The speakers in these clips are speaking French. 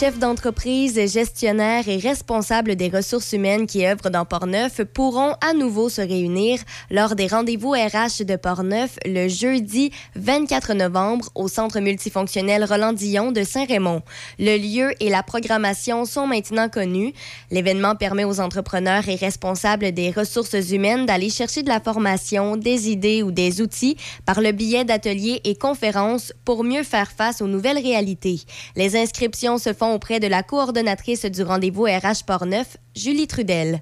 chefs d'entreprise, gestionnaires et responsables des ressources humaines qui œuvrent dans Portneuf pourront à nouveau se réunir lors des rendez-vous RH de Portneuf le jeudi 24 novembre au Centre multifonctionnel Roland Dillon de Saint-Raymond. Le lieu et la programmation sont maintenant connus. L'événement permet aux entrepreneurs et responsables des ressources humaines d'aller chercher de la formation, des idées ou des outils par le biais d'ateliers et conférences pour mieux faire face aux nouvelles réalités. Les inscriptions se font auprès de la coordonnatrice du rendez-vous RH Portneuf, Julie Trudel.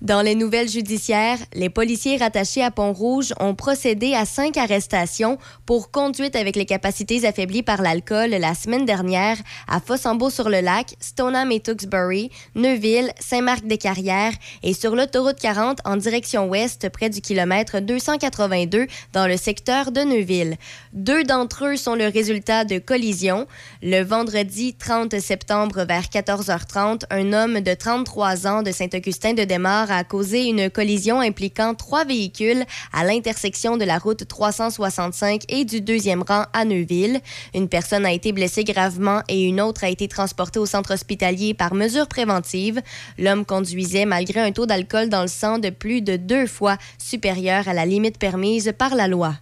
Dans les nouvelles judiciaires, les policiers rattachés à Pont-Rouge ont procédé à cinq arrestations pour conduite avec les capacités affaiblies par l'alcool la semaine dernière à Fossambeau-sur-le-Lac, Stoneham et Tewksbury, Neuville, Saint-Marc-des-Carrières et sur l'autoroute 40 en direction ouest près du kilomètre 282 dans le secteur de Neuville. Deux d'entre eux sont le résultat de collisions. Le vendredi 30 septembre vers 14h30, un homme de 33 ans de Saint-Augustin de A causé une collision impliquant trois véhicules à l'intersection de la route 365 et du deuxième rang à Neuville. Une personne a été blessée gravement et une autre a été transportée au centre hospitalier par mesure préventive. L'homme conduisait malgré un taux d'alcool dans le sang de plus de deux fois supérieur à la limite permise par la loi.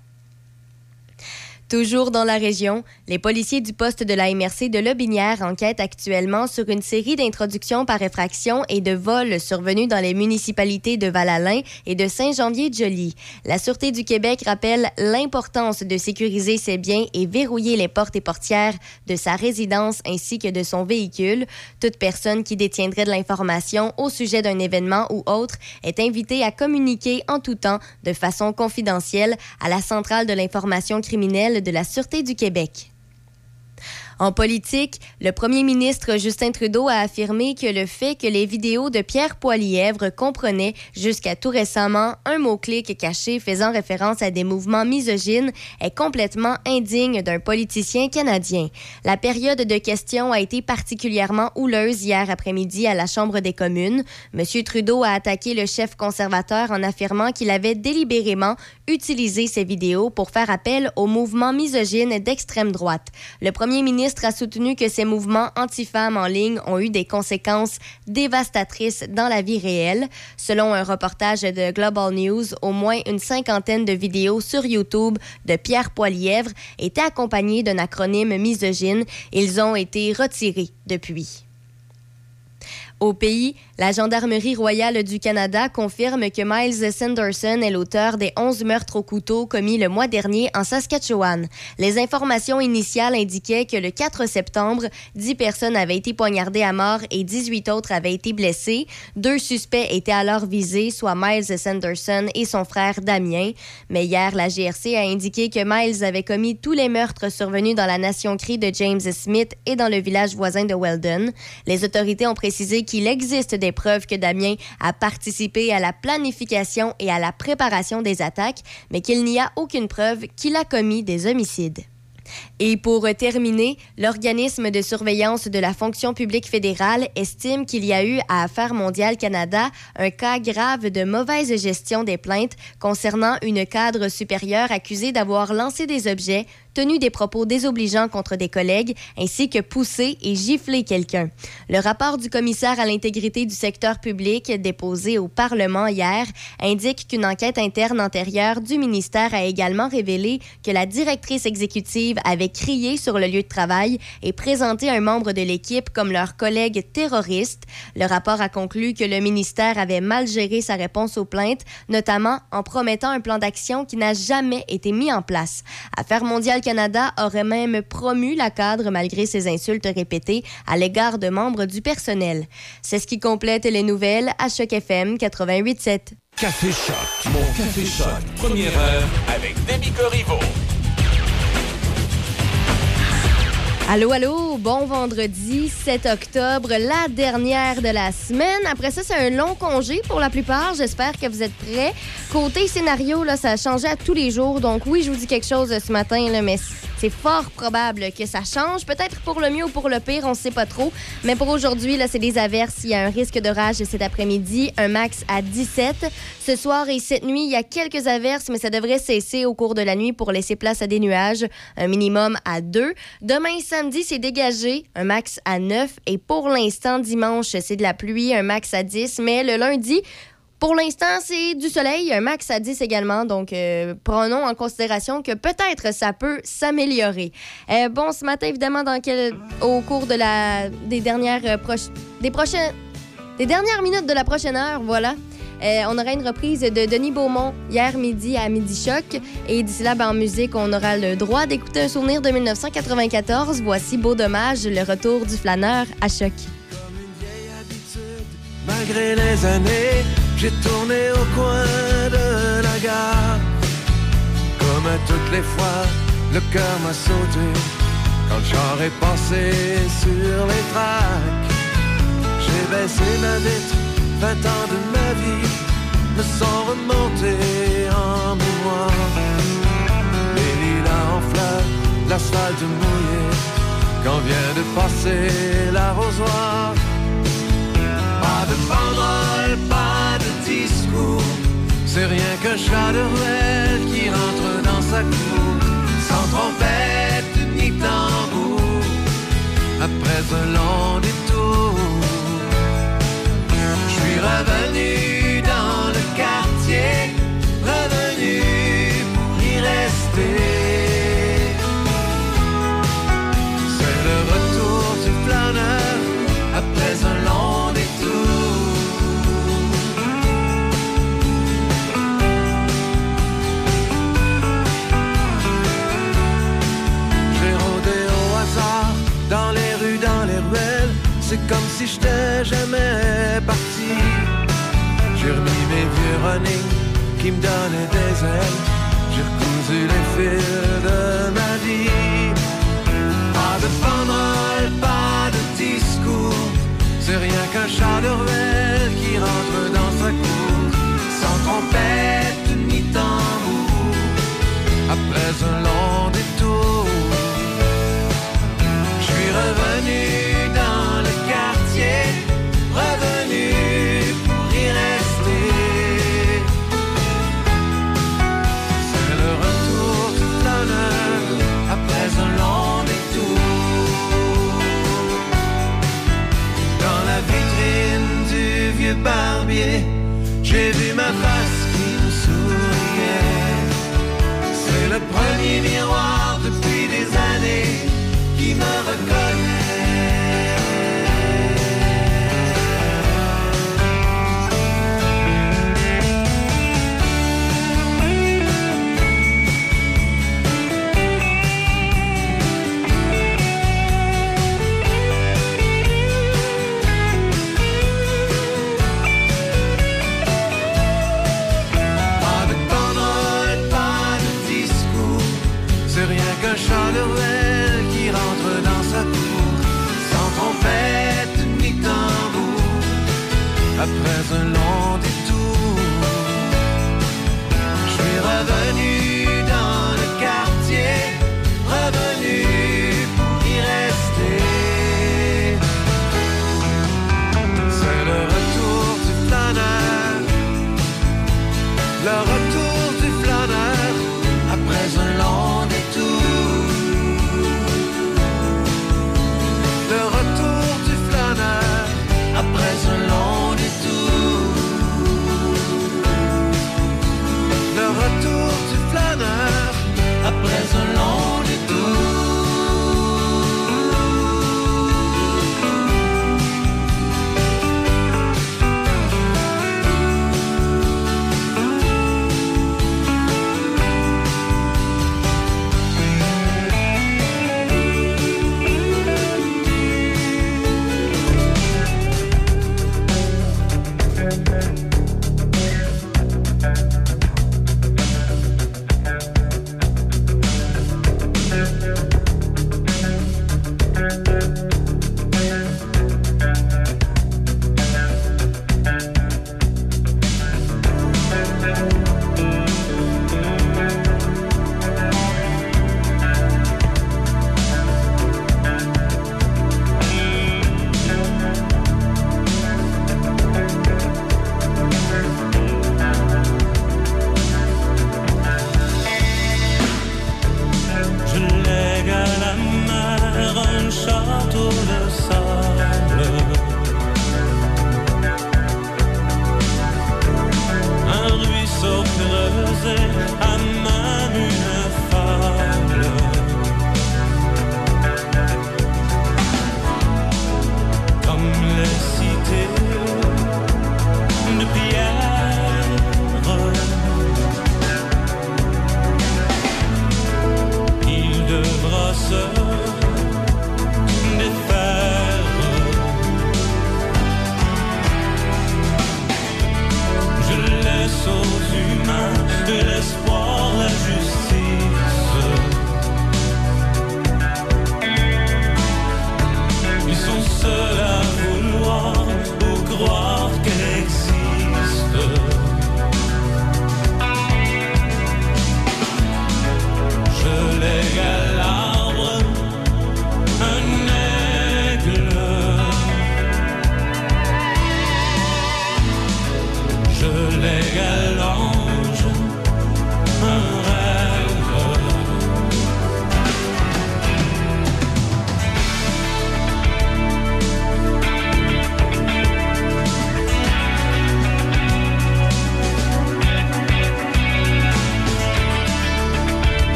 Toujours dans la région, les policiers du poste de la MRC de Lobinière enquêtent actuellement sur une série d'introductions par effraction et de vols survenus dans les municipalités de Val-Alain et de Saint-Janvier-de-Joly. La Sûreté du Québec rappelle l'importance de sécuriser ses biens et verrouiller les portes et portières de sa résidence ainsi que de son véhicule. Toute personne qui détiendrait de l'information au sujet d'un événement ou autre est invitée à communiquer en tout temps de façon confidentielle à la Centrale de l'information criminelle de la Sûreté du Québec. En politique, le premier ministre Justin Trudeau a affirmé que le fait que les vidéos de Pierre Poilièvre comprenaient jusqu'à tout récemment un mot-clic caché faisant référence à des mouvements misogynes est complètement indigne d'un politicien canadien. La période de questions a été particulièrement houleuse hier après-midi à la Chambre des communes. M. Trudeau a attaqué le chef conservateur en affirmant qu'il avait délibérément utilisé ces vidéos pour faire appel aux mouvements misogynes d'extrême droite. Le premier ministre a soutenu que ces mouvements anti-femmes en ligne ont eu des conséquences dévastatrices dans la vie réelle. Selon un reportage de Global News, au moins une cinquantaine de vidéos sur YouTube de Pierre Poilièvre étaient accompagnées d'un acronyme misogyne. Ils ont été retirés depuis. Au pays, la Gendarmerie royale du Canada confirme que Miles Sanderson est l'auteur des 11 meurtres au couteau commis le mois dernier en Saskatchewan. Les informations initiales indiquaient que le 4 septembre, 10 personnes avaient été poignardées à mort et 18 autres avaient été blessées. Deux suspects étaient alors visés, soit Miles Sanderson et son frère Damien. Mais hier, la GRC a indiqué que Miles avait commis tous les meurtres survenus dans la nation Cree de James Smith et dans le village voisin de Weldon. Les autorités ont précisé qu'il existe des preuves que Damien a participé à la planification et à la préparation des attaques, mais qu'il n'y a aucune preuve qu'il a commis des homicides. Et pour terminer, l'organisme de surveillance de la fonction publique fédérale estime qu'il y a eu à Affaires mondiales Canada un cas grave de mauvaise gestion des plaintes concernant une cadre supérieure accusée d'avoir lancé des objets tenu des propos désobligeants contre des collègues, ainsi que poussé et giflé quelqu'un. Le rapport du commissaire à l'intégrité du secteur public déposé au Parlement hier indique qu'une enquête interne antérieure du ministère a également révélé que la directrice exécutive avait crié sur le lieu de travail et présenté un membre de l'équipe comme leur collègue terroriste. Le rapport a conclu que le ministère avait mal géré sa réponse aux plaintes, notamment en promettant un plan d'action qui n'a jamais été mis en place. Affaires mondiales Canada aurait même promu la cadre malgré ses insultes répétées à l'égard de membres du personnel. C'est ce qui complète les nouvelles à Choc FM 88.7. Café Choc, mon Café Choc, première heure avec Demi Corriveau. Allô, allô, bon vendredi 7 octobre, la dernière de la semaine. Après ça, c'est un long congé pour la plupart. J'espère que vous êtes prêts. Côté scénario, là, ça a à tous les jours. Donc oui, je vous dis quelque chose ce matin, là, mais C'est fort probable que ça change, peut-être pour le mieux ou pour le pire, on ne sait pas trop. Mais pour aujourd'hui, là, c'est des averses. Il y a un risque d'orage cet après-midi, un max à 17. Ce soir et cette nuit, il y a quelques averses, mais ça devrait cesser au cours de la nuit pour laisser place à des nuages, un minimum à 2. Demain samedi, c'est dégagé, un max à 9. Et pour l'instant, dimanche, c'est de la pluie, un max à 10. Mais le lundi, pour l'instant, c'est du soleil, un max à 10 également, donc euh, prenons en considération que peut-être ça peut s'améliorer. Euh, bon, ce matin, évidemment, au cours de la, des dernières euh, des dernières minutes de la prochaine heure, voilà. on aura une reprise de Denis Beaumont hier midi à Midi Choc. Et d'ici là, ben, en musique, on aura le droit d'écouter un souvenir de 1994. Voici Beau Dommage, le retour du flâneur à Choc. Malgré les années j'ai tourné au coin de la gare. Comme toutes les fois, le cœur m'a sauté quand j'aurais passé sur les tracks. J'ai baissé ma vitre, 20 ans de ma vie me sont remontés en mémoire. Les lilas en fleurs, l'asphalte mouillé, quand vient de passer l'arrosoir. Pas de banderole, pas de discours. C'est rien qu'un chat de ruelle qui rentre dans sa cour, sans trompette ni tambour. Après un long détour, je suis revenu j'étais jamais parti. J'ai remis mes vieux running qui me donnaient des ailes. J'ai recousu les fils de ma vie. Pas de banderole, pas de discours. C'est rien qu'un chat de ruelle qui rentre dans sa cour. Sans trompette ni tambour. Après un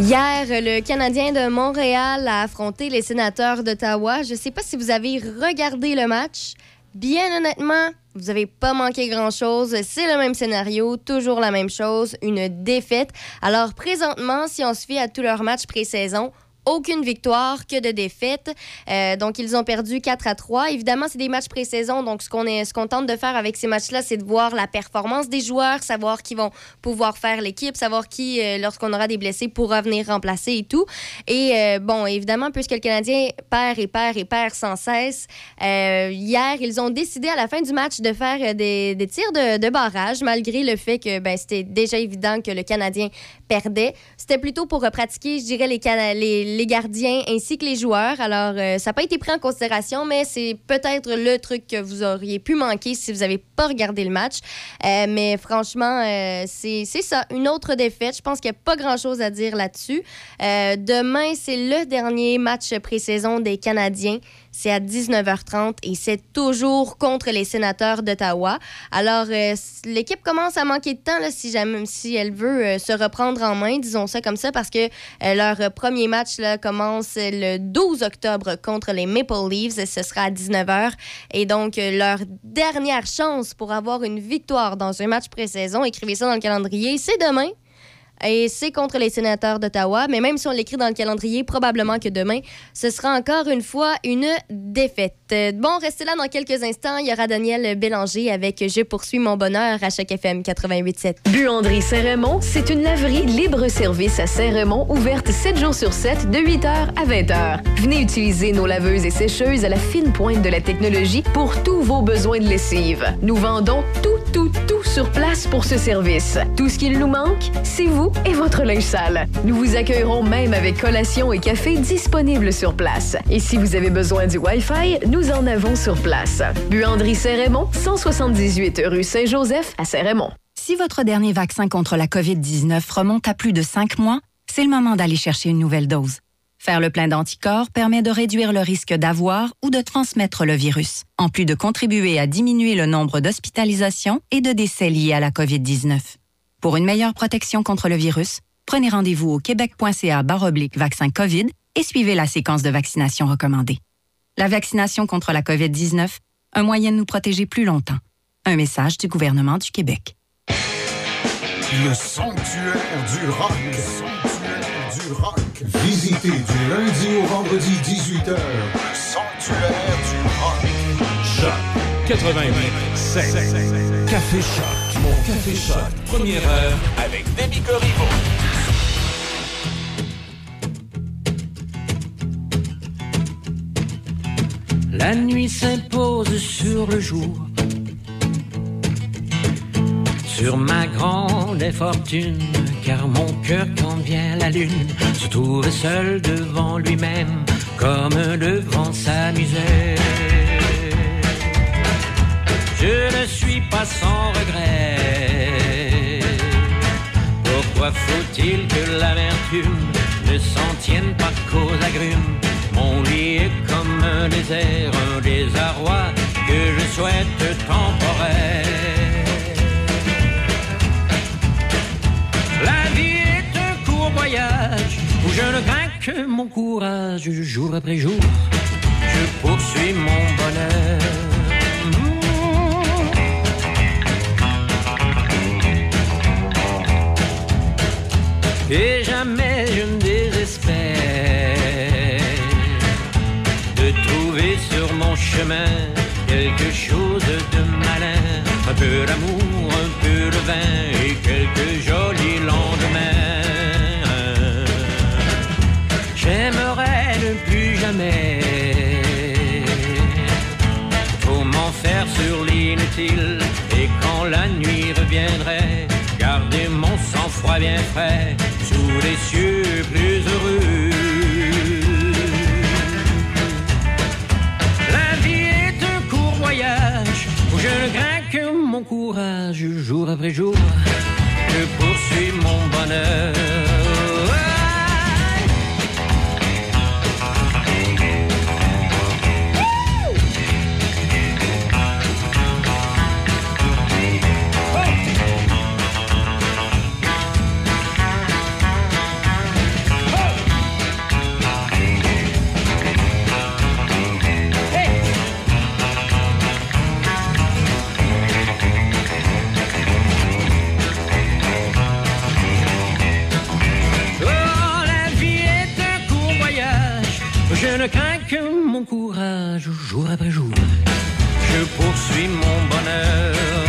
Hier, le Canadien de Montréal a affronté les sénateurs d'Ottawa. Je ne sais pas si vous avez regardé le match. Bien honnêtement, vous n'avez pas manqué grand-chose. C'est le même scénario, toujours la même chose, une défaite. Alors présentement, si on se fie à tous leurs matchs pré-saison, aucune victoire, que de défaites. Euh, donc, ils ont perdu 4 à 3. Évidemment, c'est des matchs pré-saison. Donc, ce qu'on tente de faire avec ces matchs-là, c'est de voir la performance des joueurs, savoir qui vont pouvoir faire l'équipe, savoir qui, euh, lorsqu'on aura des blessés, pourra venir remplacer et tout. Et euh, bon, évidemment, puisque le Canadien perd et perd et perd sans cesse, hier, ils ont décidé à la fin du match de faire des, tirs de, de, barrage, malgré le fait que ben, c'était déjà évident que le Canadien perdait. C'était plutôt pour pratiquer, je dirais, les, les les gardiens ainsi que les joueurs. Alors, euh, ça n'a pas été pris en considération, mais c'est peut-être le truc que vous auriez pu manquer si vous n'avez pas regardé le match. Euh, mais franchement, euh, c'est ça, une autre défaite. Je pense qu'il n'y a pas grand-chose à dire là-dessus. demain, c'est le dernier match pré-saison des Canadiens. C'est à 19h30 et c'est toujours contre les sénateurs d'Ottawa. Alors, euh, l'équipe commence à manquer de temps là, si, jamais, si elle veut euh, se reprendre en main, disons ça comme ça, parce que euh, leur premier match là, commence le 12 octobre contre les Maple Leafs. Ce sera à 19h. Et donc, leur dernière chance pour avoir une victoire dans un match pré-saison, écrivez ça dans le calendrier, c'est demain et c'est contre les sénateurs d'Ottawa. Mais même si on l'écrit dans le calendrier, probablement que demain, ce sera encore une fois une défaite. Bon, restez là dans quelques instants. Il y aura Daniel Bélanger avec Je poursuis mon bonheur à chaque FM 88.7. Buanderie Saint-Raymond, c'est une laverie libre-service à Saint-Raymond, ouverte 7 jours sur 7, de 8h à 20h. Venez utiliser nos laveuses et sécheuses à la fine pointe de la technologie pour tous vos besoins de lessive. Nous vendons tout, tout, tout sur place pour ce service. Tout ce qu'il nous manque, c'est vous et votre linge sale. Nous vous accueillerons même avec collation et café disponibles sur place. Et si vous avez besoin du Wi-Fi, nous en avons sur place. Buanderie Saint-Raymond, 178 rue Saint-Joseph à Saint-Raymond. Si votre dernier vaccin contre la COVID-19 remonte à plus de cinq mois, c'est le moment d'aller chercher une nouvelle dose. Faire le plein d'anticorps permet de réduire le risque d'avoir ou de transmettre le virus, en plus de contribuer à diminuer le nombre d'hospitalisations et de décès liés à la COVID-19. Pour une meilleure protection contre le virus, prenez rendez-vous au québec.ca vaccin COVID et suivez la séquence de vaccination recommandée. La vaccination contre la COVID-19, un moyen de nous protéger plus longtemps. Un message du gouvernement du Québec. Le sanctuaire du rock. Le sanctuaire du rock. Visitez du lundi au vendredi 18h. Le sanctuaire du rock. Choc 88 Café Choc. Mon Café Choc, première heure avec Demi Corriveau. La nuit s'impose sur le jour. Sur ma grande infortune, car mon cœur, quand vient la lune, se trouve seul devant lui-même, comme devant sa misère. Je ne suis pas sans regret. Pourquoi faut-il que l'amertume ne s'en tienne pas qu'aux agrumes? Mon lit est comme un désert, un désarroi que je souhaite temporaire. La vie est un court voyage où je ne crains que mon courage jour après jour. Je poursuis mon bonheur. Et jamais je ne désespère de trouver sur mon chemin quelque chose de malin, un peu d'amour, un peu de vin et quelques jolis lendemains. J'aimerais ne plus jamais faut m'en faire sur l'inutile et quand la nuit reviendrait, garder mon sang-froid bien frais sous les cieux plus heureux. La vie est un court voyage où je ne crains que mon courage jour après jour. Je poursuis mon bonheur. Mon courage jour après jour. Je poursuis mon bonheur.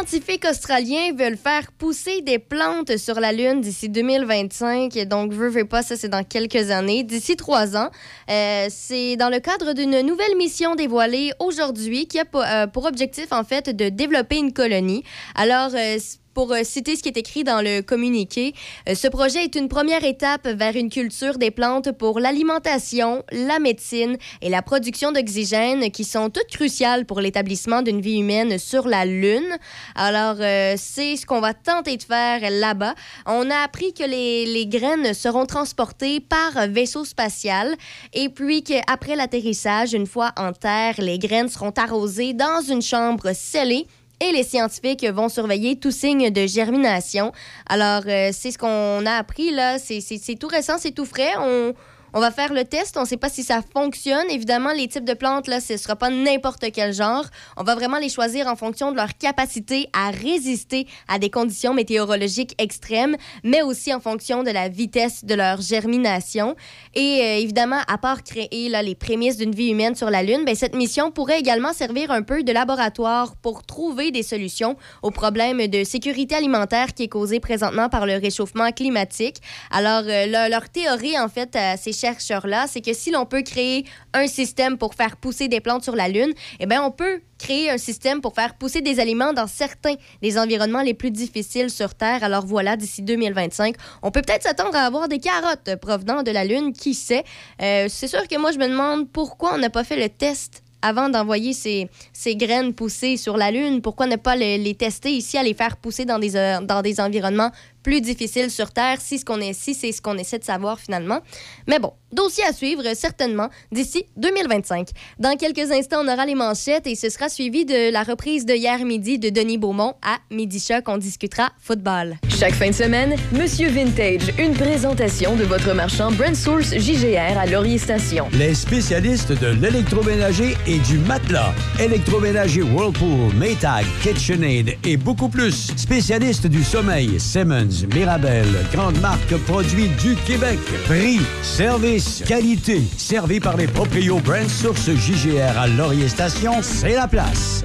Scientifiques australiens veulent faire pousser des plantes sur la Lune d'ici 2025. Donc, veux, veux pas, ça c'est dans quelques années, d'ici trois ans. Euh, c'est dans le cadre d'une nouvelle mission dévoilée aujourd'hui qui a pour, euh, objectif, en fait, de développer une colonie. Alors, euh, pour euh, citer ce qui est écrit dans le communiqué, euh, ce projet est une première étape vers une culture des plantes pour l'alimentation, la médecine et la production d'oxygène qui sont toutes cruciales pour l'établissement d'une vie humaine sur la Lune. Alors, euh, c'est ce qu'on va tenter de faire là-bas. On a appris que les, les graines seront transportées par vaisseau spatial et puis qu'après l'atterrissage, une fois en Terre, les graines seront arrosées dans une chambre scellée et les scientifiques vont surveiller tout signe de germination. Alors, euh, c'est ce qu'on a appris là. C'est tout récent, c'est tout frais. On, on va faire le test. On ne sait pas si ça fonctionne. Évidemment, les types de plantes, là, ce ne sera pas n'importe quel genre. On va vraiment les choisir en fonction de leur capacité à résister à des conditions météorologiques extrêmes, mais aussi en fonction de la vitesse de leur germination. Et euh, évidemment, à part créer là, les prémices d'une vie humaine sur la Lune, ben, cette mission pourrait également servir un peu de laboratoire pour trouver des solutions aux problèmes de sécurité alimentaire qui est causé présentement par le réchauffement climatique. Alors, euh, leur, théorie, en fait, euh, c'est chercheurs-là, c'est que si l'on peut créer un système pour faire pousser des plantes sur la Lune, eh bien, on peut créer un système pour faire pousser des aliments dans certains des environnements les plus difficiles sur Terre. Alors voilà, d'ici 2025, on peut peut-être s'attendre à avoir des carottes provenant de la Lune, qui sait? Euh, c'est sûr que moi, je me demande pourquoi on n'a pas fait le test avant d'envoyer ces, ces, graines poussées sur la Lune, pourquoi ne pas les, tester ici, à les faire pousser dans des, euh, dans des environnements plus difficile sur Terre si ce qu'on est si c'est ce qu'on essaie de savoir finalement. Mais bon, dossier à suivre certainement d'ici 2025. Dans quelques instants, on aura les manchettes et ce sera suivi de la reprise de hier midi de Denis Beaumont à Midi Choc. On discutera football. Chaque fin de semaine, Monsieur Vintage, une présentation de votre marchand Brand Source JGR à Laurier Station. Les spécialistes de l'électroménager et du matelas. Électroménager Whirlpool, Maytag, KitchenAid et beaucoup plus. Spécialistes du sommeil, Simmons, Mirabel, grande marque produits du Québec. Prix, service, qualité. Servi par les proprios Brand Source JGR à Laurier Station, c'est la place.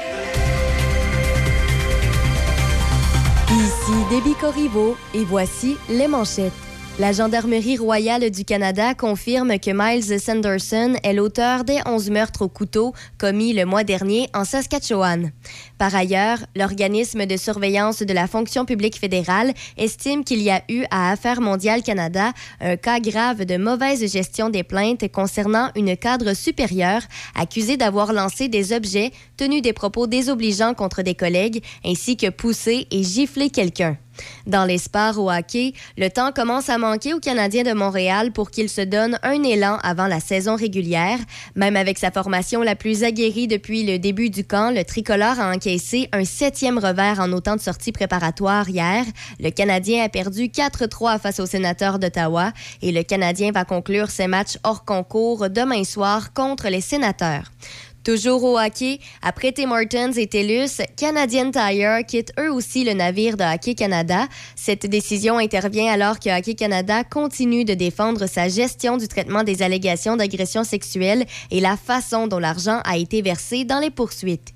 Ici Déby et voici les manchettes. La Gendarmerie royale du Canada confirme que Miles Sanderson est l'auteur des 11 meurtres au couteau commis le mois dernier en Saskatchewan. Par ailleurs, l'organisme de surveillance de la fonction publique fédérale estime qu'il y a eu à Affaires mondiales Canada un cas grave de mauvaise gestion des plaintes concernant une cadre supérieure accusée d'avoir lancé des objets, tenu des propos désobligeants contre des collègues, ainsi que poussé et giflé quelqu'un. Dans les sports au hockey, le temps commence à manquer aux Canadiens de Montréal pour qu'ils se donnent un élan avant la saison régulière. Même avec sa formation la plus aguerrie depuis le début du camp, le tricolore a encaissé un septième revers en autant de sorties préparatoires hier. Le Canadien a perdu 4-3 face aux sénateurs d'Ottawa et le Canadien va conclure ses matchs hors concours demain soir contre les sénateurs. Toujours au hockey, après Tim Hortons et TELUS, Canadian Tire quitte eux aussi le navire de Hockey Canada. Cette décision intervient alors que Hockey Canada continue de défendre sa gestion du traitement des allégations d'agression sexuelle et la façon dont l'argent a été versé dans les poursuites.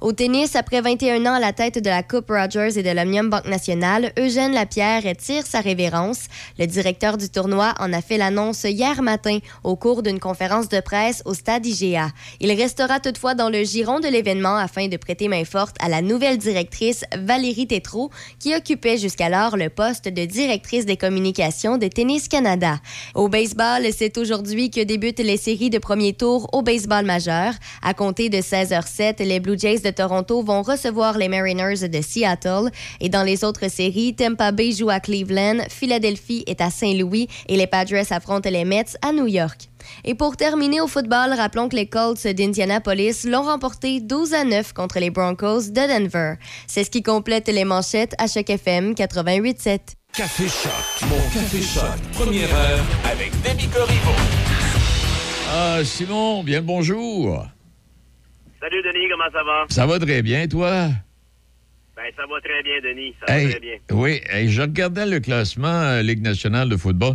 Au tennis, après 21 ans à la tête de la Coupe Rogers et de l'Omnium Banque Nationale, Eugène Lapierre tire sa révérence. Le directeur du tournoi en a fait l'annonce hier matin au cours d'une conférence de presse au stade IGA. Il restera toutefois dans le giron de l'événement afin de prêter main forte à la nouvelle directrice Valérie Tétrault, qui occupait jusqu'alors le poste de directrice des communications de Tennis Canada. Au baseball, c'est aujourd'hui que débutent les séries de premier tour au baseball majeur. À compter de 16h07, les Blue Jays de Toronto vont recevoir les Mariners de Seattle. Et dans les autres séries, Tampa Bay joue à Cleveland, Philadelphie est à Saint-Louis et les Padres affrontent les Mets à New York. Et pour terminer au football, rappelons que les Colts d'Indianapolis l'ont remporté 12 à 9 contre les Broncos de Denver. C'est ce qui complète les manchettes à chaque FM 88.7. Café Choc, mon Café Choc, première heure avec Demi Corriveau. Ah, Simon, bien le bonjour. Salut Denis, comment ça va? Ça va très bien, toi? Ben, ça va très bien, Denis. Ça va très bien. oui, hey, je regardais le classement euh, Ligue nationale de football.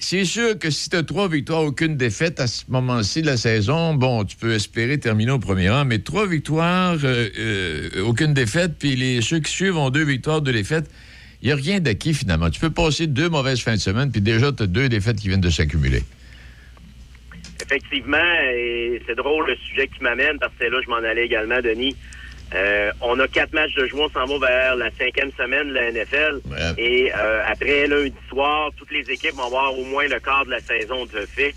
C'est sûr que si tu as trois victoires, aucune défaite à ce moment-ci de la saison, bon, tu peux espérer terminer au premier rang, mais trois victoires, euh, euh, aucune défaite, puis les, ceux qui suivent ont deux victoires, deux défaites. Il n'y a rien d'acquis finalement. Tu peux passer deux mauvaises fins de semaine, puis déjà, tu as deux défaites qui viennent de s'accumuler. Effectivement, et c'est drôle le sujet qui m'amène parce que là je m'en allais également, Denis. Euh, on a quatre matchs de jouer, on s'en va vers la cinquième semaine de la NFL. Et euh, après lundi soir, toutes les équipes vont avoir au moins le quart de la saison de fait.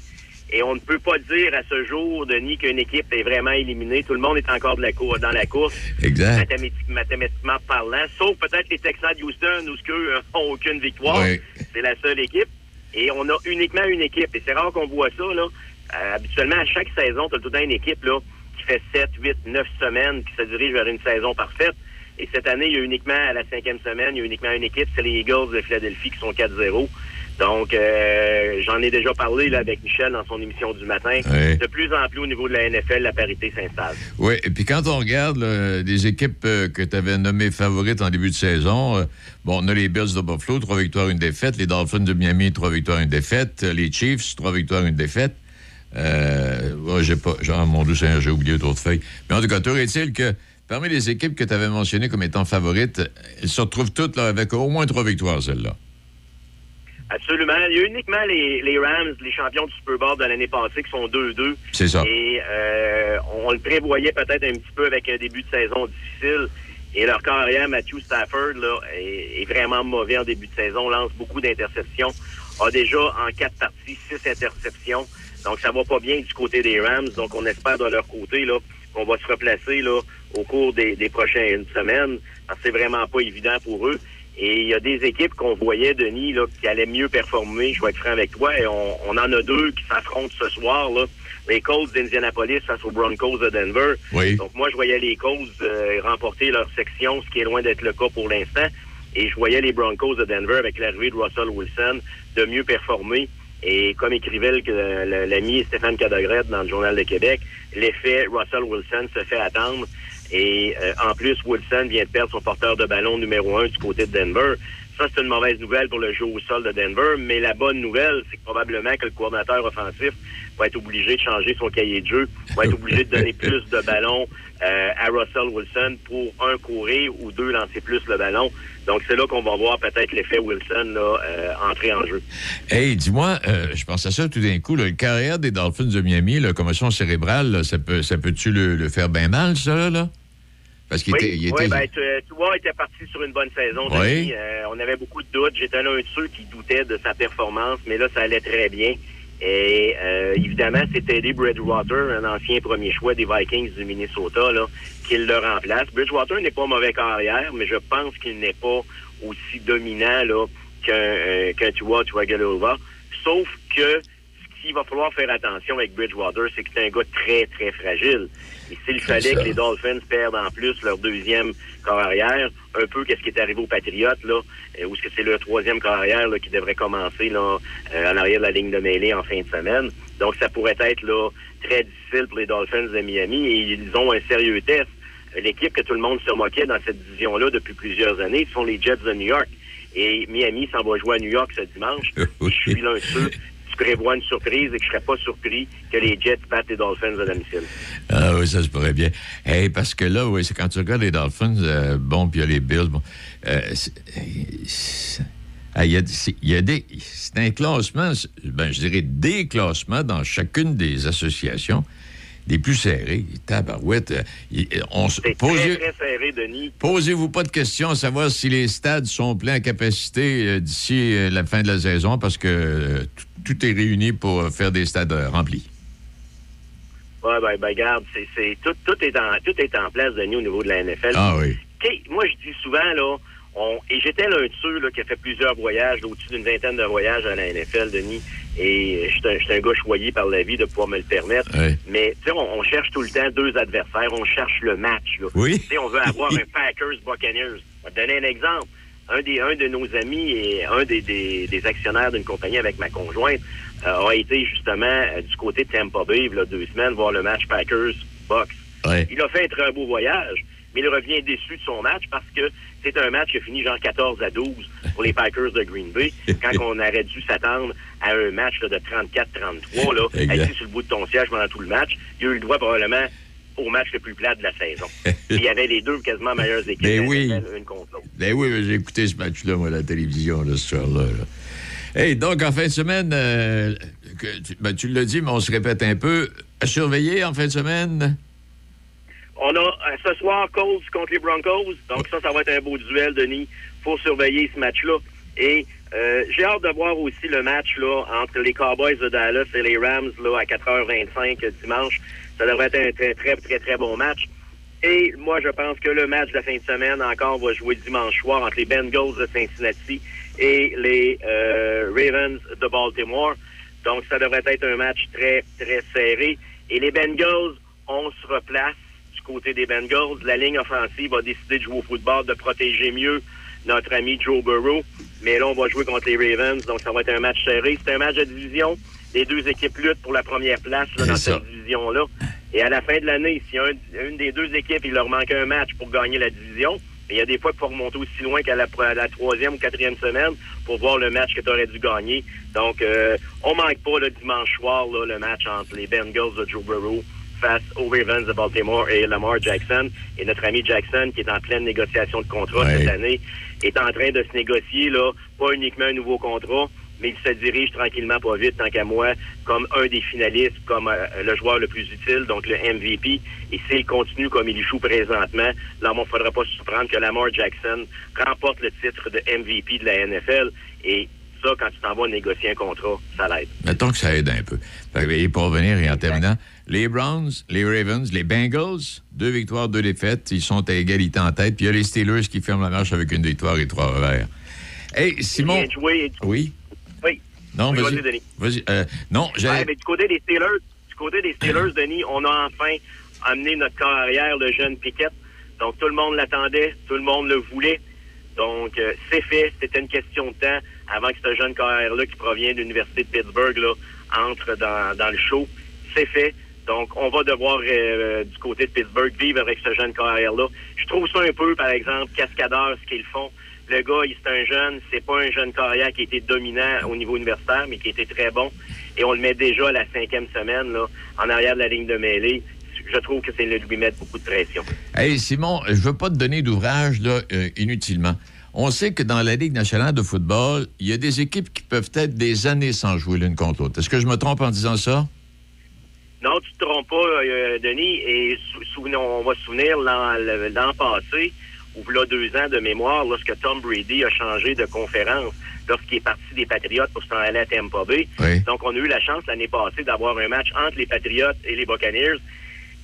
Et on ne peut pas dire à ce jour, Denis, qu'une équipe est vraiment éliminée. Tout le monde est encore de la cour, dans la course. Exact. Mathématique- mathématiquement parlant. Sauf peut-être les Texans de Houston où eux n'ont aucune victoire. Oui. C'est la seule équipe. Et on a uniquement une équipe. Et c'est rare qu'on voit ça, là. Euh, habituellement, à chaque saison, tu as tout le temps une équipe, là, qui fait 7, 8, 9 semaines, qui se dirige vers une saison parfaite. Et cette année, il y a uniquement, à la cinquième semaine, il y a uniquement une équipe, c'est les Eagles de Philadelphie qui sont 4-0. Donc, euh, j'en ai déjà parlé là, avec Michel dans son émission du matin. Oui. De plus en plus au niveau de la NFL, la parité s'installe. Oui, et puis quand on regarde là, des équipes euh, que tu avais nommées favorites en début de saison, euh, bon, on a les Bills de Buffalo, trois victoires, une défaite. Les Dolphins de Miami, trois victoires, une défaite. Les Chiefs, trois victoires, une défaite. Euh, j'ai pas, genre, mon Dieu Seigneur, j'ai oublié d'autres feuilles. Mais en tout cas, toujours est-il que parmi les équipes que tu avais mentionnées comme étant favorites, elles se retrouvent toutes là, avec au moins trois victoires, celles-là. Absolument. Il y a uniquement les, les Rams, les champions du Super Bowl de l'année passée, qui sont 2-2. C'est ça. Et euh, on le prévoyait peut-être un petit peu avec un début de saison difficile. Et leur carrière, Matthew Stafford, là, est, est vraiment mauvais en début de saison, lance beaucoup d'interceptions, a déjà en quatre parties six interceptions. Donc ça va pas bien du côté des Rams. Donc on espère de leur côté là qu'on va se replacer là au cours des, des prochaines semaines. Parce que c'est vraiment pas évident pour eux. Et il y a des équipes qu'on voyait, Denis, là, qui allaient mieux performer. Je vais être franc avec toi. Et on, on en a deux qui s'affrontent ce soir. Là. Les Colts d'Indianapolis face aux Broncos de Denver. Oui. Donc moi, je voyais les Colts euh, remporter leur section, ce qui est loin d'être le cas pour l'instant. Et je voyais les Broncos de Denver, avec l'arrivée de Russell Wilson, de mieux performer. Et comme écrivait l'ami Stéphane Cadogret dans le Journal de Québec, l'effet Russell Wilson se fait attendre. Et euh, en plus, Wilson vient de perdre son porteur de ballon numéro un du côté de Denver. Ça, c'est une mauvaise nouvelle pour le jeu au sol de Denver. Mais la bonne nouvelle, c'est que probablement que le coordinateur offensif va être obligé de changer son cahier de jeu, va être obligé de donner plus de ballons euh, à Russell Wilson pour, un, courir ou deux, lancer plus le ballon. Donc, c'est là qu'on va voir peut-être l'effet Wilson là, euh, entrer en jeu. Hey, dis-moi, euh, je pense à ça tout d'un coup, là, le carrière des Dolphins de Miami, la commotion cérébrale, là, ça peut, ça peut-tu le, le faire bien mal, ça, là? Parce qu'il oui, était, il oui, était- ben, tu- Tua était parti sur une bonne saison. Oui. Euh, on avait beaucoup de doutes. J'étais l'un de ceux qui doutaient de sa performance, mais là, ça allait très bien. Et euh, évidemment, c'est Teddy Bridgewater, un ancien premier choix des Vikings du Minnesota, là, qui le remplace. Bridgewater n'est pas mauvais carrière, mais je pense qu'il n'est pas aussi dominant là, qu'un euh, qu'un Tua Tagovailoa. Sauf que ce qu'il va falloir faire attention avec Bridgewater, c'est que c'est un gars très, très fragile. Et s'il fallait ça. que les Dolphins perdent en plus leur deuxième corps arrière, un peu qu'est-ce qui est arrivé aux Patriotes, là, euh, où est-ce que c'est leur troisième corps arrière là, qui devrait commencer là, euh, en arrière de la ligne de mêlée en fin de semaine. Donc, ça pourrait être là, très difficile pour les Dolphins de Miami et ils ont un sérieux test. L'équipe que tout le monde se moquait dans cette division-là depuis plusieurs années, ce sont les Jets de New York. Et Miami s'en va jouer à New York ce dimanche. Je suis l'un de ceux qui prévoient une surprise et que je serais pas surpris que les Jets battent les Dolphins à domicile. Ah oui, ça se pourrait bien. Hey, parce que là, oui, c'est quand tu regardes les Dolphins, euh, bon, puis il y a les Bills, bon. euh, ah, Il y a, c'est- il y a des. C'est un classement, ben, je dirais des classements dans chacune des associations, des plus serrés. Tabarouette. euh, on se- très, très serré, Denis. Posez-vous pas de questions à savoir si les stades sont pleins à capacité euh, d'ici euh, la fin de la saison parce que euh, tout- tout est réuni pour faire des stades euh, remplis. Ouais, ben, ben, regarde, c'est, c'est, tout, tout, est en, tout est en place, Denis, au niveau de la NFL. Ah oui. Moi, je dis souvent, là, on, et j'étais l'un de ceux là, qui a fait plusieurs voyages, au-dessus d'une vingtaine de voyages à la NFL, Denis, et je suis un, un gars choyé par la vie de pouvoir me le permettre. Ouais. Mais, tu sais, on, on cherche tout le temps deux adversaires, on cherche le match. Là. Oui. Tu sais, on veut avoir un Packers-Buccaneers. Je vais te donner un exemple. Un, des, un de nos amis et un des, des, des actionnaires d'une compagnie avec ma conjointe euh, a été justement euh, du côté de Tampa Bay, il y a deux semaines, voir le match Packers-Bucks. Ouais. Il a fait un très beau voyage. mais il revient déçu de son match parce que c'est un match qui a fini genre 14 à 12 pour les Packers de Green Bay, quand on aurait dû s'attendre à un match là, de 34-33, là, assis sur le bout de ton siège pendant tout le match. Il a eu le droit probablement au match le plus plat de la saison. Il y avait les deux quasiment meilleures équipes Ben oui. Une contre l'autre. Ben oui, j'ai écouté ce match-là, moi, à la télévision, là, ce soir-là. là. Hey, donc, en fin de semaine, euh, que tu, ben, tu l'as dit, mais on se répète un peu. À surveiller en fin de semaine? On a euh, ce soir Colts contre les Broncos. Donc ça, ça va être un beau duel, Denis. faut surveiller ce match-là. Et euh, j'ai hâte de voir aussi le match là entre les Cowboys de Dallas et les Rams là à 4h25 dimanche. Ça devrait être un très, très, très, très bon match. Et moi, je pense que le match de la fin de semaine encore va jouer dimanche soir entre les Bengals de Cincinnati et les euh, Ravens de Baltimore. Donc, ça devrait être un match très, très serré. Et les Bengals, on se replace du côté des Bengals. La ligne offensive a décidé de jouer au football, de protéger mieux notre ami Joe Burrow. Mais là, on va jouer contre les Ravens, donc ça va être un match serré. C'est un match de division. Les deux équipes luttent pour la première place là, dans ça. cette division-là. Et à la fin de l'année, si un- une des deux équipes, il leur manque un match pour gagner la division, mais il y a des fois qu'il faut remonter aussi loin qu'à la, la troisième ou quatrième semaine pour voir le match que tu aurais dû gagner. Donc, euh, on manque pas le dimanche soir là, le match entre les Bengals de Joe Burrow face aux Ravens de Baltimore et Lamar Jackson. Et notre ami Jackson, qui est en pleine négociation de contrat Ouais. cette année, est en train de se négocier, là, pas uniquement un nouveau contrat, mais il se dirige tranquillement, pas vite, tant qu'à moi, comme un des finalistes, comme euh, le joueur le plus utile, donc le MVP. Et s'il continue comme il joue présentement, là, il ne faudra pas se surprendre que Lamar Jackson remporte le titre de MVP de la NFL. Et ça, quand tu t'en vas négocier un contrat, ça l'aide. Mettons que ça aide un peu. Et pour revenir, et en terminant, les Browns, les Ravens, les Bengals, deux victoires, deux défaites, ils sont à égalité en tête. Puis il y a les Steelers qui ferment la marche avec une victoire et trois revers. Hey, Simon. Bien joué. Oui? Non, vas-y. Denis. Vas-y. Euh, non, Ouais, j'allais. mais du côté des Steelers, du côté des Steelers, Denis, on a enfin amené notre corps arrière, le jeune Pickett. Donc tout le monde l'attendait, tout le monde le voulait. Donc euh, c'est fait, c'était une question de temps avant que ce jeune corps arrière-là qui provient de l'Université de Pittsburgh là, entre dans, dans le show. C'est fait. Donc on va devoir euh, du côté de Pittsburgh vivre avec ce jeune corps arrière-là. Je trouve ça un peu, par exemple, cascadeur ce qu'ils font. Le gars, il- c'est un jeune, c'est pas un jeune carrière qui a été dominant au niveau universitaire, mais qui été très bon. Et on le met déjà à la cinquième semaine, là, en arrière de la ligne de mêlée. Je trouve que c'est lui mettre beaucoup de pression. Hey, Simon, je veux pas te donner d'ouvrage là, euh, inutilement. On sait que dans la Ligue nationale de football, il y a des équipes qui peuvent être des années sans jouer l'une contre l'autre. Est-ce que je me trompe en disant ça? Non, tu te trompes pas, euh, Denis. Et sou- on va se souvenir l'an passé, ou là deux ans de mémoire, lorsque Tom Brady a changé de conférence, lorsqu'il est parti des Patriotes pour s'en aller à Tampa Bay. Oui. Donc, on a eu la chance l'année passée d'avoir un match entre les Patriotes et les Buccaneers.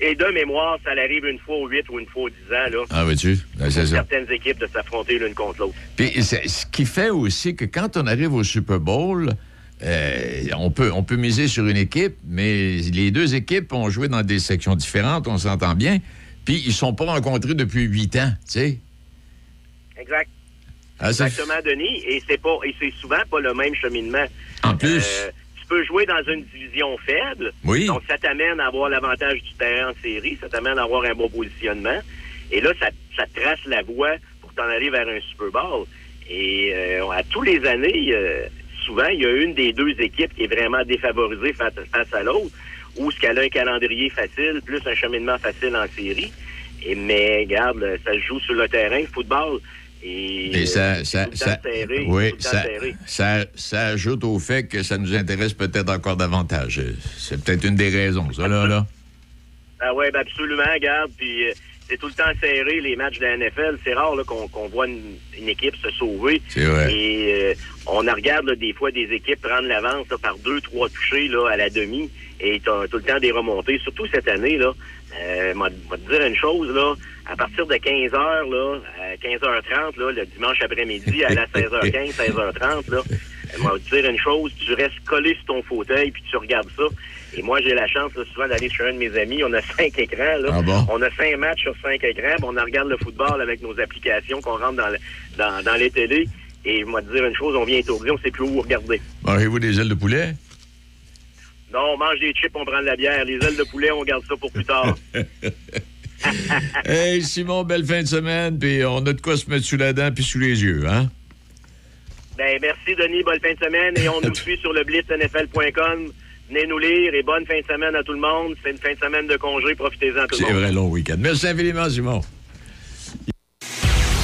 Et de mémoire, ça arrive une fois aux 8 ou une fois aux 10 ans, là. Ah, veux-tu? Ben, ça. certaines équipes de s'affronter l'une contre l'autre. Puis c'est- ce qui fait aussi que quand on arrive au Super Bowl, euh, on, peut, on peut miser sur une équipe, mais les deux équipes ont joué dans des sections différentes, on s'entend bien. Puis ils sont pas rencontrés depuis huit ans, tu sais. Exact. Ah, Exactement, Denis. Et c'est pas, et c'est souvent pas le même cheminement. En plus. Euh, tu peux jouer dans une division faible. Oui. Donc, ça t'amène à avoir l'avantage du terrain en série. Ça t'amène à avoir un bon positionnement. Et là, ça, ça trace la voie pour t'en aller vers un Super Bowl. Et euh, à tous les années, euh, souvent, il y a une des deux équipes qui est vraiment défavorisée face, face à l'autre, ou ce qu'elle a un calendrier facile, plus un cheminement facile en série. Et, mais, regarde, ça se joue sur le terrain, le football. Et, ça, euh, ça, oui, ça, ça, ça ajoute au fait que ça nous intéresse peut-être encore davantage. C'est peut-être une des raisons, ça, là. là. Ah ouais, ben absolument, regarde, puis euh, c'est tout le temps serré, les matchs de la NFL. C'est rare qu'on voit une, une équipe se sauver. Vrai. Et euh, on en regarde là, des fois des équipes prendre l'avance par deux, trois touchés là, à la demi. Et t'as tout le temps des remontées. Surtout cette année, là. Euh, te dire une chose, là. À partir de 15h, là, à 15h30, là, le dimanche après-midi, à la 16h15, 16h30, là, euh, te dire une chose, tu restes collé sur ton fauteuil puis tu regardes ça. Et moi, j'ai la chance là, souvent d'aller chez un de mes amis. On a cinq écrans. Là. Ah bon? On a cinq matchs sur cinq écrans. puis on regarde le football avec nos applications qu'on rentre dans, le- dans, dans les télés. Et moi, te dire une chose, on vient étourdi, on sait plus où regarder. Mangez-vous des ailes de poulet? Non, on mange des chips, on prend de la bière. Les ailes de poulet, on garde ça pour plus tard. hey, Simon, belle fin de semaine, puis on a de quoi se mettre sous la dent puis sous les yeux, hein? Ben, merci, Denis. Bonne fin de semaine. Et on nous suit sur le blitznfl.com. Venez nous lire et bonne fin de semaine à tout le monde. C'est une fin de semaine de congé. Profitez-en, tout le C'est monde. vrai, long week-end. Merci infiniment, Simon.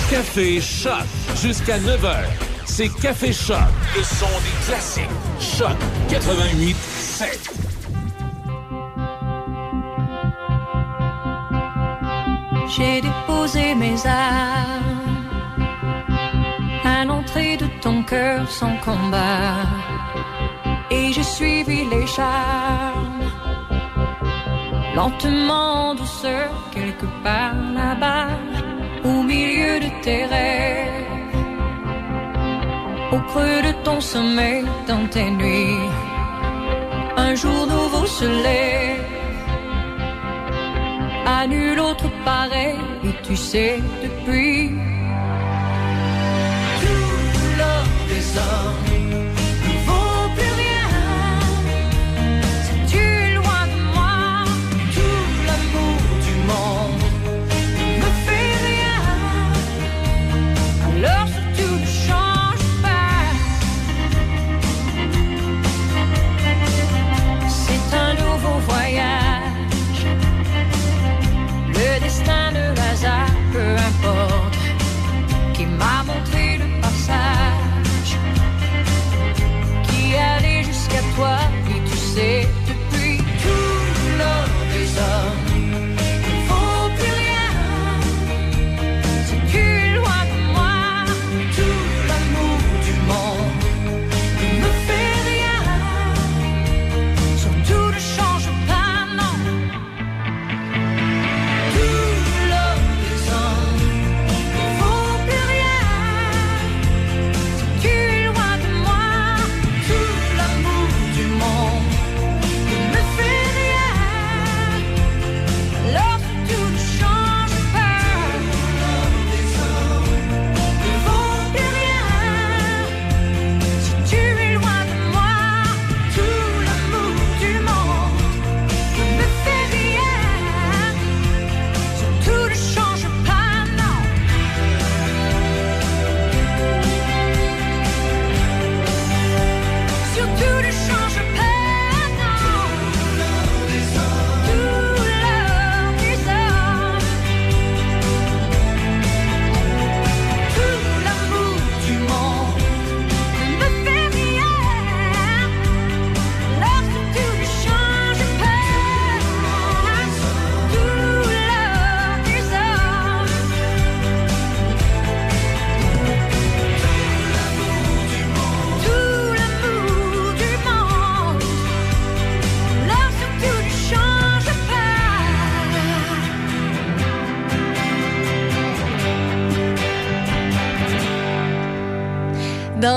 Café Choc jusqu'à 9h. C'est Café Choc, le son des classiques. Choc 88 7. J'ai déposé mes armes à l'entrée de ton cœur sans combat. Et j'ai suivi les charmes, lentement en douceur, quelque part là-bas, au milieu de tes rêves, au creux de ton sommeil, dans tes nuits. Un jour nouveau se lève à nul autre pareil, et tu sais depuis. Tout l'or des hommes toi, et tu sais,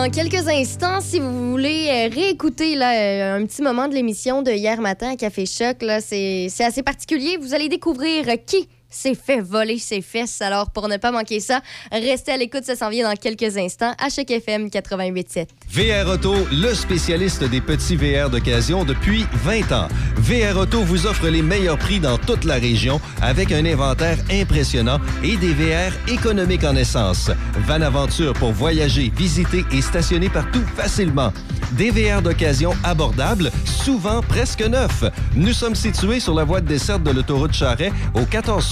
Dans quelques instants, si vous voulez euh, réécouter là, euh, un petit moment de l'émission de hier matin à Café Choc, c'est assez particulier. Vous allez découvrir qui s'est fait voler ses fesses. Alors, pour ne pas manquer ça, restez à l'écoute, ça s'en vient dans quelques instants à Choc FM 88.7. VR Auto, le spécialiste des petits VR d'occasion depuis 20 ans. VR Auto vous offre les meilleurs prix dans toute la région avec un inventaire impressionnant et des VR économiques en essence. Van Aventure pour voyager, visiter et stationner partout facilement. Des VR d'occasion abordables, souvent presque neufs. Nous sommes situés sur la voie de desserte de l'autoroute Charret au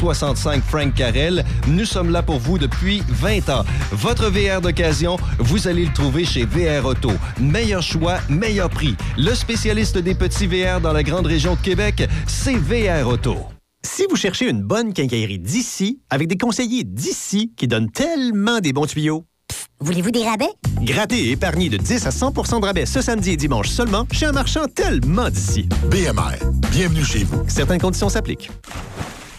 1465 Frank Carrel. Nous sommes là pour vous depuis 20 ans. Votre VR d'occasion, vous allez le trouver chez VR Auto. Meilleur choix, meilleur prix. Le spécialiste des petits VR dans la grande région de Québec, c'est VR Auto. Si vous cherchez une bonne quincaillerie d'ici, avec des conseillers d'ici qui donnent tellement des bons tuyaux, Voulez-vous des rabais? grattez et épargnez de 10 à 100% de rabais ce samedi et dimanche seulement chez un marchand tellement d'ici. BMR, bienvenue chez vous. Certaines conditions s'appliquent.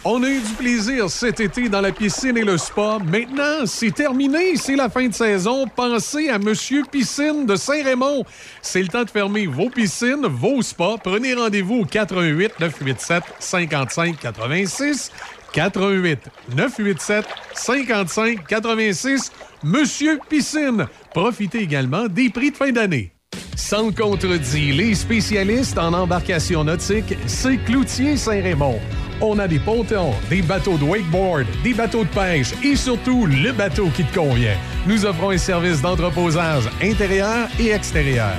On a eu du plaisir cet été dans la piscine et le spa. Maintenant, c'est terminé. C'est la fin de saison. Pensez à Monsieur Piscine de Saint-Raymond. C'est le temps de fermer vos piscines, vos spas. Prenez rendez-vous au 88 987 55 86. 88 987 55 86. Monsieur Piscine. Profitez également des prix de fin d'année. Sans contredit, les spécialistes en embarcation nautique, c'est Cloutier Saint-Raymond. On a des pontons, des bateaux de wakeboard, des bateaux de pêche et surtout le bateau qui te convient. Nous offrons un service d'entreposage intérieur et extérieur.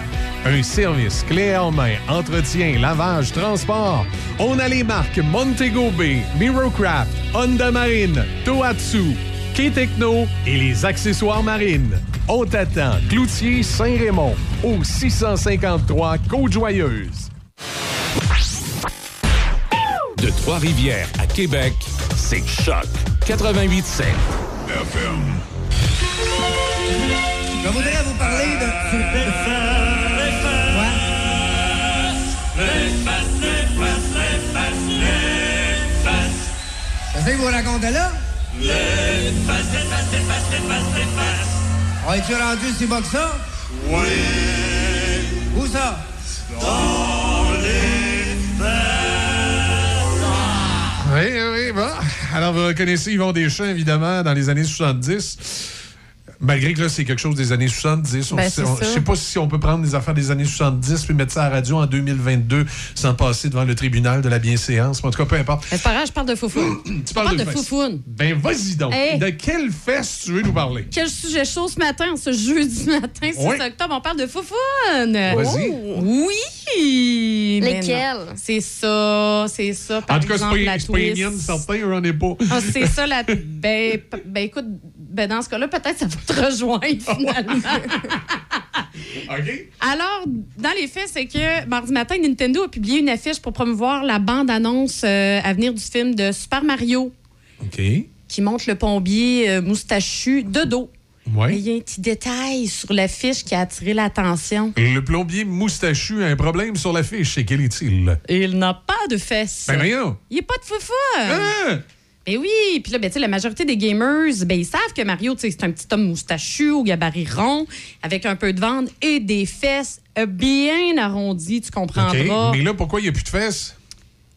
Un service clé en main, entretien, lavage, transport. On a les marques Montego Bay, Mirocraft, Honda Marine, Tohatsu, K-Techno et les accessoires marines. On t'attend, Cloutier Saint-Raymond, au 653 Côte-Joyeuse. De Trois-Rivières à Québec, c'est Choc 88.7. Je voudrais vous parler de... Qu'est-ce que vous racontez là? On est-tu rendu si bas que ça? Oui. Où ça? Oui, oui, bon. Alors, vous reconnaissez Yvon Deschamps, évidemment, dans les années 70. Malgré que là, c'est quelque chose des années 70. On- Ben, on- je sais pas si on peut prendre des affaires des années 70 puis mettre ça à la radio en 2022 sans passer devant le tribunal de la bienséance. En tout cas, peu importe. Mais C'est pas grave, je parle de foufoune. Tu parles parle de, de foufoune. Ben, vas-y donc. Hey. De quelle fesse tu veux nous parler? Quel sujet chaud ce matin, ce jeudi matin, 6 Oui. octobre, on parle de foufoune. Vas-y. Oh, Oui. Non. C'est ça, c'est ça. Par en tout cas, c'est exemple, pas, pas les twist. miennes, certains, j'en ai pas. Ah, c'est ça, la. Ben, ben, écoute, ben, dans ce cas-là, peut-être ça va te rejoindre finalement. OK. Alors, dans les faits, c'est que mardi matin, Nintendo a publié une affiche pour promouvoir la bande-annonce euh, à venir du film de Super Mario OK. qui montre le plombier euh, moustachu de dos. Ouais. Mais il y a un petit détail sur l'affiche qui a attiré l'attention. Le plombier moustachu a un problème sur la fiche. Et quel est-il? Il n'a pas de fesses. Ben voyons. Il n'y a pas de foufou. Hein? Ben oui, puis là, ben, la majorité des gamers, ben, ils savent que Mario, c'est un petit homme moustachu au gabarit rond, avec un peu de ventre et des fesses bien arrondies, tu comprendras. Mais là, pourquoi il n'y a plus de fesses?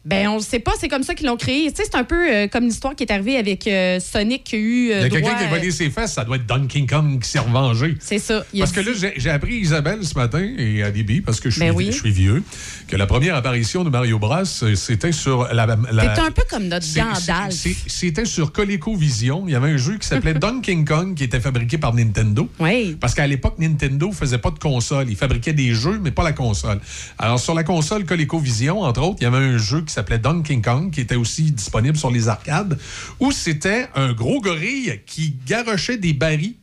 Ben, on le sait pas, c'est comme ça qu'ils l'ont créé. Tu sais, c'est un peu euh, comme l'histoire qui est arrivée avec euh, Sonic qui a eu. euh, Il y a quelqu'un qui a volé ses fesses, ça doit être Donkey Kong qui s'est revengé. C'est ça. Parce que dit- là, j'ai appris Isabelle ce matin et Alibi, parce que je suis, Ben oui. je suis vieux, que la première apparition de Mario Bros, c'était sur la. la T'es un peu comme notre Gandalf. C'était sur ColecoVision. Il y avait un jeu qui s'appelait Donkey Kong qui était fabriqué par Nintendo. Oui. Parce qu'à l'époque, Nintendo faisait pas de console. Il fabriquait des jeux, mais pas la console. Alors, sur la console ColecoVision, entre autres, il y avait un jeu qui s'appelait Donkey Kong qui était aussi disponible sur les arcades où c'était un gros gorille qui garochait des barils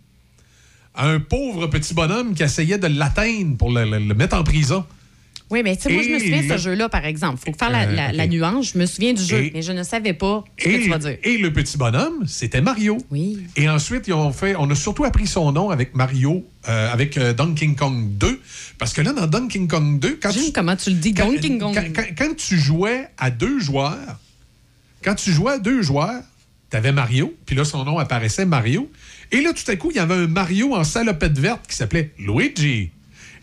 à un pauvre petit bonhomme qui essayait de l'atteindre pour le mettre en prison. Oui, mais tu sais, moi, je me souviens de le- ce jeu-là, par exemple. faut faire la, Euh, la nuance. Je me souviens du jeu, Et- mais je ne savais pas ce que Et, tu vas dire. et le petit bonhomme, c'était Mario. Oui. Et ensuite, ils ont fait, on a surtout appris son nom avec Mario, euh, avec euh, Donkey Kong 2. Parce que là, dans Donkey Kong 2, quand tu, comment tu le dis, quand, Donkey Kong. quand- quand- quand tu jouais à deux joueurs, quand tu jouais à deux joueurs, t'avais Mario, puis là, son nom apparaissait Mario. Et là, tout à coup, il y avait un Mario en salopette verte qui s'appelait Luigi.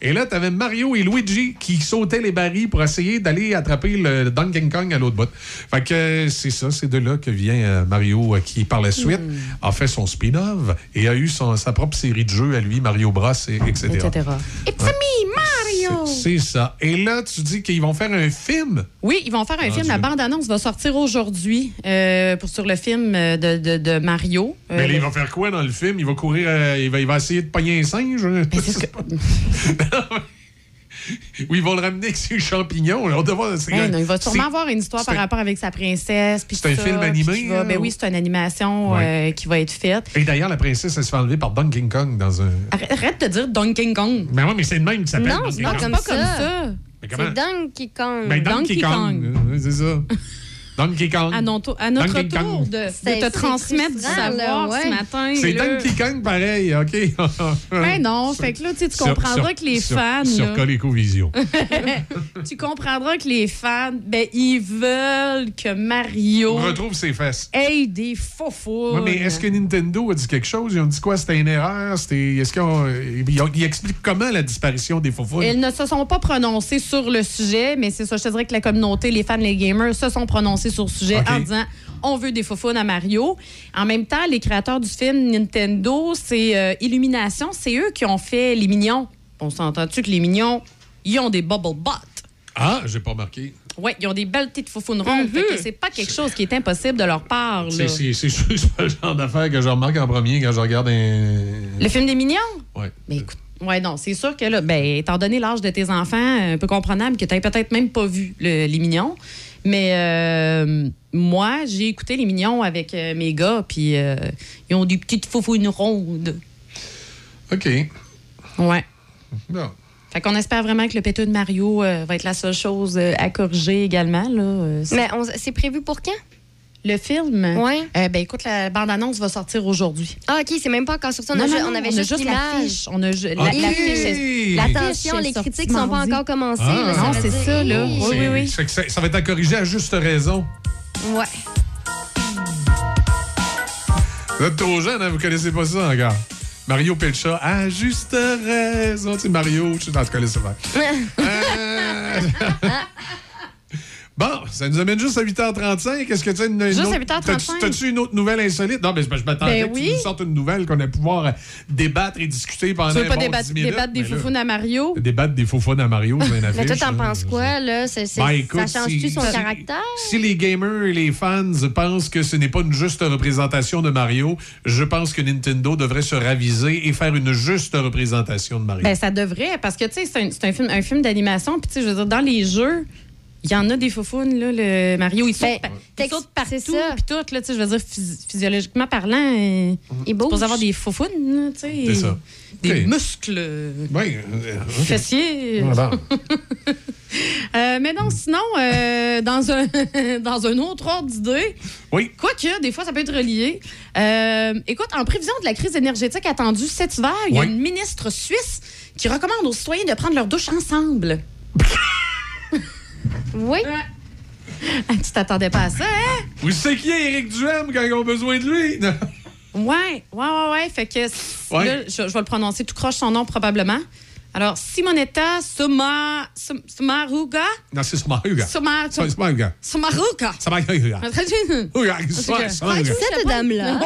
Et là, t'avais Mario et Luigi qui sautaient les barils pour essayer d'aller attraper le Donkey Kong à l'autre bout. Fait que euh, c'est ça, c'est de là que vient euh, Mario euh, qui, par la suite, Hmm. a fait son spin-off et a eu son- sa propre série de jeux à lui, Mario Bros, et, etc. Etc. It's Ouais. me, Mario! C'est ça. Et là, tu dis qu'ils vont faire un film? Oui, ils vont faire un Ah, film. Dieu. La bande-annonce va sortir aujourd'hui euh, pour sur le film de, de- de Mario. Euh, Mais là, il va faire quoi dans le film? Il va courir, euh, il, va, il va essayer de pogner un singe? Ou ils vont le ramener avec ses champignons. là. On doit voir- c'est- Ben non, il va sûrement avoir une histoire par rapport avec sa princesse. C'est un film animé, ben ou- oui, c'est une animation Ouais. euh, qui va être faite. Et d'ailleurs, la princesse, elle se fait enlever par Donkey Kong dans un. Arrête, de dire Donkey Kong. Ben oui, mais c'est le même qui s'appelle Non, Donkey c'est pas Kong. comme pas comme ça. Mais? C'est Donkey Kong. Ben, Donkey, Donkey Kong. Kong. Oui, c'est ça. Donkey Kong. À, non- à notre Donkey tour Kong. de, te transmettre du savoir ouais. ce matin. C'est là. Donkey Kong pareil, OK? Ben non, fait que là, tu sais, tu Sur- comprendras sur- que les sur- fans. Sur ColecoVision. tu comprendras que les fans, ben, ils veulent que Mario On retrouve ses fesses. ait des faux fous. Ouais, mais est-ce que Nintendo a dit quelque chose? Ils ont dit quoi? C'était une erreur? C'était... Est-ce qu'ils ont- ils, ont- ils expliquent comment la disparition des faux Ils ne se sont pas prononcés sur le sujet, mais c'est ça, je te dirais que la communauté, les fans, les gamers, se sont prononcés sur le sujet en disant on veut des faufounes à Mario. En même temps, les créateurs du film Nintendo, c'est euh, Illumination, c'est eux qui ont fait les mignons. On s'entend-tu que les mignons, ils ont des bubble bots? Ah, j'ai pas remarqué. Oui, ils ont des belles petites foufounes rondes. Fait que c'est pas quelque chose qui est impossible de leur part. là. C'est- C'est c'est sûr que c'est pas le genre d'affaire que je remarque en premier quand je regarde un. Le film des mignons? Ouais. Mais écoute, ouais, non, c'est sûr que là, ben, étant donné l'âge de tes enfants, un peu comprenable que tu peut-être même pas vu le- les mignons. Mais euh, moi, j'ai écouté les mignons avec euh, mes gars, puis euh, ils ont des petites foufounes rondes. OK. Ouais. Non. Fait qu'on espère vraiment que le péteux de Mario euh, va être la seule chose euh, à corriger également. Là. Euh, Mais on- c'est prévu pour quand? Le film? Ouais. Euh, ben écoute, la bande-annonce va sortir aujourd'hui. Ah, OK, c'est même pas encore sorti. On, Non, a non, ju- non, on avait on juste l'affiche. On a ju- la- OK. l'affiche est- L'attention, les critiques sont pas mardi. encore commencées. Ah. là, Non, c'est dire- ça, là. Oui, oui, C'est- oui. Ça, fait que ça- ça va être à corriger à juste raison. Ouais. Vous êtes trop jeune, hein, vous connaissez pas ça encore. Mario Pelcha, à juste raison. Tu sais, Mario, je sais pas, tu connais ça. Euh, Bon, ça nous amène juste à 8h35. Est-ce que tu as une, une Juste autre- à 8h35. t'as-tu- une autre nouvelle insolite? Non, mais je m'attendais Ben que oui. tu nous sortes une nouvelle qu'on allait pouvoir débattre et discuter pendant Tu veux un pas bon débattre, 10 minutes? débattre des là, foufounes à Mario? Débattre des fun à Mario, c'est une Mais toi, t'en penses quoi, là? C'est- c'est- Ben, écoute, ça change-tu si- son si- caractère? Si les gamers et les fans pensent que ce n'est pas une juste représentation de Mario, je pense que Nintendo devrait se raviser et faire une juste représentation de Mario. Ben, ça devrait, parce que, tu sais, c'est un, c'est un film, un film d'animation. Puis, tu sais, je veux dire, dans les jeux, il y en a des foufounes, là, le Mario. Il saute, il saute partout, puis tout, là, tu sais, je veux dire, phys- physiologiquement parlant, euh, il bouge. supposé avoir des foufounes, là, tu sais. C'est ça. Des muscles Oui, euh, fessiers. Voilà. Euh, mais non, sinon, euh, dans, un, dans un autre ordre d'idée, oui. quoique, des fois, ça peut être relié. Euh, écoute, en prévision de la crise énergétique attendue cet hiver, il y a une ministre suisse qui recommande aux citoyens de prendre leur douche ensemble. oui. Ah, tu t'attendais pas à ça, hein? Vous savez qui est Éric Duhem quand ils ont besoin de lui? Ouais, ouais, ouais, ouais. Fait que Ouais. là, je, je vais le prononcer tout croche son nom probablement. Alors, Simonetta Suma, Sum- Sumaruga. Non, c'est. Sumaruga. Samaruga. Ouga, Ok. Samaruga. Cette dame-là.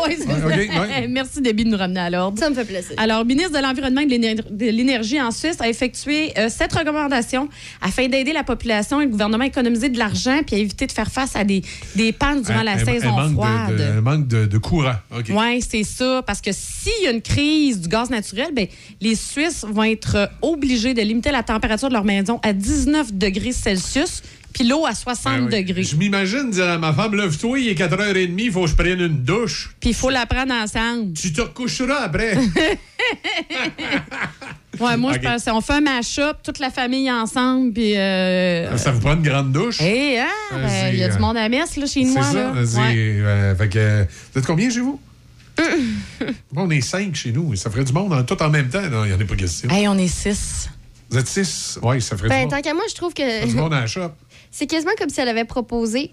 Merci, Debbie, de nous ramener à l'ordre. Ça me fait plaisir. Alors, ministre de l'Environnement et de l'éner- de l'Énergie en Suisse a effectué euh, cette recommandation afin d'aider la population et le gouvernement à économiser de l'argent puis à éviter de faire face à des, des pannes durant la Un- saison un manque de- froide. de- un manque de, de courant. OK. Oui, c'est ça. Parce que s'il y a une crise du gaz naturel, ben, les Suisses vont être obligés de limiter la température de leur maison à 19 degrés Celsius, puis l'eau à 60 Ah oui. degrés. Je m'imagine dire à ma femme, lève-toi, il est 4h30, il faut que je prenne une douche. Puis il faut la prendre ensemble. Tu te recoucheras après. Ouais, moi, Ok. je pense on fait un mash-up, toute la famille ensemble, puis... euh, Ça vous prend une grande douche? Hé, hein? Ben, Il y a euh, du monde à messe, là, chez C'est moi, ça, là. Ouais. euh, fait que, euh, vous êtes combien chez vous? Bon, on est cinq chez nous. Ça ferait du monde en- tout en même temps. Non, il n'y en a pas question. Hey, on est six. Vous êtes six? Oui, ça ferait du Ben, monde. tant qu'à moi, je trouve ferait du que monde à la shop. c'est quasiment comme si elle avait proposé.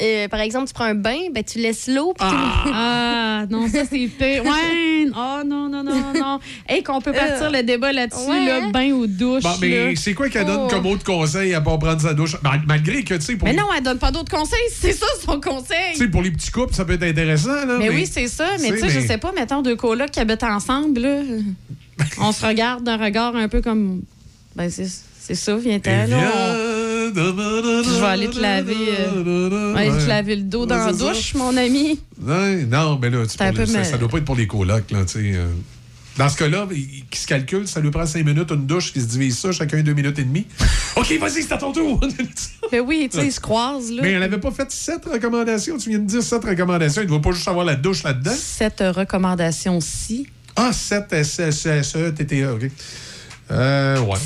Euh, par exemple, tu prends un bain, ben tu laisses l'eau. puis Ah, non, ça, c'est pire. Ouais. Oh, non, non, non, non. Hey, qu'on peut partir le débat là-dessus, ouais, là, bain ou douche. Bon, mais c'est quoi qu'elle donne Oh. comme autre conseil à pas prendre sa douche? Mal- Malgré que, tu sais, pour, Mais les- non, elle donne pas d'autres conseils. C'est ça, son conseil. tu sais, pour les petits couples, ça peut être intéressant. Là, Mais, oui, c'est ça. Mais tu sais, je sais pas, mettons deux colocs qui habitent ensemble, là. on se regarde d'un regard un peu comme. Ben, c'est c'est ça, viens-t'en, Eh là. Je vais aller te laver. euh, aller te laver le dos dans la ça. douche, mon ami. Ouais, non, mais là, c'est C'est un pour le- peu ça, ça doit pas être pour les colocs, là, tu sais. euh. Dans ce cas-là, qui se calcule, ça lui prend cinq minutes, une douche, qui se divise ça, chacun deux minutes et demie. OK, vas-y, c'est à ton tour. Ben oui, tu sais, ils se croisent, là. mais elle avait pas fait sept recommandations. Tu viens de dire sept recommandations. Il ne doit pas juste avoir la douche là-dedans. Cette recommandation-ci. Ah, sept S-S-E, T-T-A, OK. Euh, ouais.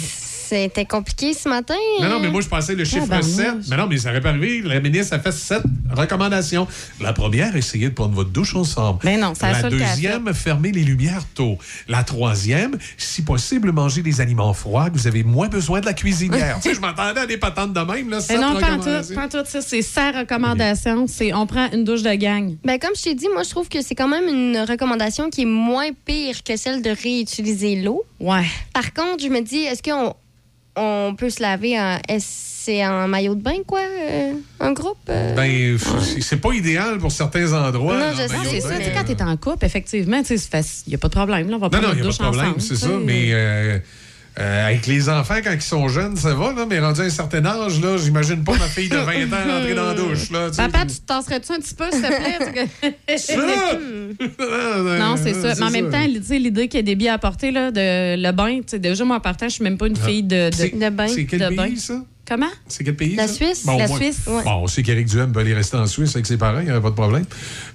C'était compliqué ce matin. Non, non, mais moi, je pensais le chiffre Tabarnouche. 7. Mais non, mais ça aurait pas arrivé. La ministre a fait sept recommandations. La première, essayez de prendre votre douche ensemble. Mais non, c'est la deuxième, fermez les lumières tôt. La troisième, si possible, mangez des aliments froids. Vous avez moins besoin de la cuisinière. tu sais, je m'attendais à des patentes de même, là. Mais non, pas en tout, pas en tout. Ça, c'est sa recommandation. C'est on prend une douche de gang. Ben, comme je t'ai dit, moi, je trouve que c'est quand même une recommandation qui est moins pire que celle de réutiliser l'eau. Ouais. Par contre, je me dis, est-ce qu'on on peut se laver en. est-ce- C'est en maillot de bain, quoi, euh, un groupe? euh? Ben, c'est pas idéal pour certains endroits. Non, je sais, C'est ça, bien, tu sais, euh, quand t'es en couple, effectivement, tu sais, il n'y a pas de problème. Là, on va Non, prendre non, il une n'y a douche pas de problème, ensemble, c'est ça. Mais euh, avec les enfants, quand ils sont jeunes, ça va, là, mais rendu à un certain âge, là, j'imagine pas ma fille de 20 ans rentrer dans la douche. Là, tu. Papa, tu tasserais-tu un petit peu, s'il te plaît? Ça! non, c'est ça. Mais en même temps, l'idée qu'il y a des billets à porter, là, de, le bain, déjà, moi, en partant, je suis même pas une Ah. fille de, de, bain. c'est quel de ça? Comment? C'est quel pays? La ça? Suisse. Bon, La moi- Suisse, ouais. Bon, on sait qu'Éric Duhem va aller rester en Suisse avec ses parents, il n'y aurait pas de problème.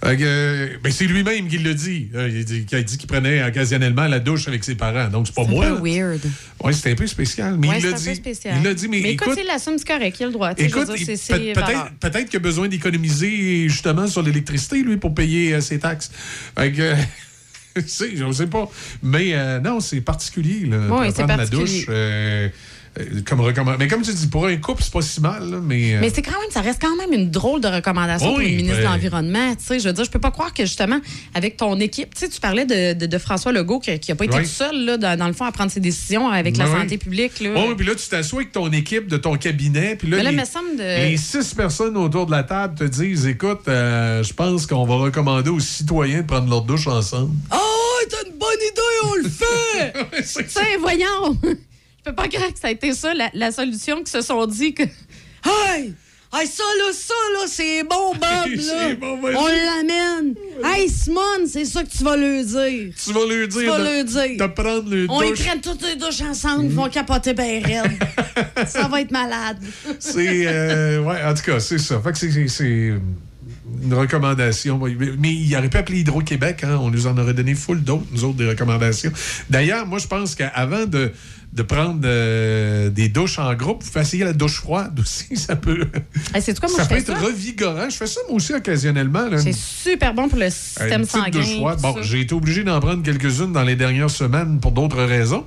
Euh, ben, c'est lui-même qui le dit. Euh, Il dit- a dit qu'il prenait occasionnellement la douche avec ses parents. Donc, c'est pas C'est moi. un peu là. weird. Oui, c'était un peu spécial. Mais Ouais, il c'est l'a un dit. peu spécial. Il l'a dit, mais, écoute, écoute. il l'assume, c'est correct, il a le droit. Écoute, c'est- peut- c'est peut-être qu'il a besoin d'économiser justement sur l'électricité, lui, pour payer euh, ses taxes. Fait que, c'est- je ne sais pas. Mais euh, non, c'est particulier. Là, c'est prendre la particulier. douche. Euh, comme recommand- Mais comme tu dis, pour un couple, c'est pas si mal. là, mais, euh, Mais c'est quand même, ça reste quand même une drôle de recommandation pour Oui, une ministre de ben- l'Environnement. Je veux dire, je peux pas croire que justement, avec ton équipe, tu sais, tu parlais de, de- de François Legault qui, qui a pas été Oui. tout seul, là, dans, dans le fond, à prendre ses décisions avec la oui. santé publique. Là. Oui, puis là, tu t'assois avec ton équipe de ton cabinet. Puis là, Mais là, les, de- six personnes autour de la table te disent Écoute, euh, je pense qu'on va recommander aux citoyens de prendre leur douche ensemble. Oh, t'as une bonne idée, on le fait! tu sais, voyons! Je peux pas croire que ça a été ça, la, la solution, qu'ils se sont dit que. Hey! Hey, ça, là, ça, là, c'est bon, Bob, là! Bon, on l'amène! Hey, Simone, c'est ça que tu vas lui dire! Tu vas lui dire, Tu vas de, lui dire. de prendre le On y douche. prenne toutes les douches ensemble, ils vont capoter ben raide. ça va être malade. C'est. euh, ouais, en tout cas, c'est ça. Fait que c'est- une recommandation. Mais mais il aurait pu appeler Hydro-Québec. Hein? On nous en aurait donné full d'autres, nous autres, des recommandations. D'ailleurs, moi, je pense qu'avant de, de prendre euh, des douches en groupe, vous essayer la douche froide aussi. Ça peut. Hey, sais-tu quoi, moi, ça peut être ça? revigorant. Je fais ça, moi aussi, occasionnellement. C'est super bon pour le système sanguin. douche froide. Bon, j'ai été obligé d'en prendre quelques-unes dans les dernières semaines pour d'autres raisons.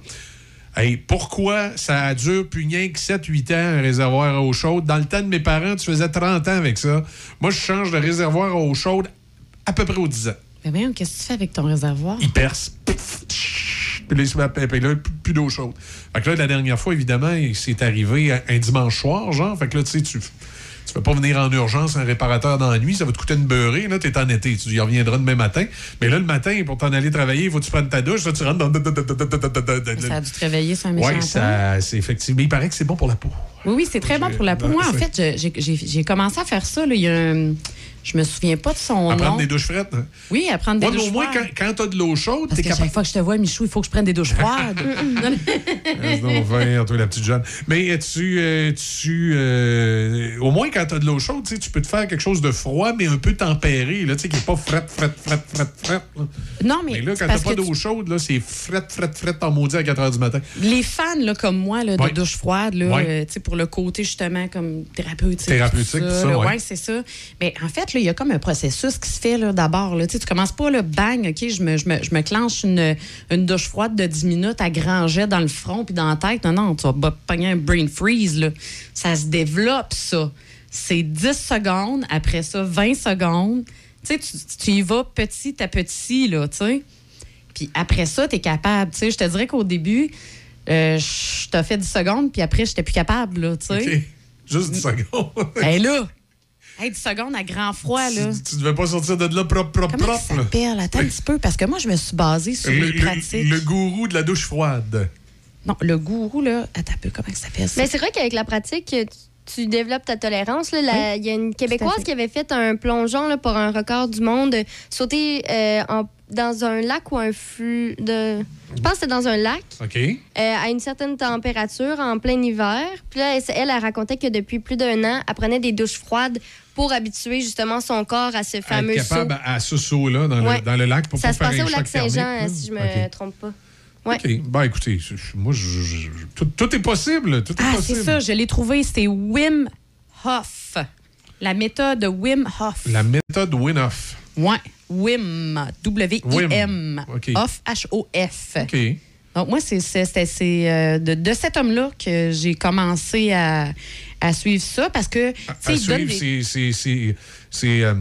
Hey, pourquoi ça dure plus rien que 7-8 ans, un réservoir à eau chaude? Dans le temps de mes parents, tu faisais 30 ans avec ça. Moi, je change de réservoir à eau chaude à peu près aux 10 ans. Mais voyons, qu'est-ce que tu fais avec ton réservoir? Il perce. Pff, Puis là, il se met à- puis là, plus- d'eau chaude. Fait que là, la dernière fois, évidemment, c'est arrivé un- dimanche soir, genre. Fait que là, tu sais, tu. Tu peux pas venir en urgence un réparateur dans la nuit, ça va te coûter une beurrée. Là, t'es en été, tu y reviendras demain matin. Mais là, le matin, pour t'en aller travailler, il faut que tu prennes ta douche, là, tu rentres dans. Ça a dû te réveiller, c'est un méchant Oui, ça, c'est effectivement. Il paraît que c'est bon pour la peau. Oui, oui, c'est très bon pour la peau. Moi, en fait, j'ai commencé à faire ça. Là, il y a un- Je me souviens pas de son À nom. prendre des douches hein? Oui, à prendre des Ouais, douches au moins, quand, froides. quand t'as de l'eau chaude, t'es capable. chaque fois que je te vois, Michou, il faut que je prenne des douches froides. Vert, toi, la petite jeune. Mais tu, euh, tu euh, au moins quand tu as de l'eau chaude, tu tu peux te faire quelque chose de froid, mais un peu tempéré, là, tu sais, qui n'est pas fret, fret, fret, fret, fret. là. non, mais, Mais là, quand t'as pas d'eau chaude, là, c'est fret, fret, fret en maudit à 4 h du matin. les fans là, comme moi là, de Ouais. douche froide, là, Ouais. euh, tu pour le côté justement comme thérapeutique. Thérapeutique, tout ça, là, ouais. ouais, c'est ça. Mais en fait, il y a comme un processus qui se fait d'abord. Tu sais, commences pas le bang, OK, je me, je me, je me clenche une, une douche froide de 10 minutes à grand jet dans le front puis dans la tête. Non, non, tu vas pas pogner un brain freeze. Là. Ça se développe, ça. C'est 10 secondes, après ça, 20 secondes. Tu sais, tu, tu y vas petit à petit, là, tu sais. Puis après ça, tu es capable. Tu sais, je te dirais qu'au début, euh, je t'ai fait 10 secondes, puis après, j'étais plus capable, là, tu sais. Juste 10 secondes. Hey, là! Hey, 10 secondes à grand froid, là. tu devais pas sortir de là propre, propre, Comment ça propre. là. s'appelle? Attends un petit peu, parce que moi, je me suis basée sur Le, les le- pratiques. le gourou de la douche froide. Non, le gourou, là, attends un peu, comment ça s'appelle ça? Mais c'est vrai qu'avec la pratique, tu, tu développes ta tolérance. Il y a une Québécoise qui avait fait un plongeon là, pour un record du monde, euh, sauter euh, en- dans un lac ou un flux de. Je pense que c'était dans un lac. OK. euh, à une certaine température en plein hiver. Puis là, elle, elle, elle racontait que depuis plus d'un an, elle prenait des douches froides pour habituer justement son corps à ce fameux Être capable saut. à, à ce saut-là dans, Ouais. le, dans le lac pour Ça se passait au lac Saint-Jean, si je me trompe pas. Ouais. OK. Ben, écoutez, je- je- moi, je- je- je- tout, tout est possible. Tout est Ah, possible. c'est ça, je l'ai trouvé, c'est Wim Hof. La méthode Wim Hof. La méthode Winoff. Ouais, Wim, W-I-M. OK. Hof. OK. Donc, moi, c'est euh, de, de cet homme-là que j'ai commencé à, à suivre ça parce que, À donne suivre des- ses, ses, ses, ses, euh,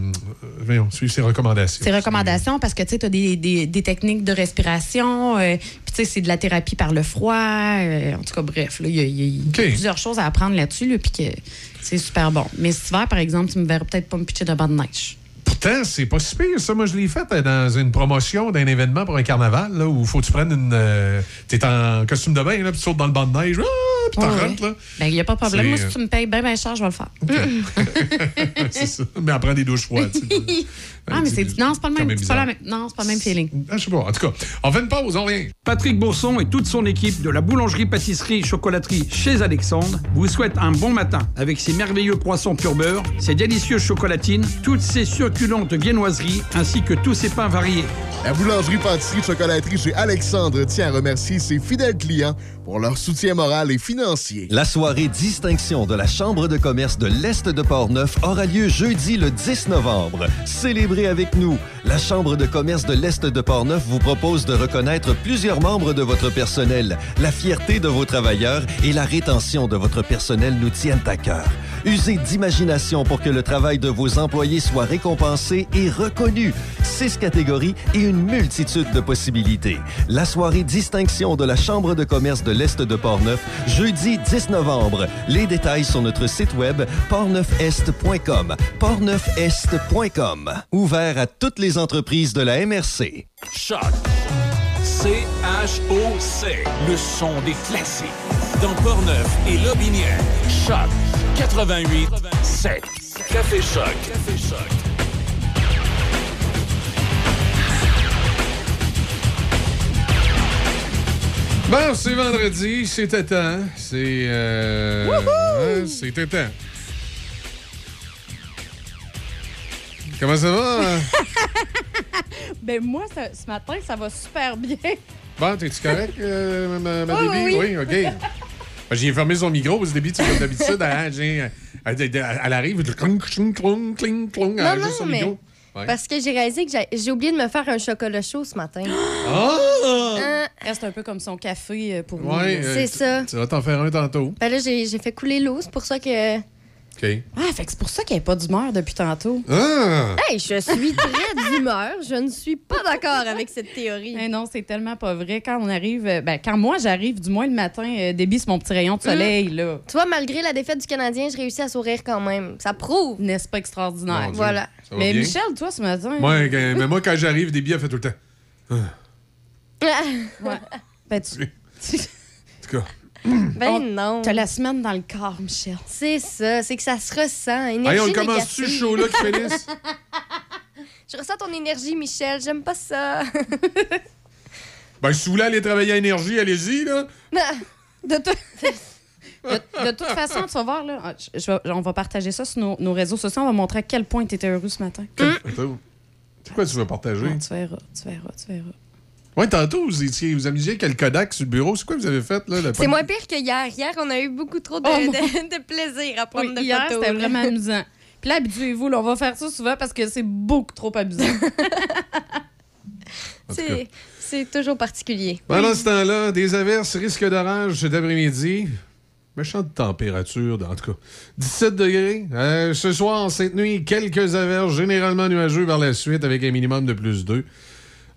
voyons, suivre ses recommandations. ses recommandations parce que tu sais, as des, des- des techniques de respiration, euh, puis tu sais, c'est de la thérapie par le froid. euh, en tout cas, bref, il y a, y y plusieurs choses à apprendre là-dessus, là, puis que c'est super bon. Mais cet hiver, par exemple, tu me verras peut-être pas me pitcher de de neige. Pourtant, c'est pas si pire, ça. Moi, je l'ai fait euh, dans une promotion d'un événement pour un carnaval, là, où il faut que tu prennes une. euh, T'es en costume de bain, là, puis tu sautes dans le banc de neige, ah, puis t'en rentres, là. Ben, il n'y a pas de problème. Moi, si tu me payes bien, bien cher, je vais le faire. c'est ça. Mais après des douches froides. ah, mais c'est. Non, c'est pas le même. c'est pas la bizarre. même- Non, c'est pas le même feeling. Ah, je sais pas. En tout cas, on fait une pause, on revient. Patrick Bourson et toute son équipe de la boulangerie-pâtisserie-chocolaterie chez Alexandre vous souhaitent un bon matin avec ses merveilleux poissons pur beurre, ses délicieuses chocolatines, toutes ses succulentes viennoiseries ainsi que tous ses pains variés. La boulangerie pâtisserie chocolaterie chez Alexandre tient à remercier ses fidèles clients pour leur soutien moral et financier. La soirée distinction de la Chambre de commerce de l'Est de Portneuf aura lieu jeudi le 10 novembre. Célébrez avec nous. La Chambre de commerce de l'Est de Portneuf vous propose de reconnaître plusieurs membres de votre personnel. La fierté de vos travailleurs et la rétention de votre personnel nous tiennent à cœur. Usez d'imagination pour que le travail de vos employés soit récompensé et reconnu. Six catégories et une multitude de possibilités. La soirée distinction de la Chambre de commerce de l'Est de Portneuf, jeudi 10 novembre. Les détails sur notre site web portneufest.com. portneufest.com. Ouvert à toutes les entreprises de la MRC. Choc. C-H-O-C. Le son des classiques. Dans Portneuf et Lobinière. Choc. 88 7. Café Choc. Café Choc. Bon, c'est vendredi, c'était temps. C'est. Euh, hein, c'était temps. Comment ça va? Ben, moi, ça- ce matin, ça va super bien. Bon, t'es-tu correct, euh, ma, ma Oui, oui, oui. OK. Ben, J'ai fermé son micro parce que Déby, tu comme d'habitude, elle, j'ai- elle, elle- elle arrive, elle clong, clong, clong, cling, clong, elle Non, a son mais. micro. Ouais. Parce que j'ai réalisé que j'ai- oublié de me faire un chocolat chaud ce matin. Ah! Euh, C'est un peu comme son café euh, pour. Ouais, là. euh, C'est tu- ça. Tu vas t'en faire un tantôt. Ben là, j'ai j'ai fait couler l'eau, c'est pour ça que. OK. Ah, fait que c'est pour ça qu'il n'y a pas d'humeur depuis tantôt. Ah! Hey, je suis très d'humeur. Je ne suis pas d'accord avec cette théorie. Eh non, c'est tellement pas vrai. Quand on arrive, euh, ben, quand moi j'arrive, du moins le matin, euh, débit sur mon petit rayon de soleil, là. Tu vois, malgré la défaite du Canadien, je réussis à sourire quand même. Ça prouve. N'est-ce pas extraordinaire? Voilà. Mais bien? Michel, toi, ce matin. Moi, quand- mais moi, quand j'arrive, Déby, elle fait tout le temps. Ah. Ouais. Ben, tu. En tout cas. Ben Oh, non. T'as la semaine dans le corps, Michel. C'est ça, c'est que ça se ressent. Énergie Hey, on commence-tu, chaud, là, finisse? Je ressens ton énergie, Michel. J'aime pas ça. Ben, si vous voulez aller travailler à énergie, allez-y, là. De, tout- de, de toute façon, tu vas voir, là, ah, je- je vais- on va partager ça sur nos, nos réseaux sociaux. On va montrer à quel point tu étais heureux ce matin. Attends. C'est quoi tu veux partager? Ouais, tu verras, tu verras, tu verras. Ouais, tantôt, vous étiez, vous amusiez avec le Kodak sur le bureau. C'est quoi que vous avez fait, là? le C'est moins pire que hier. Hier, on a eu beaucoup trop de, Oh, de- de plaisir à prendre Oui, de hier, photos. c'était vraiment amusant. Puis là, habituez-vous, là, on va faire ça souvent parce que c'est beaucoup trop amusant. C'est- C'est toujours particulier. Pendant ce temps-là, des averses, risque d'orage cet après-midi. Méchante température, en tout cas. 17 degrés. Euh, ce soir, en cette nuit, quelques averses, généralement nuageux par la suite, avec un minimum de plus 2.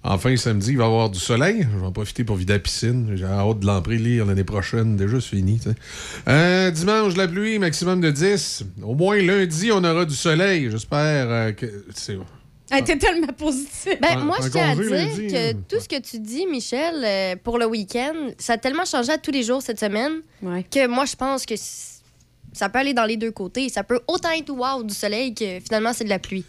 Enfin, samedi, il va y avoir du soleil. Je vais en profiter pour vider la piscine. J'ai hâte de l'emplir l'année prochaine. Déjà, c'est fini. Euh, dimanche, la pluie, maximum de 10. Au moins, lundi, on aura du soleil. J'espère euh, que... c'est- Elle était tellement positive. Ben, moi, je tiens à dire lundi, que hein. tout ce que tu dis, Michel, euh, pour le week-end, ça a tellement changé à tous les jours cette semaine que moi, je pense que ça peut aller dans les deux côtés. Ça peut autant être wow du soleil que finalement, c'est de la pluie.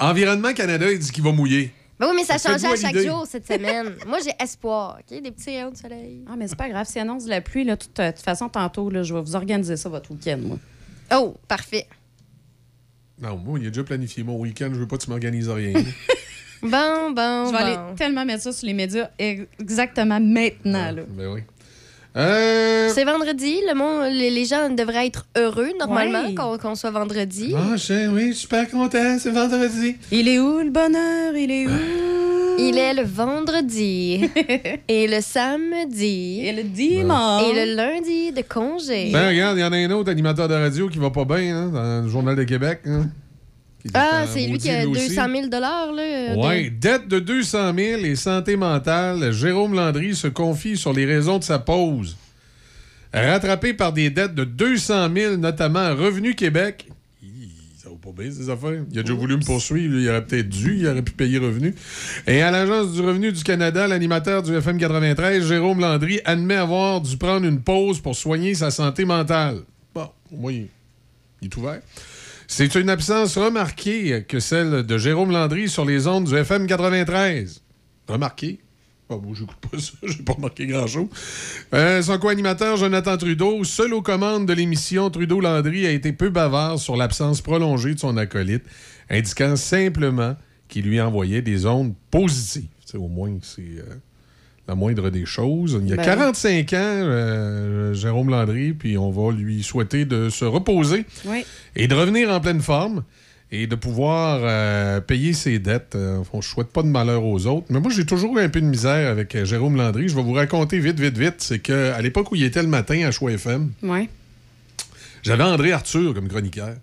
Environnement Canada, il dit qu'il va mouiller. Ben oui, mais ça Faites-vous changeait à chaque idée. jour cette semaine. moi, j'ai espoir. OK? Des petits rayons de soleil. Ah, mais c'est pas grave. Si annonce de la pluie, là, tout- de toute façon, tantôt, là, je vais vous organiser ça votre week-end, moi. Oh, parfait. Non, moi, il a déjà planifié mon week-end. Je veux pas que tu m'organises rien. Bon, bon, Je vais aller tellement mettre ça sur les médias ex- exactement maintenant, là. ben oui. Euh... C'est vendredi. Le monde, les, les gens devraient être heureux, normalement, Ouais. qu'on qu'on soit vendredi. Ah, je- oui, super content, c'est vendredi. Il est où le bonheur? Il est où? Il est le vendredi et le samedi Et le dimanche. et le lundi de congé. Ben, regarde, il y en a un autre animateur de radio qui va pas bien, hein, dans le Journal de Québec. hein, ah, c'est lui qui a aussi. 200 000 là. de- Ouais, dette de 200 000 et santé mentale. Jérôme Landry se confie sur les raisons de sa pause. Rattrapé par des dettes de 200 000, notamment Revenu Québec. Hi, Ça pas bien, ces affaires. Il a déjà voulu me poursuivre. Il aurait peut-être dû. Il aurait pu payer revenu. Et à l'Agence du revenu du Canada, l'animateur du FM 93, Jérôme Landry, admet avoir dû prendre une pause pour soigner sa santé mentale. Bon, au moins, il est ouvert. C'est une absence remarquée que celle de Jérôme Landry sur les ondes du FM 93. Remarqué. Ah bon, j'écoute pas ça, j'ai pas remarqué grand-chose. Euh, son co-animateur, Jonathan Trudeau, seul aux commandes de l'émission Trudeau-Landry, a été peu bavard sur l'absence prolongée de son acolyte, indiquant simplement qu'il lui envoyait des ondes positives. C'est au moins, c'est euh, la moindre des choses. Il y a Ben 45 ans, euh, Jérôme Landry, puis on va lui souhaiter de se reposer Oui. et de revenir en pleine forme et de pouvoir euh, payer ses dettes. Euh, on ne souhaite pas de malheur aux autres. Mais moi, j'ai toujours eu un peu de misère avec euh, Jérôme Landry. Je vais vous raconter vite, vite, vite. C'est qu'à l'époque où il était le matin à Choix FM, j'avais André Arthur comme chroniqueur.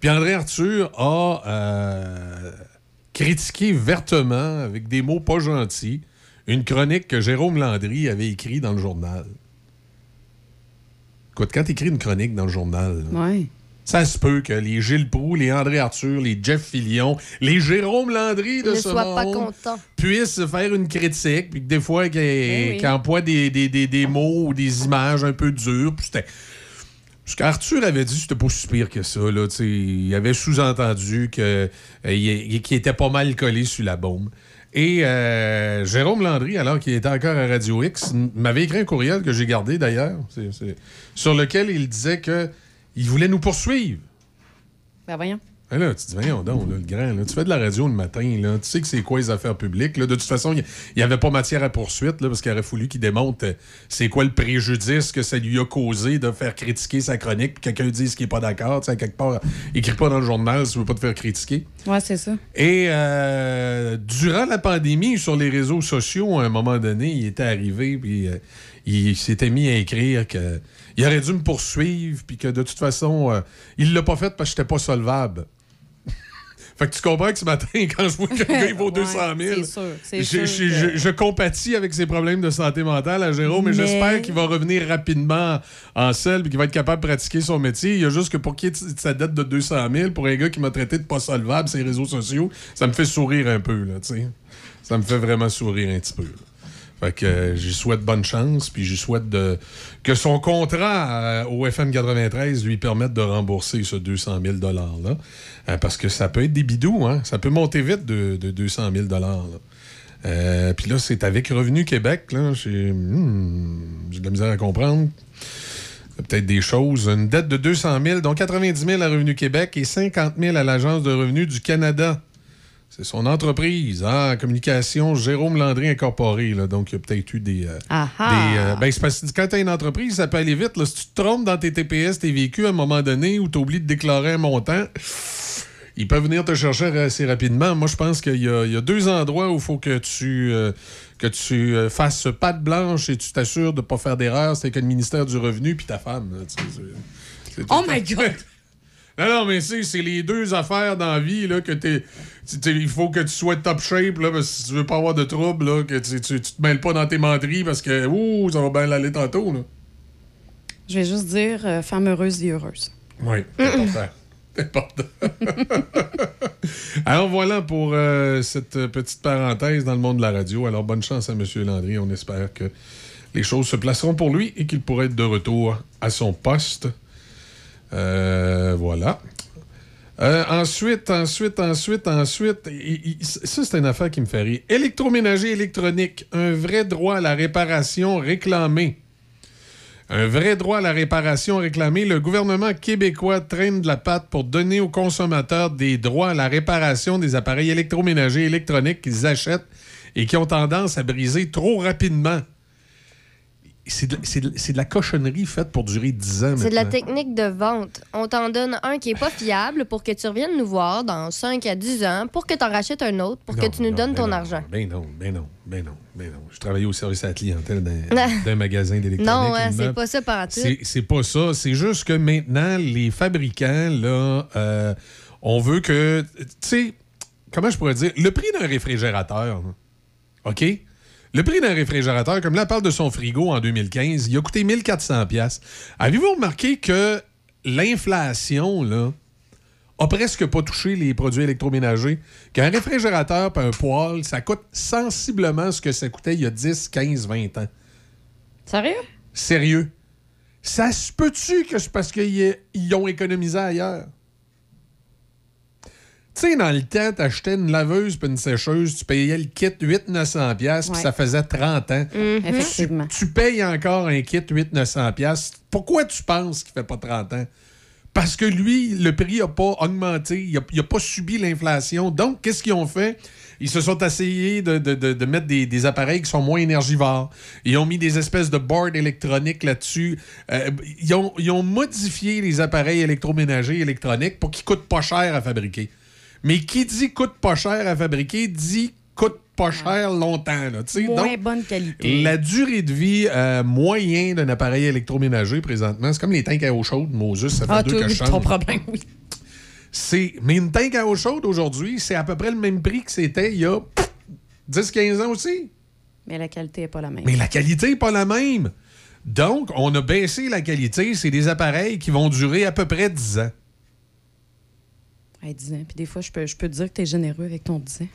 Puis André Arthur a critiqué vertement, avec des mots pas gentils, une chronique que Jérôme Landry avait écrite dans le journal. Écoute, quand tu écris une chronique dans le journal, là, ça se peut que les Gilles Proux, les André Arthur, les Jeff Fillion, les Jérôme Landry de ne ce sois pas monde content. puissent faire une critique, puis que des fois, qu'ils oui. qu'ils emploient des, des- des- des mots ou des images un peu dures. Puis c'était. Ce qu'Arthur avait dit, c'était pas si pire que ça. Là, il avait sous-entendu euh, il- qu'il était pas mal collé sur la bombe. Et euh, Jérôme Landry, alors qu'il était encore à Radio X, m'avait écrit un courriel que j'ai gardé d'ailleurs, sur lequel il disait que il voulait nous poursuivre. Ben voyons. Ben là, tu te dis, voyons donc, là, le grand, là, tu fais de la radio le matin, là, tu sais que c'est quoi les affaires publiques. Là. De toute façon, il n'y avait pas matière à poursuite, là, parce qu'il aurait fallu qu'il démontre euh, c'est quoi le préjudice que ça lui a causé de faire critiquer sa chronique, puis quelqu'un dise qu'il n'est pas d'accord. Tu sais, quelque part, écris pas dans le journal si tu veux pas te faire critiquer. Ouais, c'est ça. Et euh, durant la pandémie, sur les réseaux sociaux, à un moment donné, il était arrivé, puis euh, il s'était mis à écrire que il aurait dû me poursuivre, puis que de toute façon, euh, il l'a pas fait parce que j'étais pas solvable. Fait que tu comprends que ce matin, quand je vois que quelqu'un il vaut 200 000, c'est sûr, c'est je, sûr je- que- je- je compatis avec ses problèmes de santé mentale à Jérôme, mais, Mais- j'espère qu'il va revenir rapidement en selle et qu'il va être capable de pratiquer son métier. Il y a juste que pour qu'il ait sa dette de 200 000, pour un gars qui m'a traité de pas solvable sur les réseaux sociaux, ça me fait sourire un peu, là, tu sais. Ça me fait vraiment sourire un petit peu. là. Fait que euh, j'y souhaite bonne chance, puis j'y souhaite que son contrat euh, au FM 93 lui permette de rembourser ce 200 000 $-là. Parce que ça peut être des bidous, hein? Ça peut monter vite de, de 200 000 là. Euh, puis là, c'est avec Revenu Québec. là. J'ai hmm, de la misère à comprendre. Peut-être des choses. Une dette de 200 000, dont 90 000 à Revenu Québec et 50 000 à l'Agence de revenus du Canada. C'est son entreprise, hein, communication Jérôme Landry Incorporé. Là, donc, il y a peut-être eu des. euh, Ah des, euh, ben, c'est parce que quand tu as une entreprise, ça peut aller vite. là. Si tu te trompes dans tes TPS, tes véhicules à un moment donné ou tu oublies de déclarer un montant, ils peuvent venir te chercher assez rapidement. Moi, je pense qu'il y, a- il y a deux endroits où il faut que tu, euh, que tu euh, fasses patte blanche et tu t'assures de ne pas faire d'erreur. C'est que le ministère du Revenu puis ta femme. là, tu sais, Oh my God! Non, non, mais c'est c'est les deux affaires dans la vie là, que t'es. Il faut que tu sois top shape là, parce que si tu veux pas avoir de trouble, là, que tu, tu, tu te mêles pas dans tes menteries parce que ouh, ça va bien aller tantôt. Là. Je vais juste dire euh, femme heureuse et heureuse. Oui, c'est important. Alors voilà pour euh, cette petite parenthèse dans le monde de la radio. Alors bonne chance à M. Landry. On espère que les choses se placeront pour lui et qu'il pourra être de retour à son poste. Euh, voilà. Euh, ensuite, ensuite, ensuite, ensuite, ça c'est une affaire qui me fait rire. Électroménager électronique, un vrai droit à la réparation réclamé. Un vrai droit à la réparation réclamé. Le gouvernement québécois traîne de la patte pour donner aux consommateurs des droits à la réparation des appareils électroménagers électroniques qu'ils achètent et qui ont tendance à briser trop rapidement. C'est de, la cochonnerie faite pour durer 10 ans. C'est de la technique de vente. On t'en donne un qui est pas fiable pour que tu reviennes nous voir dans 5 à 10 ans pour que tu en rachètes un autre pour que tu nous non, donnes ben ton non, argent. Ben non, ben non, ben non, ben non. Je travaillais au service à la clientèle d'un magasin d'électronique. Non, hein, c'est pas ça par. C'est pas ça. C'est juste que maintenant, les fabricants, là, euh, on veut que. Tu sais, comment je pourrais dire? Le prix d'un réfrigérateur, là, OK? Le prix d'un réfrigérateur, comme là, elle parle de son frigo en 2015, il a coûté 1400 pièces. Avez-vous remarqué que l'inflation, là, a presque pas touché les produits électroménagers? Qu'un réfrigérateur et un poêle, ça coûte sensiblement ce que ça coûtait il y a 10, 15, 20 ans. Sérieux? Sérieux. Ça se peut-tu que c'est parce qu'ils ils ont économisé ailleurs? Tu sais, dans le temps, t'achetais une laveuse puis une sécheuse, tu payais le kit 800-900$, puis Ouais. ça faisait 30 ans. Mhm. Effectivement. Tu, tu payes encore un kit 800-900$. Pourquoi tu penses qu'il fait pas 30 ans? Parce que lui, le prix n'a pas augmenté, il n'a pas subi l'inflation. Donc, qu'est-ce qu'ils ont fait? Ils se sont essayés de, de- de- de mettre des, des appareils qui sont moins énergivores. Ils ont mis des espèces de boards électroniques là-dessus. Euh, ils, ont, ils ont modifié les appareils électroménagers électroniques pour qu'ils coûtent pas cher à fabriquer. Mais qui dit coûte pas cher à fabriquer dit coûte pas cher longtemps. là. Moins Donc, bonne qualité. la durée de vie euh, moyen d'un appareil électroménager présentement, c'est comme les tanks à eau chaude, Moses, ça fait Ah, deux que je ton problème, oui. C'est, mais une tank à eau chaude aujourd'hui, c'est à peu près le même prix que c'était il y a pff, 10-15 ans aussi. Mais la qualité n'est pas la même. Mais la qualité n'est pas la même. Donc, on a baissé la qualité. C'est des appareils qui vont durer à peu près 10 ans. Hey, 10 ans. Puis des fois, je peux, je peux te dire que tu es généreux avec ton 10 ans.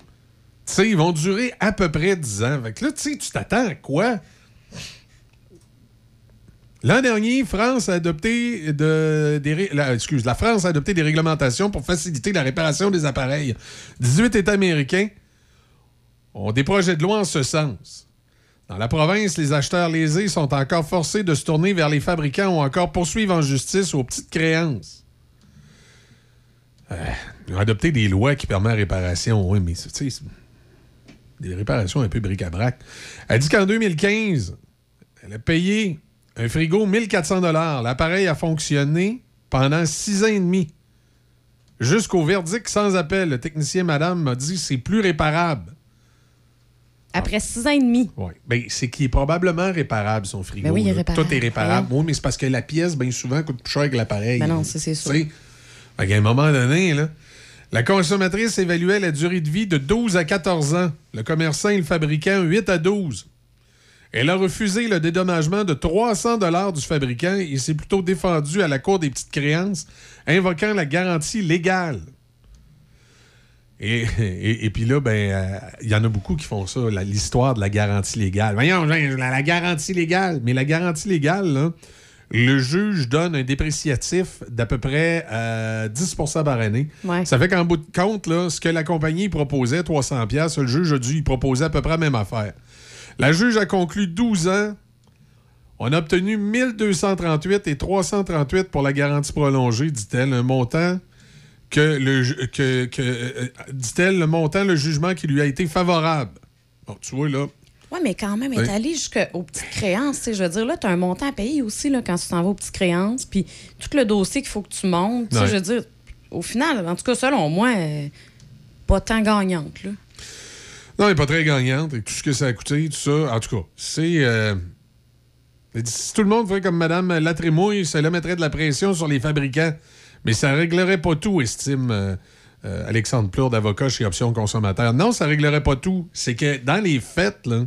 Tu sais, ils vont durer à peu près 10 ans. Fait là, tu sais, tu t'attends à quoi? L'an dernier, France a adopté de, des la, excuse, la France a adopté des réglementations pour faciliter la réparation des appareils. 18 États américains ont des projets de loi en ce sens. Dans la province, les acheteurs lésés sont encore forcés de se tourner vers les fabricants ou encore poursuivre en justice aux petites créances. Euh, ils ont adopté des lois qui permettent la réparation, oui, mais c'est- tu sais, des réparations un peu bric-à-brac. Elle dit qu'en 2015, elle a payé un frigo 1400 L'appareil a fonctionné pendant six ans et demi. Jusqu'au verdict sans appel, le technicien madame m'a dit c'est plus réparable. Après 6 ans et demi. Oui. Ben, c'est qu'il est probablement réparable, son frigo. Ben oui, il est réparable. Tout est réparable. Oui, mais c'est parce que la pièce, bien souvent, coûte plus cher que l'appareil. Ben non, ça, c'est sûr. Qu'à un moment donné, la consommatrice évaluait la durée de vie de 12 à 14 ans. Le commerçant et le fabricant, 8 à 12. Elle a refusé le dédommagement de 300 du fabricant et s'est plutôt défendue à la Cour des petites créances, invoquant la garantie légale. Et, puis là, ben, euh, il y en a beaucoup qui font ça, l'histoire de la garantie légale. Voyons, la, la garantie légale. Mais la garantie légale, là, le juge donne un dépréciatif d'à peu près euh, 10% par année. Ouais. Ça fait qu'en bout de compte, là, ce que la compagnie proposait, 300 pièces, le juge a dû y proposer à peu près la même affaire. La juge a conclu 12 ans. On a obtenu 1238 et 338 pour la garantie prolongée, dit-elle, un montant que le que, que, euh, dit-elle le montant le jugement qui lui a été favorable. Bon, tu vois là, Oui, mais quand même, est allé jusqu'aux petites créances. tu sais, Je veux dire, là, tu as un montant à payer aussi là, quand tu t'en vas aux petites créances. Puis tout le dossier qu'il faut que tu montes. Je veux dire, au final, en tout cas, selon moi, euh, pas tant gagnante. Là. Non, elle n'est pas très gagnante. Et tout ce que ça a coûté, tout ça. En tout cas, c'est. euh, si tout le monde ferait comme Mme Latrémouille, cela mettrait de la pression sur les fabricants. Mais ça réglerait pas tout, estime euh, euh, Alexandre Plourde, avocat chez Option Consommateur. Non, ça réglerait pas tout. C'est que dans les faits, là,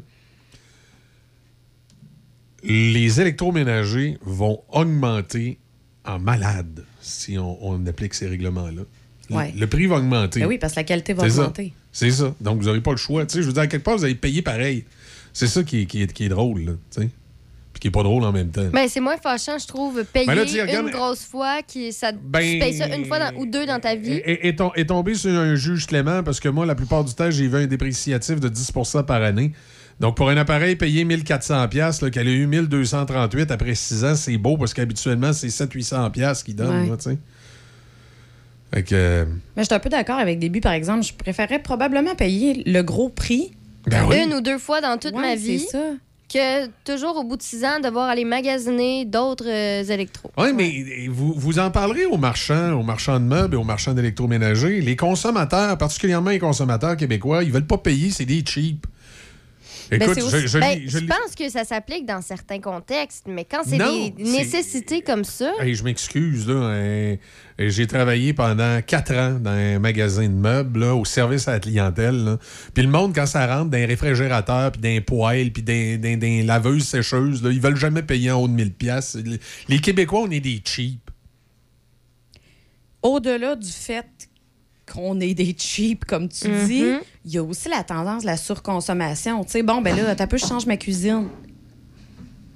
les électroménagers vont augmenter en malade si on, on applique ces règlements-là. Le- Ouais. Le prix va augmenter. Ben oui, parce que la qualité va C'est ça. augmenter. C'est ça. Donc, vous n'aurez pas le choix. Tu sais, je veux dire, à quelque part, vous allez payer pareil. C'est ça qui est, qui est- qui est drôle, là, tu sais. Puis qui est pas drôle en même temps. Ben, c'est moins fâchant, je trouve, payer Ben là, regarde- une grosse fois, qui, ça, Ben- tu payes ça une fois dans- ou deux dans ta vie. Et, et tombé sur un juge clément parce que moi, la plupart du temps, j'ai vu un dépréciatif de 10% par année. Donc, pour un appareil payé 1400 pièces qu'elle a eu 1238 après 6 ans, c'est beau parce qu'habituellement, c'est 700-800 pièces qu'il donne, Ouais. là, tu sais. Fait que... euh, Mais je suis un peu d'accord avec Déby, par exemple. Je préférerais probablement payer le gros prix. Ben oui. Une ou deux fois dans toute Ouais, ma vie. ça. Que toujours au bout de six ans, devoir aller magasiner d'autres euh, électros. Oui, mais vous, vous en parlerez aux marchands, aux marchands de meubles et aux marchands d'électroménager. Les consommateurs, particulièrement les consommateurs québécois, ils veulent pas payer, c'est des cheap. Ben, Écoute, je, aussi- je ben, je je pense que ça s'applique dans certains contextes, mais quand c'est des nécessités comme ça, Hey, je m'excuse, là. hein. J'ai travaillé pendant quatre ans dans un magasin de meubles, là, au service à la clientèle. là. Puis le monde, quand ça rentre dans un réfrigérateur, puis dans un poêle, puis dans, dans- dans une laveuse sécheuse, là, ils veulent jamais payer en haut de 1000 pièces. Les Québécois, on est des cheap. au-delà du fait qu'on est des cheap, comme tu Mhm. dis, il y a aussi la tendance de la surconsommation. Tu sais, bon, ben là, t'as peu, je change ma cuisine.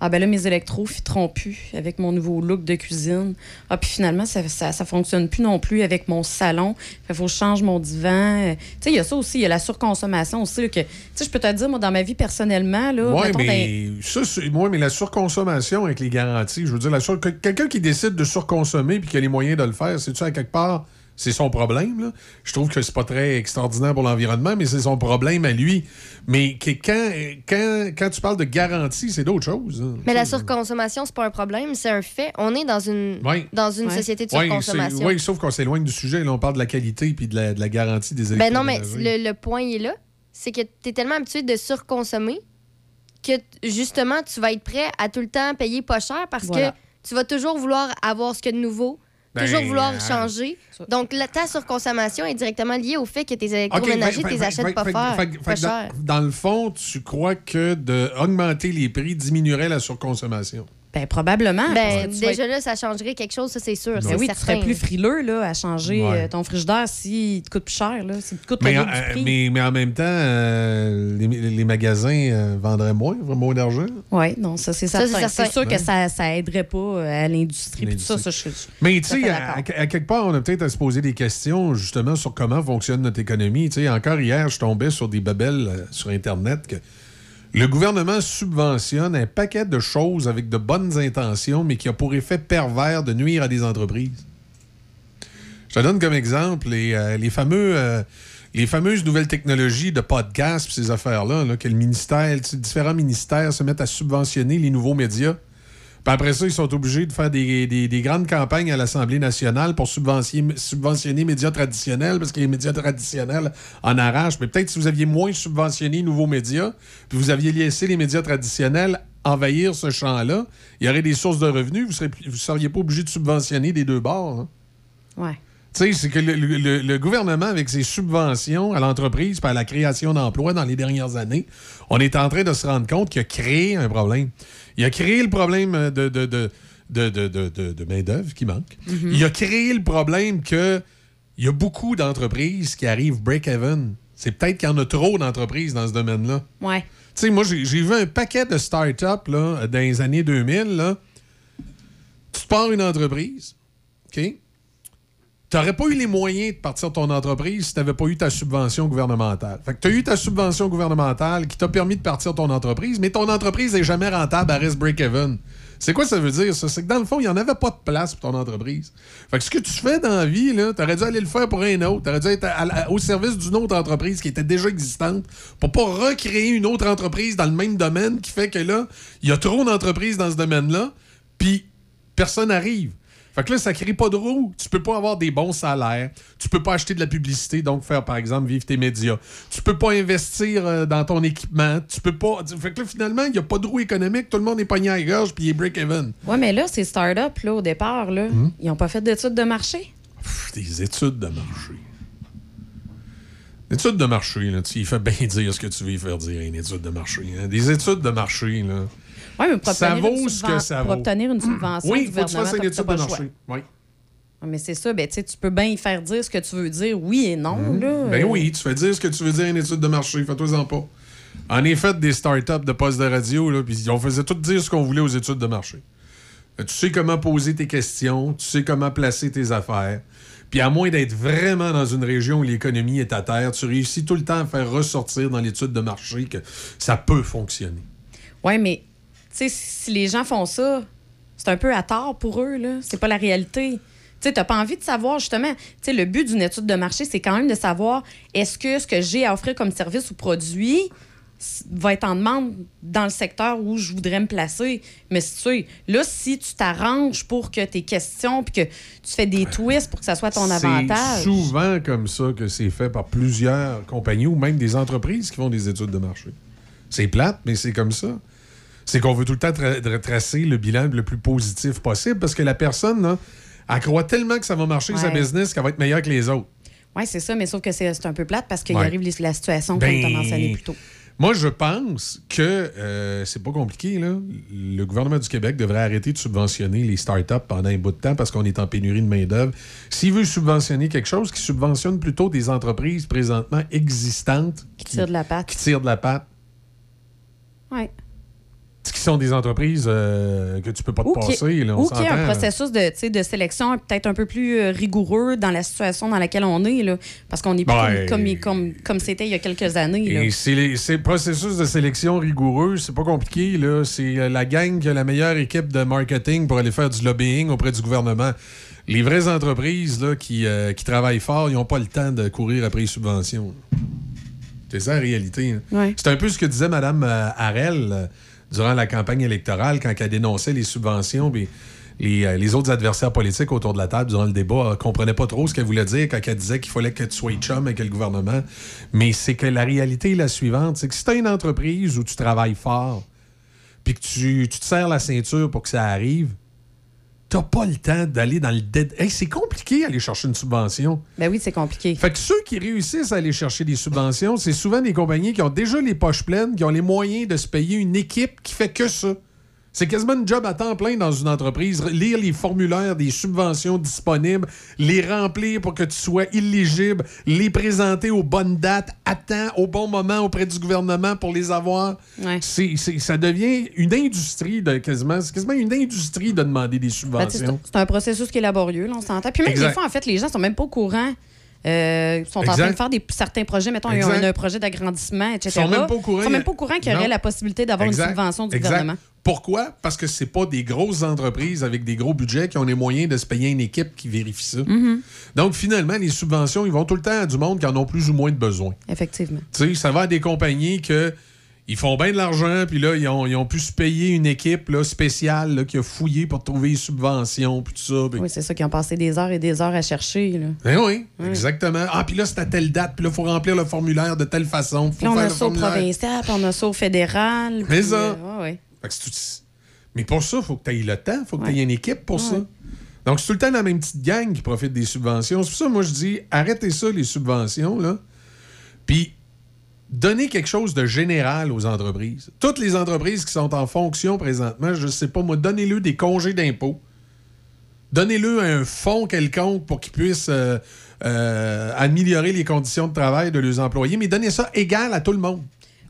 Ah ben là, mes électros fiteront plus avec mon nouveau look de cuisine. Ah, puis finalement, ça, ça, ça fonctionne plus non plus avec mon salon. Il faut que je change mon divan. Euh, Tu sais, il y a ça aussi, il y a la surconsommation aussi. là, que, tu sais, je peux te dire, moi, dans ma vie personnellement, là, Oui, mais, ça, c'est- ouais, mais la surconsommation avec les garanties, je veux dire, la sur- que- quelqu'un qui décide de surconsommer puis qui a les moyens de le faire, c'est-tu à quelque part, c'est son problème, là? Je trouve que c'est pas très extraordinaire pour l'environnement, mais c'est son problème à lui. Mais que quand, quand, quand tu parles de garantie, c'est d'autres choses. hein. Mais la surconsommation, c'est pas un problème, c'est un fait. On est dans une, Ouais. dans une société de surconsommation. oui, sauf qu'on s'éloigne du sujet. Là, on parle de la qualité puis de la, de la garantie des Ben non, mais le, le point il est là. C'est que tu es tellement habitué de surconsommer que justement, tu vas être prêt à tout le temps payer pas cher parce Voilà. que tu vas toujours vouloir avoir ce qu'il y a de nouveau, Ben, toujours vouloir euh, changer. Donc, la, ta surconsommation est directement liée au fait que tes électroménagers, fait- tu les achètes fait- pas, fait- pas fait- dans- cher. Dans le fond, tu crois que d'augmenter les prix diminuerait la surconsommation? Ben, probablement. Ben, tu déjà là, ça changerait quelque chose, ça c'est sûr. Ben c'est oui, tu certain. serais plus frileux là, à changer Ouais. euh, ton frigidaire s'il te coûte plus cher. Là, s'il te coûte Mais, en- du euh, prix. mais, mais en même temps, euh, les, les magasins euh, vendraient moins, moins d'argent? Oui, non, ça, c'est Ça, c'est certain. certain. C'est sûr Ouais. que ça, ça aiderait pas à l'industrie. puis tout ça, ça, je suis Mais tu sais, à, quelque part, on a peut-être à se poser des questions justement sur comment fonctionne notre économie. Tu sais, encore hier, je tombais sur des babelles euh, sur Internet que le gouvernement subventionne un paquet de choses avec de bonnes intentions, mais qui a pour effet pervers de nuire à des entreprises. Je te donne comme exemple les, euh, euh, fameuses nouvelles technologies de podcast, ces affaires-là, là, que le ministère, différents ministères se mettent à subventionner les nouveaux médias. Puis après ça, ils sont obligés de faire des, des- des grandes campagnes à l'Assemblée nationale pour subventionner, subventionner les médias traditionnels, parce que les médias traditionnels en arrachent. Mais peut-être si vous aviez moins subventionné les nouveaux médias, puis vous aviez laissé les médias traditionnels envahir ce champ-là, il y aurait des sources de revenus, vous ne seriez pas obligé de subventionner des deux bords. hein. Ouais. Tu sais, c'est que le, le- le- le gouvernement, avec ses subventions à l'entreprise et à la création d'emplois dans les dernières années, on est en train de se rendre compte qu'il a créé un problème. Il a créé le problème de, de, de, de, main-d'œuvre qui manque. Mhm. Il a créé le problème que il y a beaucoup d'entreprises qui arrivent break-even. C'est peut-être qu'il y en a trop d'entreprises dans ce domaine-là. Ouais. Tu sais, moi, j'ai vu un paquet de start-up dans les années 2000. Là. Tu pars une entreprise, OK? Tu pas eu les moyens de partir de ton entreprise si tu n'avais pas eu ta subvention gouvernementale. Fait que tu as eu ta subvention gouvernementale qui t'a permis de partir de ton entreprise, mais ton entreprise n'est jamais rentable, elle reste break-even. C'est quoi ça veut dire, ça? C'est que dans le fond, il n'y en avait pas de place pour ton entreprise. Fait que ce que tu fais dans la vie, tu aurais dû aller le faire pour un autre. Tu aurais dû être à- à- au service d'une autre entreprise qui était déjà existante pour pas recréer une autre entreprise dans le même domaine qui fait que là, il y a trop d'entreprises dans ce domaine-là, puis personne n'arrive. Fait que là, ça crée pas de roue. Tu peux pas avoir des bons salaires. Tu peux pas acheter de la publicité, donc faire, par exemple, vivre tes médias. Tu peux pas investir euh, dans ton équipement. Tu peux pas. Fait que là, finalement, il y a pas de roue économique. Tout le monde est pogné à la gorge puis il est break-even. Ouais, mais là, ces startups, là, au départ, là, Hmm? ils n'ont pas fait d'études de marché. Pff, Des études de marché. Études de marché, là, tu y fais bien dire ce que tu veux y faire dire, une étude de marché. hein. Des études de marché, là. Oui, mais pour Ça obtenir, vaut ce que ça pour vaut. obtenir une subvention Oui, du faut que tu fasses gouvernement, une étude de marché. Oui. Mais c'est ça, ben, tu peux bien y faire dire ce que tu veux dire, oui et non. Là, Ben oui, tu fais dire ce que tu veux dire à une étude de marché, fais-toi-en pas. En effet, des startups de postes de radio, là, puis on faisait tout dire ce qu'on voulait aux études de marché. Euh, Tu sais comment poser tes questions, tu sais comment placer tes affaires. Puis à moins d'être vraiment dans une région où l'économie est à terre, tu réussis tout le temps à faire ressortir dans l'étude de marché que ça peut fonctionner. Ouais, mais sais, si les gens font ça, c'est un peu à tort pour eux, là. C'est pas la réalité. Tu sais, t'as pas envie de savoir, justement. Tu sais, le but d'une étude de marché, c'est quand même de savoir est-ce que ce que j'ai à offrir comme service ou produit va être en demande dans le secteur où je voudrais me placer. Mais si tu sais, là, si tu t'arranges pour que tes questions, puis que tu fais des twists pour que ça soit ton C'est avantage. souvent comme ça que c'est fait par plusieurs compagnies ou même des entreprises qui font des études de marché. C'est plate, mais c'est comme ça. C'est qu'on veut tout le temps tra- tra- tracer le bilan le plus positif possible parce que la personne, là, elle croit tellement que ça va marcher sa Ouais. business qu'elle va être meilleure que les autres. Oui, c'est ça, mais sauf que c'est un peu plate parce qu'il Ouais. arrive la situation Ben, comme tu as mentionné plus tôt. Moi, je pense que euh, c'est pas compliqué. Là. Le gouvernement du Québec devrait arrêter de subventionner les startups pendant un bout de temps parce qu'on est en pénurie de main-d'œuvre. S'il veut subventionner quelque chose, qu'il subventionne plutôt des entreprises présentement existantes Qui tire de la patte. qui tirent de la patte, Qui sont des entreprises euh, que tu peux pas te Ou qui, passer. Là, on ou qui a un processus de, de sélection peut-être un peu plus euh, rigoureux dans la situation dans laquelle on est. Là, parce qu'on est plus comme, comme, comme, comme c'était il y a quelques années. là. Et c'est les- c'est le processus de sélection rigoureux, c'est pas compliqué. là. C'est euh, la gang qui a la meilleure équipe de marketing pour aller faire du lobbying auprès du gouvernement. Les vraies entreprises là, qui, euh, qui travaillent fort, ils n'ont pas le temps de courir après les subventions. C'est ça la réalité. hein. Ouais. C'est un peu ce que disait Mme Harel euh, durant la campagne électorale quand elle dénonçait les subventions. puis les, euh, les autres adversaires politiques autour de la table durant le débat ne comprenaient pas trop ce qu'elle voulait dire quand elle disait qu'il fallait que tu sois chum avec le gouvernement. Mais c'est que la réalité est la suivante c'est que si tu as une entreprise où tu travailles fort puis que tu, tu te serres la ceinture pour que ça arrive, t'as pas le temps d'aller dans le dead. Hey, c'est compliqué aller chercher une subvention. Ben oui, c'est compliqué. Fait que ceux qui réussissent à aller chercher des subventions, c'est souvent des compagnies qui ont déjà les poches pleines, qui ont les moyens de se payer une équipe qui fait que ça. C'est quasiment une job à temps plein dans une entreprise. Lire les formulaires des subventions disponibles, les remplir pour que tu sois illigible, les présenter aux bonnes dates, à temps, au bon moment auprès du gouvernement pour les avoir. Ouais. C'est, c'est- ça devient une industrie de quasiment. C'est quasiment une industrie de demander des Ben, subventions. c'est c'est un processus qui est laborieux, là, on s'entend. Puis même Exact. des fois, en fait, les gens sont même pas au courant. Euh, sont en train de faire des, certains projets, mettons, ils ont un, un projet d'agrandissement, etc. Ils sont même pas au courant. Ils sont même pas au courant qu'il y aurait la possibilité d'avoir une subvention du Exact. gouvernement. Pourquoi? Parce que c'est pas des grosses entreprises avec des gros budgets qui ont les moyens de se payer une équipe qui vérifie ça. Mhm. Donc, finalement, les subventions, ils vont tout le temps à du monde qui en ont plus ou moins de besoin. Effectivement. Tu sais, ça va à des compagnies que ils font bien de l'argent, puis là, ils ont, ils ont pu se payer une équipe là, spéciale là, qui a fouillé pour trouver les subventions, puis tout ça. Oui, c'est ça, qui ont passé des heures et des heures à chercher. Là. Ben oui, Ouais. exactement. Ah, puis là, c'est à telle date, puis là, il faut remplir le formulaire de telle façon. Faut là, on faire a le ça au provincial, puis on a ça au fédéral. Mais ça. euh, ouais, ouais. Fait que c'est tout- Mais pour ça, il faut que tu aies le temps, il faut que tu Ouais. aies une équipe pour ça. Donc, c'est tout le temps la même petite gang qui profite des subventions. C'est pour ça, moi, je dis, arrêtez ça, les subventions, là. Puis, donnez quelque chose de général aux entreprises. Toutes les entreprises qui sont en fonction présentement, je sais pas, moi, donnez-le des congés d'impôts. Donnez-le un fonds quelconque pour qu'ils puissent euh, euh, améliorer les conditions de travail de leurs employés, mais donnez ça égal à tout le monde.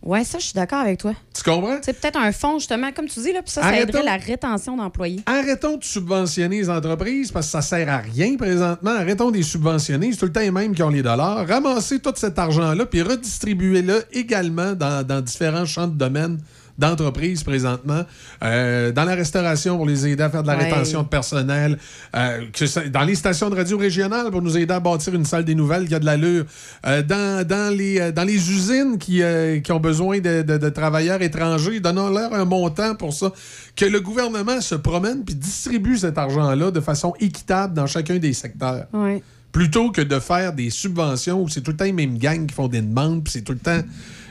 Ouais, ça, je suis d'accord avec toi. Tu comprends? C'est peut-être un fonds, justement, comme tu dis, là, puis ça, ça aiderait la rétention d'employés. Arrêtons de subventionner les entreprises parce que ça sert à rien présentement. Arrêtons de les subventionner. C'est tout le temps les mêmes qui ont les dollars. Ramassez tout cet argent-là puis redistribuez-le également dans, dans différents champs de domaine d'entreprises présentement. Euh, dans la restauration pour les aider à faire de la Ouais. rétention de personnel. Euh, que ça- dans les stations de radio régionales pour nous aider à bâtir une salle des nouvelles qui a de l'allure. Euh, dans, dans, les, dans les usines qui, qui ont besoin de, de- de travailleurs étrangers, donnons-leur un montant pour ça. Que le gouvernement se promène puis distribue cet argent-là de façon équitable dans chacun des secteurs. Ouais. Plutôt que de faire des subventions où c'est tout le temps les mêmes gangs qui font des demandes, puis c'est tout le temps.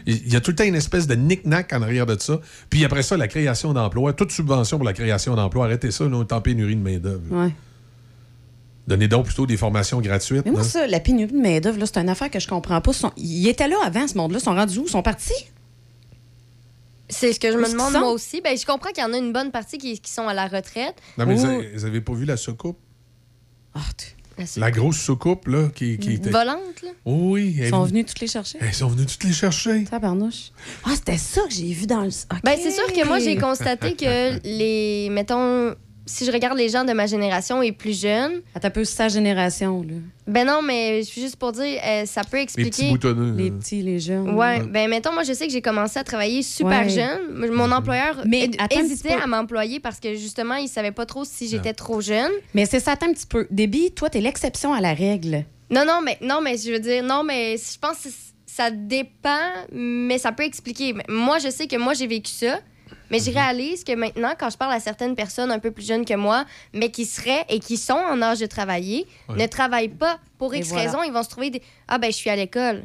Il y a tout le temps une espèce de knick-knack en arrière de ça. Puis après ça, la création d'emplois. Toute subvention pour la création d'emplois. Arrêtez ça, là, on est en pénurie de main-d'œuvre. Ouais. Donnez donc plutôt des formations gratuites. Mais moi, hein. ça, la pénurie de main-d'œuvre, là, c'est une affaire que je comprends pas. Ils sont- Ils étaient là avant, ce monde-là. Ils sont rendus où? Ils sont partis? C'est ce que je me demande moi aussi. Ben, je comprends qu'il y en a une bonne partie qui, qui sont à la retraite. Non, mais vous Ou- avez, vous avez pas vu la soucoupe? Ah, La soucoupe. La grosse soucoupe, là, qui, qui était. Volante, là? Oui. Ils elle- sont venus toutes les chercher? Ils sont venus toutes les chercher. Tabarnouche. Ah, c'était ça que j'ai vu dans le. Ben, c'est sûr que moi, j'ai constaté que les. Mettons, si je regarde les gens de ma génération et plus jeunes. Attends un peu, sa génération, là. Ben non, mais je suis juste pour dire, euh, ça peut Les expliquer. petits boutonneux. Les là. petits, les jeunes. Ouais, ben mettons, moi, je sais que j'ai commencé à travailler super Ouais. jeune. Mon employeur Mais attends hésitait à m'employer parce que justement, il savait pas trop si j'étais trop jeune. Mais c'est ça, attends un petit peu. Déby, toi, t'es l'exception à la règle. Non, non, mais non, mais je veux dire, non, mais je pense que ça dépend, mais ça peut expliquer. Moi, je sais que moi, j'ai vécu ça. Mais Mhm. je réalise que maintenant, quand je parle à certaines personnes un peu plus jeunes que moi, mais qui seraient et qui sont en âge de travailler, Ouais. ne travaillent pas pour X voilà. raisons, ils vont se trouver des Ah, ben, je suis à l'école.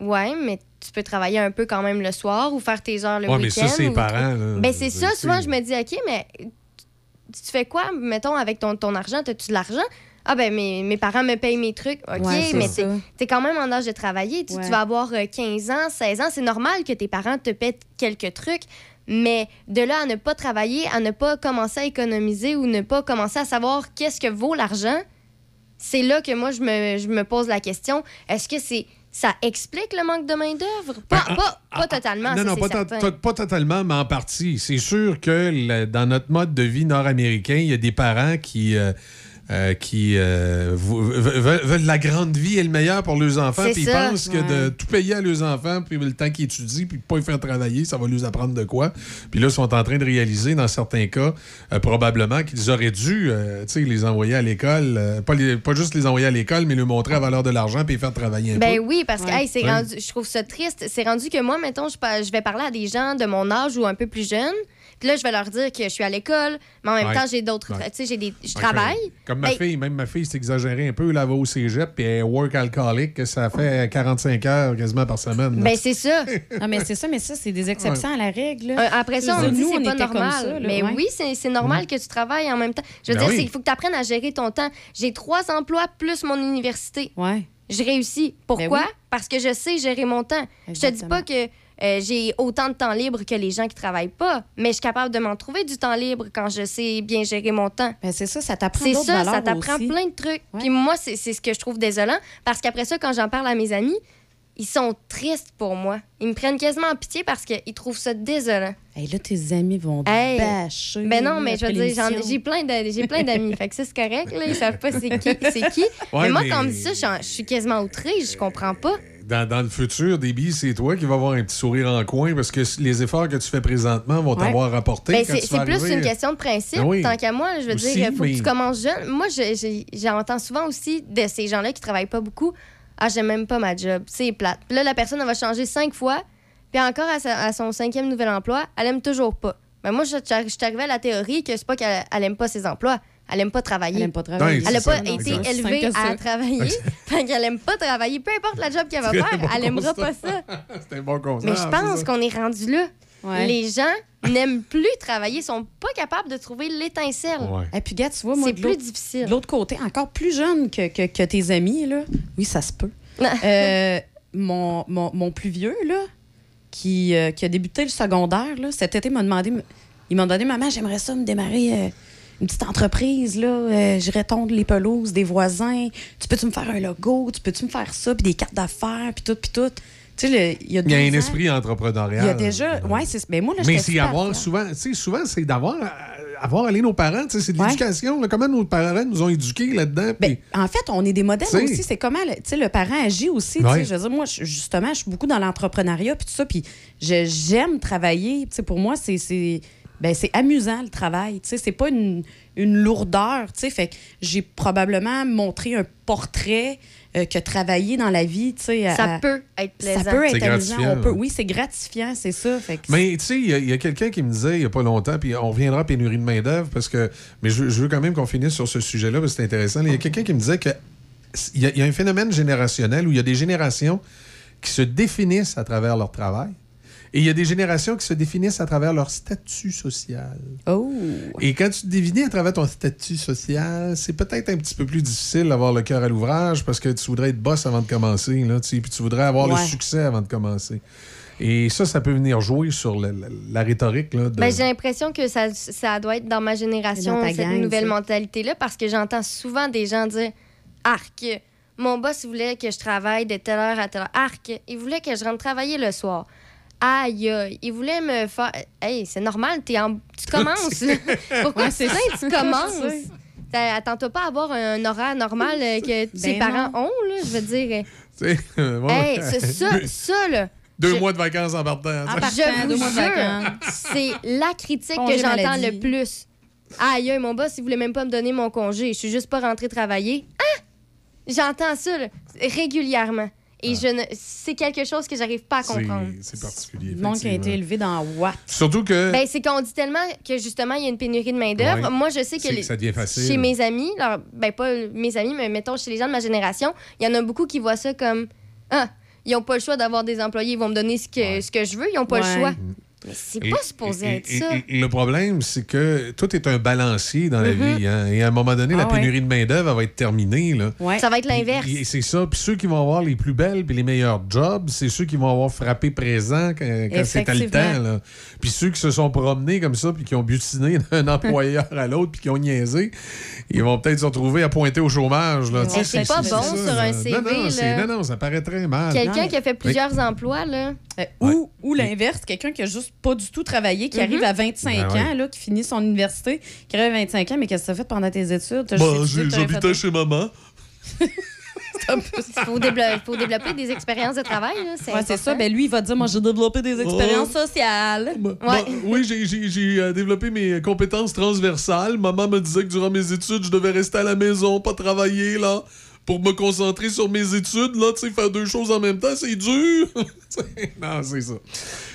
Ouais, mais tu peux travailler un peu quand même le soir ou faire tes heures le Ouais, week-end. mais ça, c'est les ou- parents. là. Ben, c'est ça. Tu sais. Souvent, je me dis, OK, mais tu tu fais quoi, mettons, avec ton, ton argent? As-tu de l'argent? Ah ben mes, mes parents me payent mes trucs, OK, Ouais, mais t'es es quand même en âge de travailler. Tu, Ouais. tu vas avoir euh, 15 ans, 16 ans. C'est normal que tes parents te pètent quelques trucs. Mais de là à ne pas travailler, à ne pas commencer à économiser ou ne pas commencer à savoir qu'est-ce que vaut l'argent, c'est là que moi, je me, je me pose la question. Est-ce que c'est ça explique le manque de main-d'œuvre? Pas, Ben, pas, pas totalement. Non, ça, non, c'est pas, totalement, mais en partie. C'est sûr que le- dans notre mode de vie nord-américain, il y a des parents qui, euh, euh, qui euh, veulent, la grande vie et le meilleur pour leurs enfants. Puis ils ça, pensent que de tout payer à leurs enfants, puis le temps qu'ils étudient, puis pas les faire travailler, ça va leur apprendre de quoi. Puis là, ils sont en train de réaliser, dans certains cas, euh, probablement qu'ils auraient dû euh, tu sais, les envoyer à l'école. euh, pas, les- pas juste les envoyer à l'école, mais leur montrer la valeur de l'argent, puis les faire travailler un Ben peu. oui, parce que Ouais. hey, c'est Ouais. rendu, je trouve ça triste. C'est rendu que moi, mettons, je, pa- je vais parler à des gens de mon âge ou un peu plus jeunes. Puis là, je vais leur dire que je suis à l'école, mais en même Ouais. temps, j'ai d'autres. Ouais. Tu sais, j'ai des. Je travaille. Comme ma fille, même ma fille, c'est exagéré un peu. Là, elle va au cégep puis elle est work alcoolique, que ça fait 45 heures quasiment par semaine. là. Ben, c'est ça. Non, mais c'est ça, mais ça, c'est des exceptions à la règle. Euh, Après ça, on dit nous, c'est on pas était comme normal. ça, là, mais ouais. oui, c'est c'est normal que tu travailles en même temps. Je veux Ben dire, oui. c'est- il faut que tu apprennes à gérer ton temps. J'ai trois emplois plus mon université. Ouais. Je réussis. Pourquoi? Ben oui. Parce que je sais gérer mon temps. Je te dis pas que euh, j'ai autant de temps libre que les gens qui travaillent pas, mais je suis capable de m'en trouver du temps libre quand je sais bien gérer mon temps. Ben, c'est ça, ça t'apprend C'est d'autres ça, ça t'apprend aussi. plein de trucs. Puis moi, c'est c'est ce que je trouve désolant parce qu'après ça, quand j'en parle à mes amis, ils sont tristes pour moi. Ils me prennent quasiment en pitié parce qu'ils trouvent ça désolant. Hey, là, tes amis vont Hey. bâcher. Ben non, mais je veux dire, j'ai plein de- j'ai plein d'amis. fait que ça, c'est correct. Là, ils savent pas c'est qui. c'est qui. Ouais, mais moi, mais- quand on me dit ça, je suis- je suis quasiment outrée. Je comprends pas. Dans, dans le futur, Déby, c'est toi qui vas avoir un petit sourire en coin parce que les efforts que tu fais présentement vont t'avoir rapporté. Ben, c'est plus arriver. une question de principe. Ben oui. Tant qu'à moi, je veux Aussi, dire, il faut mais- que tu commences jeune. Moi, je- j'entends souvent aussi de ces gens-là qui travaillent pas beaucoup. Ah, j'aime même pas ma job. C'est plate. Puis là, la personne, elle va changer cinq fois. Puis encore à, sa- à son cinquième nouvel emploi, elle aime toujours pas. Ben moi, je suis arrivée à la théorie que c'est pas qu'elle elle aime pas ses emplois. Elle aime pas travailler. Elle aime pas travailler. Elle a Ouais, pas été élevée à ça. travailler. fait qu'elle aime pas travailler. Peu importe la job qu'elle va faire, bon elle aimera pas ça. C'est un bon constat. Mais je pense qu'on est rendu là. Ouais. Les gens n'aiment plus travailler, sont pas capables de trouver l'étincelle. Et puis, gars, tu vois, moi, C'est plus difficile. De l'autre côté, encore plus jeune que, que, que tes amis, là. Oui, ça se peut. Euh, mon, mon, mon plus vieux, là, qui, euh, qui a débuté le secondaire, là, cet été, m'a demandé, il m'a demandé, maman, j'aimerais ça me démarrer euh, une petite entreprise, là. Euh, J'irais tondre les pelouses des voisins. Tu peux-tu me faire un logo? Tu peux-tu me faire ça? Puis des cartes d'affaires, puis tout, puis tout. Tu sais, il y a Il y a un ans, esprit entrepreneurial. Il y a déjà. Ouais, c'est. Mais moi, là, Mais c'est avoir souvent, tu sais, souvent, c'est d'avoir euh, avoir allé nos parents, tu sais, c'est de l'éducation. Comment nos parents nous ont éduqués là-dedans. puis- En fait, on est des modèles T'sais. aussi. C'est comment le, le parent agit aussi. Ouais. Je veux dire, moi, justement, je suis beaucoup dans l'entrepreneuriat puis tout ça. Puis je- j'aime travailler. T'sais, pour moi, c'est ben, c'est amusant le travail. t'sais. C'est pas une, une lourdeur. t'sais. Fait que j'ai probablement montré un portrait euh, que travailler dans la vie. t'sais, à- Ça peut être plaisant. Ça peut être C'est amusant. gratifiant, On peut, là. oui, c'est gratifiant, c'est ça. Fait que Mais tu sais, il y a- quelqu'un qui me disait il n'y a pas longtemps, puis on reviendra à pénurie de main-d'œuvre, parce que. Mais je, je veux quand même qu'on finisse sur ce sujet-là, parce que c'est intéressant. Il y a quelqu'un qui me disait que il y, a, il y a un phénomène générationnel où il y a des générations qui se définissent à travers leur travail. Et il y a des générations qui se définissent à travers leur statut social. Oh! Et quand tu te définis à travers ton statut social, c'est peut-être un petit peu plus difficile d'avoir le cœur à l'ouvrage parce que tu voudrais être boss avant de commencer, là, tu sais, puis tu voudrais avoir le succès avant de commencer. Et ça, ça peut venir jouer sur la, la rhétorique. Là, de... Ben, j'ai l'impression que ça, ça doit être dans ma génération, Dans cette gang, nouvelle mentalité-là, parce que j'entends souvent des gens dire Arc, mon boss voulait que je travaille de telle heure à telle heure. Arc, il voulait que je rentre travailler le soir. Aïe, aïe, il voulait me faire. Hey, c'est normal, t'es en... tu commences. Pourquoi Ouais, c'est ça, tu commences? Attends-toi pas à avoir un horaire normal euh, que tes Ben parents non. ont, là, je veux dire. Sais, euh. Hey, c'est ça, ça, là. Deux je- mois de vacances en partant. En partant, je deux vous mois de jure, vacances. c'est la critique Congé que j'entends le plus. Aïe, aïe, mon boss, il voulait même pas me donner mon congé. Je suis juste pas rentrée travailler. Hein? J'entends ça là, régulièrement. Et je ne... c'est quelque chose que j'arrive pas à comprendre. C'est particulier. Le monde qui a été élevé dans Watt. Surtout que. Ben, c'est qu'on dit tellement que justement, il y a une pénurie de main-d'œuvre. Ouais. Moi, je sais que, C'est que les- ça devient facile. chez mes amis, alors, ben, pas mes amis, mais mettons chez les gens de ma génération, il y en a beaucoup qui voient ça comme Ah, ils n'ont pas le choix d'avoir des employés, ils vont me donner ce que, ce que je veux, ils n'ont pas Ouais. le choix. C'est pas supposé et- être et- ça. et le problème, c'est que tout est un balancier dans la Mhm. vie. hein. Et à un moment donné, la Ah ouais. pénurie de main-d'œuvre elle va être terminée. Là. Ça va être l'inverse. Et c'est ça. Puis ceux qui vont avoir les plus belles puis les meilleurs jobs, c'est ceux qui vont avoir frappé présent quand, quand c'était le temps. Là. Puis ceux qui se sont promenés comme ça puis qui ont butiné d'un employeur à l'autre puis qui ont niaisé, ils vont peut-être se retrouver à pointer au chômage. Là. C'est pas bon ça, sur un CV, Non, non, là. non, non, ça paraît très mal. Quelqu'un qui a fait plusieurs emplois, là. Euh, Ou, ou l'inverse, quelqu'un qui a juste pas du tout travaillé, qui arrive à 25 Ben ouais. ans, là, qui finit son université, qui arrive à 25 ans, mais qu'est-ce que tu as fait pendant tes études? Bah, fait j'habitais ça. chez maman. Il faut, déblo- faut développer des expériences de travail. C'est Ouais, c'est ça. Ben lui, il va dire, moi, j'ai développé des expériences Oh. sociales. Bah, oui, j'ai- j'ai j'ai, euh, développé mes compétences transversales. Maman me disait que durant mes études, je devais rester à la maison, pas travailler, là, pour me concentrer sur mes études, là, tu sais, faire deux choses en même temps, c'est dur. non, c'est ça.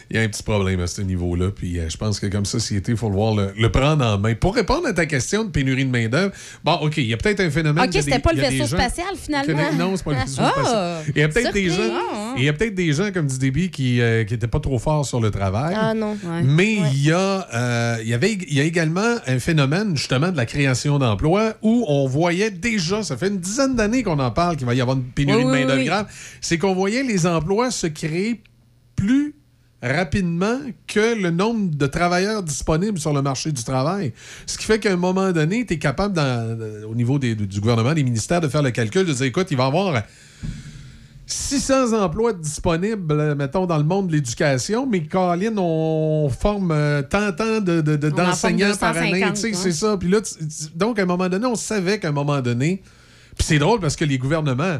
Il y a un petit problème à ce niveau-là, puis euh, je pense que comme société, il faut le voir, le, le prendre en main. Pour répondre à ta question de pénurie de main-d'œuvre, bon, OK, il y a peut-être un phénomène. OK, c'était des- pas le il y a des vaisseau gens- spatial, finalement. que- Non, c'est pas le vaisseau Ah! spatial. Il y a peut-être des gens. Ah, Il y a peut-être des gens, comme dit Déby, qui n'étaient pas trop forts sur le travail. Ah non. Mais il y, a, euh, il y avait, il y a également un phénomène, justement, de la création d'emplois où on voyait déjà, ça fait une dizaine d'années qu'on en parle, qu'il va y avoir une pénurie Oui, de oui, main-d'œuvre oui. grave. C'est qu'on voyait les emplois se créer plus rapidement que le nombre de travailleurs disponibles sur le marché du travail. Ce qui fait qu'à un moment donné, tu es capable, dans- au niveau des- du gouvernement, des ministères, de faire le calcul, de dire, écoute, il va y avoir 600 emplois disponibles, euh, mettons, dans le monde de l'éducation, mais Colin, on forme euh, tant, tant de, de- de- d'enseignants par année. 250, tu sais, ouais. C'est ça. Puis là, donc, à un moment donné, on savait qu'à un moment donné. Puis c'est drôle parce que les gouvernements,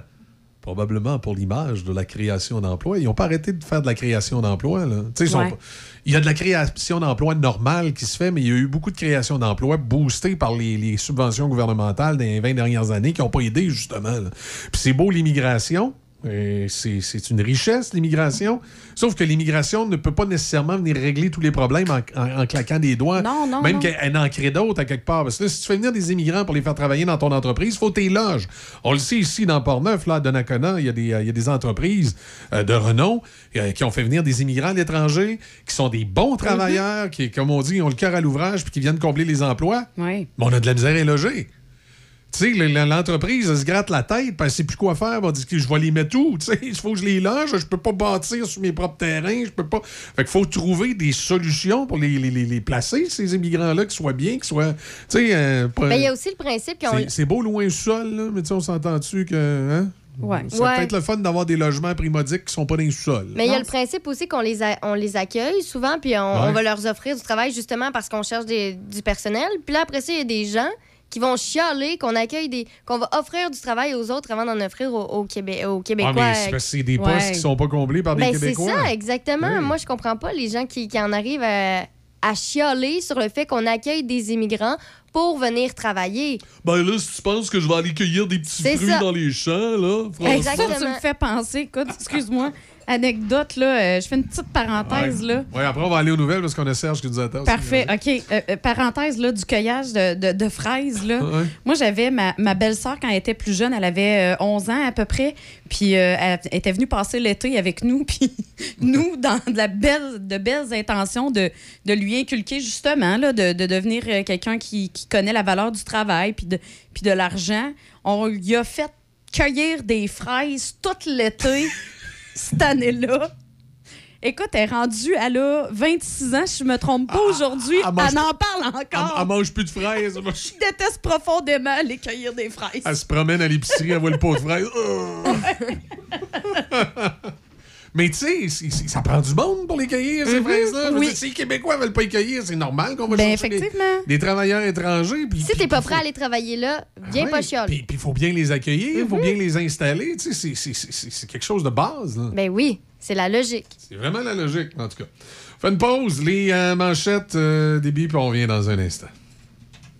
probablement pour l'image de la création d'emplois, ils n'ont pas arrêté de faire de la création d'emplois. sont Il y a de la création d'emplois normale qui se fait, mais il y a eu beaucoup de création d'emplois boostées par les, les subventions gouvernementales des 20 dernières années qui n'ont pas aidé, justement. Puis c'est beau l'immigration. C'est une richesse, l'immigration. Sauf que l'immigration ne peut pas nécessairement venir régler tous les problèmes en, en- en claquant des doigts. Non, non, Même qu'elle en crée d'autres à quelque part. Parce que là, si tu fais venir des immigrants pour les faire travailler dans ton entreprise, il faut tes loges. On le sait ici dans Port-Neuf, là, à Donnacona, il y, a des, il y a des entreprises euh, de renom euh, qui ont fait venir des immigrants à l'étranger, qui sont des bons travailleurs, qui, comme on dit, ont le cœur à l'ouvrage puis qui viennent combler les emplois. Oui. Mais on a de la misère à loger. Tu sais, le- le- l'entreprise, elle se gratte la tête, puis elle sait plus quoi faire. Elle va dire que je vais les mettre où? Tu sais, il faut que je les loge. Je peux pas bâtir sur mes propres terrains. Je peux pas. Fait qu'il faut trouver des solutions pour les, les- les- les placer, ces immigrants-là, qui soient bien, qui soient. Tu sais, euh, pas- Ben, il y a aussi le principe qu'on. c'est- beau loin du sol, là, mais tu sais, on s'entend-tu que. Hein? Ouais. C'est Ouais. peut-être le fun d'avoir des logements primodiques qui sont pas dans le sol. Mais il y a le principe aussi qu'on les, a- on les accueille souvent, puis on, Ouais. on va leur offrir du travail justement parce qu'on cherche des- du personnel. Puis là, après ça, il y a des gens qui vont chialer qu'on accueille des. qu'on va offrir du travail aux autres avant d'en offrir aux, aux Québé- aux Ah, Québécois. mais c'est parce que c'est des postes Ouais. qui sont pas comblés par des Ben, c'est Québécois. ça, exactement. Oui. Moi, je comprends pas les gens qui, qui en arrivent à, à chialer sur le fait qu'on accueille des immigrants pour venir travailler. Ben là, si tu penses que je vais aller cueillir des petits C'est fruits ça. dans les champs, là, François. Exactement. Ça, tu me fais penser. Écoute, excuse-moi. Anecdote, là. euh, je fais une petite parenthèse, Ouais. là. Ouais, après, on va aller aux nouvelles parce qu'on a Serge qui nous attend. aussi. Parfait. OK. Euh, euh, parenthèse là, du cueillage de, de- de fraises. Là. Ouais. Moi, j'avais ma, ma belle-sœur quand elle était plus jeune. Elle avait euh, 11 ans à peu près. Puis euh, elle était venue passer l'été avec nous. Puis nous, dans de, la belle, de belles intentions de, de lui inculquer justement, là, de, de devenir quelqu'un qui, qui connaît la valeur du travail puis de, puis de l'argent, on lui a fait cueillir des fraises tout l'été cette année-là. Écoute, elle est rendue, elle a 26 ans, si je me trompe pas aujourd'hui. elle mange Elle en parle Elle, encore. elle mange plus de fraises. Je déteste profondément aller cueillir des fraises. Elle se promène à l'épicerie, elle voit le pot de fraises. Mais tu sais, ça prend du monde pour les cueillir, ces Mhm, fraises-là. Je veux oui. Si les Québécois veulent pas les cueillir, c'est normal qu'on va Ben, chercher des- effectivement. des, travailleurs étrangers. Puis, Si t'es pas prêt à aller travailler là, viens Ouais, pas chialer. Puis il faut bien les accueillir, il faut bien les installer. Tu sais, c'est- quelque chose de base. là. Ben oui, c'est la logique. C'est vraiment la logique, en tout cas. Fait une pause, les euh, manchettes euh, billes, puis on revient dans un instant.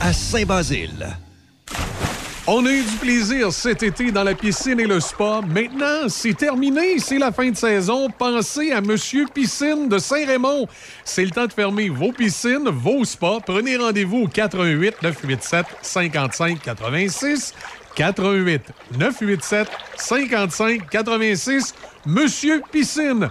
à Saint-Basile. On a eu du plaisir cet été dans la piscine et le spa. Maintenant, c'est terminé. C'est la fin de saison. Pensez à Monsieur Piscine de Saint-Raymond. C'est le temps de fermer vos piscines, vos spas. Prenez rendez-vous au 88 987 55 86. 88 987 55 86. Monsieur Piscine.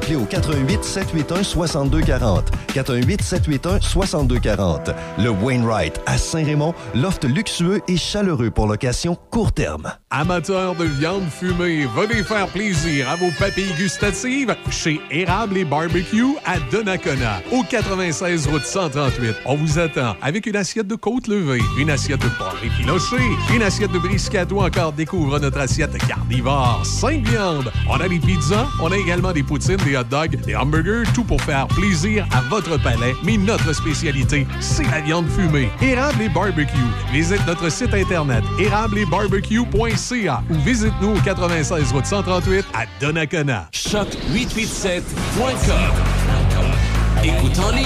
appelez au 88 781 6240. 88 781 6240. Le Wainwright à Saint-Raymond, loft luxueux et chaleureux pour location court terme. Amateurs de viande fumée, venez faire plaisir à vos papilles gustatives chez Érable et Barbecue à Donnacona, au 96 route 138. On vous attend avec une assiette de côte levée, une assiette de porc effiloché, une assiette de brisket ou encore découvre notre assiette carnivore, 5 viandes. On a des pizzas, on a également des poutines, des hot dogs, des hamburgers, tout pour faire plaisir à votre palais. Mais notre spécialité, c'est la viande fumée. Érable et Barbecue. Visite notre site internet érableetbarbecue.ca ou visite-nous au 96 route 138 à Donnacona. Choc887.com. Écoute en ligne,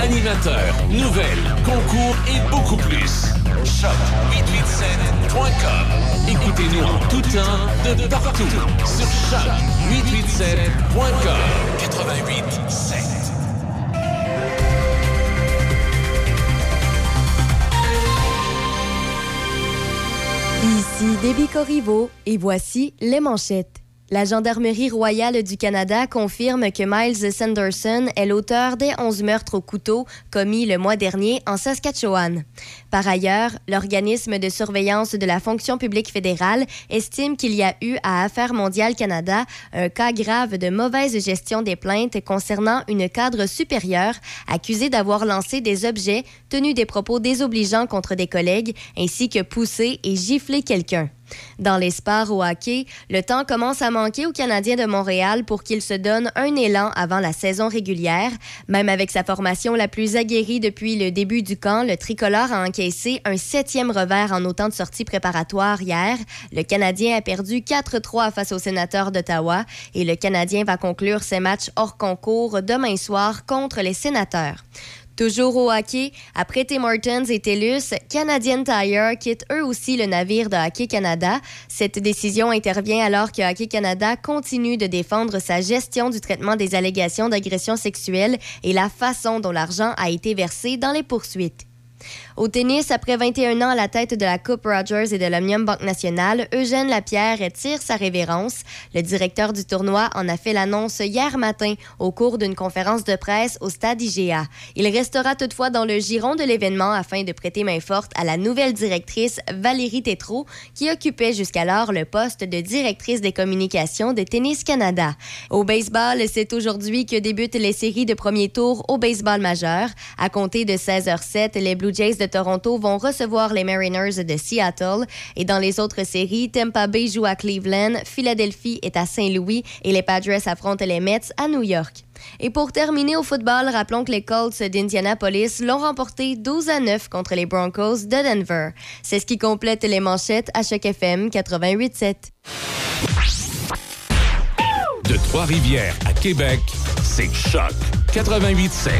animateur, nouvelles, concours et beaucoup plus. Choc887.com. Écoutez-nous en tout temps, de partout, sur choc887.com. 88.7. Ici Déby Corriveau et voici les manchettes. La Gendarmerie royale du Canada confirme que Miles Sanderson est l'auteur des 11 meurtres au couteau commis le mois dernier en Saskatchewan. Par ailleurs, l'organisme de surveillance de la fonction publique fédérale estime qu'il y a eu à Affaires mondiales Canada un cas grave de mauvaise gestion des plaintes concernant une cadre supérieure accusée d'avoir lancé des objets, tenu des propos désobligeants contre des collègues, ainsi que poussé et giflé quelqu'un. Dans les sports au hockey, le temps commence à manquer aux Canadiens de Montréal pour qu'ils se donnent un élan avant la saison régulière. Même avec sa formation la plus aguerrie depuis le début du camp, le tricolore a encaissé un septième revers en autant de sorties préparatoires hier. Le Canadien a perdu 4-3 face aux sénateurs d'Ottawa et le Canadien va conclure ses matchs hors concours demain soir contre les sénateurs. Toujours au hockey, après Tim Hortons et TELUS, Canadian Tire quitte eux aussi le navire de Hockey Canada. Cette décision intervient alors que Hockey Canada continue de défendre sa gestion du traitement des allégations d'agression sexuelle et la façon dont l'argent a été versé dans les poursuites. Au tennis, après 21 ans à la tête de la Coupe Rogers et de l'Omnium Banque Nationale, Eugène Lapierre tire sa révérence. Le directeur du tournoi en a fait l'annonce hier matin au cours d'une conférence de presse au stade IGA. Il restera toutefois dans le giron de l'événement afin de prêter main forte à la nouvelle directrice Valérie Tétrault, qui occupait jusqu'alors le poste de directrice des communications de Tennis Canada. Au baseball, c'est aujourd'hui que débutent les séries de premier tour au baseball majeur. À compter de 16h07, les Blue Jays Toronto vont recevoir les Mariners de Seattle. Et dans les autres séries, Tampa Bay joue à Cleveland, Philadelphie est à Saint-Louis et les Padres affrontent les Mets à New York. Et pour terminer au football, rappelons que les Colts d'Indianapolis l'ont remporté 12 à 9 contre les Broncos de Denver. C'est ce qui complète les manchettes à chaque FM 88.7. De Trois-Rivières à Québec, c'est Choc 88.7.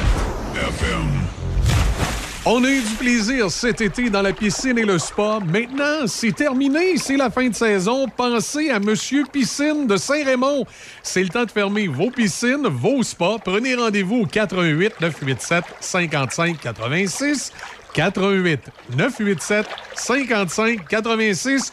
On a eu du plaisir cet été dans la piscine et le spa. Maintenant, c'est terminé. C'est la fin de saison. Pensez à Monsieur Piscine de Saint-Raymond. C'est le temps de fermer vos piscines, vos spas. Prenez rendez-vous au 88 987 55 86. 88 987 55 86.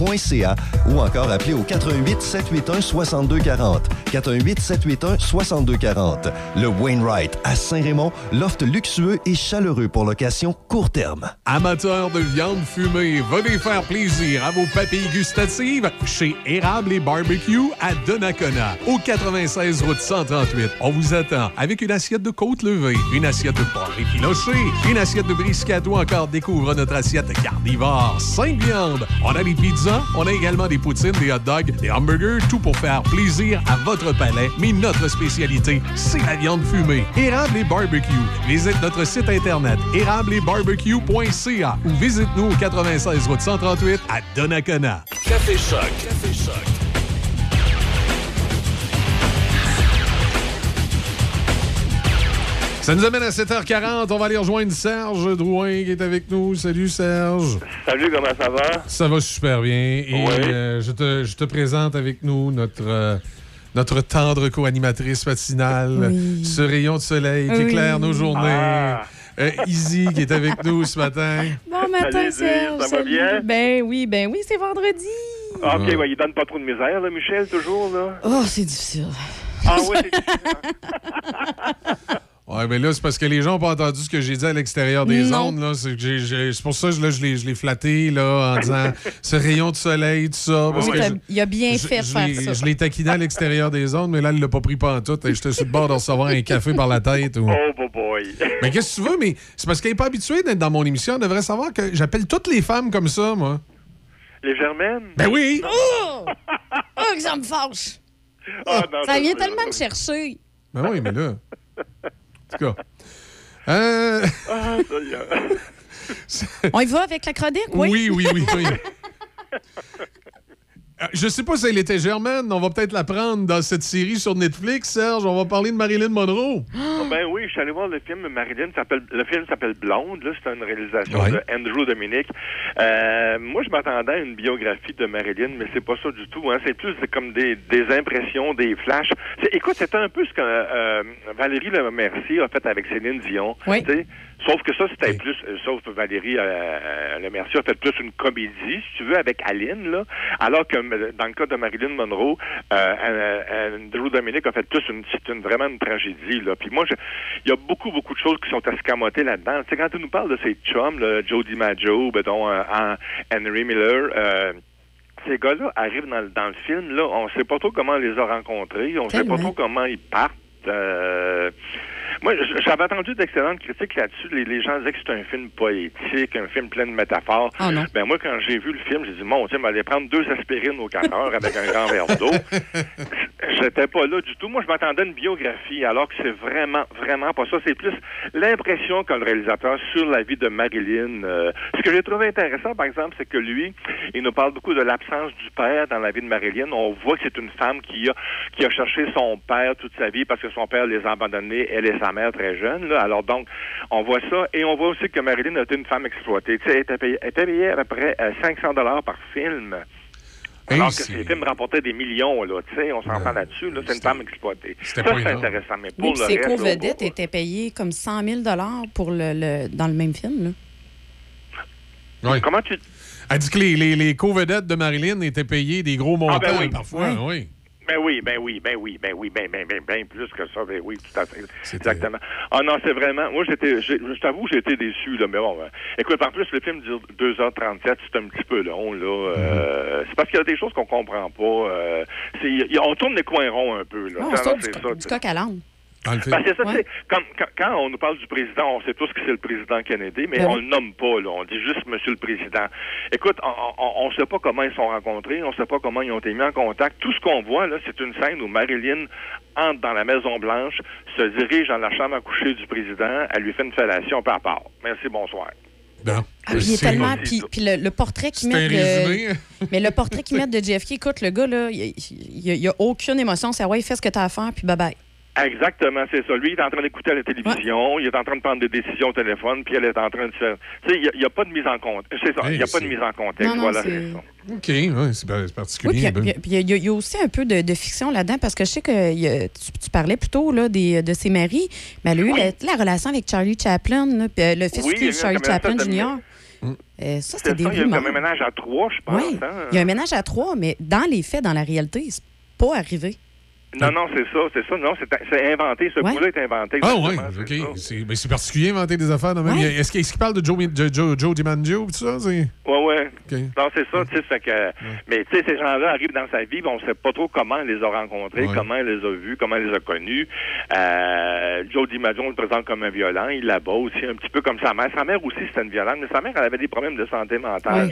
Wainwright.ca ou encore appelez au 88 781 6240. 418 781 6240. Le Wainwright à Saint-Raymond, loft luxueux et chaleureux pour location court terme. Amateurs de viande fumée, venez faire plaisir à vos papilles gustatives chez Érable et Barbecue à Donnacona, au 96 route 138. On vous attend avec une assiette de côte levée, une assiette de porc effiloché, une assiette de brisket ou encore découvre notre assiette carnivore, 5 viandes. On a pizzas, on a également des poutines, des hot dogs, des hamburgers, tout pour faire plaisir à votre palais. Mais notre spécialité, c'est la viande fumée. Érable et Barbecue. Visite notre site internet érableetbarbecue.ca ou visite-nous au 96 route 138 à Donnacona. Café Choc. Café. Ça nous amène à 7h40. On va aller rejoindre Serge Drouin qui est avec nous. Salut Serge. Salut, comment ça va? Ça va super bien. Et Oui. euh, je, te, je te présente avec nous notre, euh, notre tendre co-animatrice matinale, Oui. ce rayon de soleil qui Oui. éclaire nos journées. Ah. Euh, Izzy qui est avec nous ce matin. Bon matin, Salut, Serge. ça va bien? Ben oui, ben oui, c'est vendredi. Ah, OK, Ouais. ouais, il donne pas trop de misère, là, Michel, toujours, là. Oh, c'est difficile. Ah oui, c'est Ouais, mais là, c'est parce que les gens n'ont pas entendu ce que j'ai dit à l'extérieur des Non. ondes. là. C'est que j'ai- j'ai- c'est pour ça que là, je l'ai je l'ai flatté là, en disant ce rayon de soleil, tout ça. Parce Oui, que je- il a bien je- fait de je faire l'ai- ça. Je l'ai taquiné à l'extérieur des ondes, mais là, elle l'a pas pris pantoute. Et j'étais sur le bord de recevoir un café par la tête. Ou... Oh, boy. Mais qu'est-ce que tu veux? Mais c'est parce qu'elle n'est pas habituée d'être dans mon émission. Elle devrait savoir que j'appelle toutes les femmes comme ça, moi. Les germaines? Ben oui! Oh! Oh, que ça me fâche. Ah, non, Ça vient tellement me chercher. Ben oui, mais là. En tout cas. Euh, Ah, ça y est. On y va avec la chronique, oui? oui, oui, oui. oui. Euh, Je sais pas si elle était germaine. On va peut-être la prendre dans cette série sur Netflix, Serge. On va parler de Marilyn Monroe. Ah, Ben oui, je suis allé voir le film Marilyn. Le film s'appelle Blonde. Là, c'est une réalisation Ouais. de Andrew Dominic. Euh, moi, je m'attendais à une biographie de Marilyn, mais c'est pas ça du tout. Hein. C'est plus comme des, des impressions, des flashs. Écoute, c'était un peu ce que euh, Valérie Lemercier a fait avec Céline Dion. Oui. Sauf que ça, c'était plus, euh, sauf que Valérie euh, euh, Lemercier a fait plus une comédie, si tu veux, avec Aline, là. Alors que euh, dans le cas de Marilyn Monroe, euh, Andrew Dominic a fait plus une, c'est une, vraiment une tragédie, là. Puis moi, il y a beaucoup, beaucoup de choses qui sont escamotées là-dedans. Tu sais, quand tu nous parles de ces chums, là, Joe DiMaggio, ben, dont euh, Hen- Henry Miller, euh, ces gars-là arrivent dans, le- dans le film, là, on sait pas trop comment on les a rencontrés, on sait pas Tellement. trop comment ils partent. Moi, j'avais entendu d'excellentes critiques là-dessus. Les, les gens disaient que c'était un film poétique, un film plein de métaphores. Non. Ben moi, quand j'ai vu le film, j'ai dit, mon Dieu, m'allait prendre deux aspirines au 4 heures avec un grand verre d'eau. J'étais pas là du tout. Moi, je m'attendais à une biographie, alors que c'est vraiment, vraiment pas ça. C'est plus l'impression qu'a le réalisateur sur la vie de Marilyn. Euh, ce que j'ai trouvé intéressant, par exemple, c'est que lui, il nous parle beaucoup de l'absence du père dans la vie de Marilyn. On voit que c'est une femme qui a, qui a cherché son père toute sa vie parce que son père les a abandonnés, elle et sa mère très jeunes. Là. Alors donc, on voit ça. Et on voit aussi que Marilyn a été une femme exploitée. Tu sais, elle était payée, elle était payée à peu près euh, 500 dollars par film. Hey, Alors que ces films rapportaient des millions, là, tu sais, on s'entend là-dessus, là, c'est une femme exploitée. Ça, c'était pas c'est intéressant, mais pour Oui, le puis ses reste, là, co-vedettes étaient payées comme 100 000 pour le, le- dans le même film. Là. Ouais. Comment tu... Elle dit que les, les, les co-vedettes de Marilyn étaient payées des gros montants Ah, ben oui. parfois. Oui. Ben oui, ben oui, ben oui, ben oui, ben, ben, ben, ben plus que ça, ben oui, tout à fait. Exactement. Ah non, c'est vraiment. Moi, j'étais. j'ai- Je t'avoue, j'ai été déçu, là, mais bon. ben, écoute, en plus, le film dure 2h37, c'est un petit peu long, là. euh, Mm-hmm. C'est parce qu'il y a des choses qu'on comprend pas. euh, c'est- on tourne les coins ronds un peu, là. Ah, on Ça, sort non, du, c'est ça. du coq à l'âne. Film. Ben, c'est ça, Ouais. tu sais, comme, quand, quand on nous parle du président, on sait tous que c'est le président Kennedy, mais Ben on le nomme pas, là. On dit juste Monsieur le Président. Écoute, on ne sait pas comment ils sont rencontrés, on sait pas comment ils ont été mis en contact. Tout ce qu'on voit, là, c'est une scène où Marilyn entre dans la Maison-Blanche, se dirige dans la chambre à coucher du président, elle lui fait une fellation par part. Merci, bonsoir. Non. Ah, puis il est tellement. Puis, puis le, le portrait qu'ils mettent. de- mais le portrait qu'ils mettent de JFK, écoute, le gars, là, il n'y a, aucune émotion. C'est ouais, fais ce que tu as à faire, puis bye bye. Exactement, c'est ça. Lui, il est en train d'écouter à la télévision, il est en train de prendre des décisions au téléphone, puis elle est en train de faire. Tu sais, il n'y a, pas de mise en compte. C'est ça, il Hey, n'y a pas de mise en contexte. Non, non, voilà, c'est- ça. OK, ouais, c'est par- c'est Oui, particulier. puis ben. il y a- y, y aussi un peu de, de fiction là-dedans, parce que je sais que il y a- tu, tu parlais plutôt là, des, de ses maris, mais elle a eu la, la relation avec Charlie Chaplin, là, puis, euh, le fils Oui, de Charlie Chaplin Jr. Mm. Euh, ça, C'est c'était des ça, il y a eu un ménage à trois, je pense. Oui, hein. il y a un ménage à trois, mais dans les faits, dans la réalité, c'est pas arrivé. Non, non, c'est ça, c'est ça. Non, c'est c'est inventé. Ce coup-là est inventé. Ah ouais, c'est OK. C'est ben, c'est particulier inventer des affaires même. Ouais. Est-ce qu'il parle de Joe, de Joe, Joe DiMaggio, tout ça? c'est- Ouais, ouais. OK. Non, c'est ça, tu sais, fait que... Mais, tu sais, ces gens-là arrivent dans sa vie, on sait pas trop comment elle les a rencontrés, Ouais. comment elle les a vus, comment elle les a connus. Euh, Joe DiMaggio, on le présente comme un violent. Il l'abat aussi un petit peu comme sa mère. Sa mère aussi, c'était une violente, mais sa mère, elle avait des problèmes de santé mentale.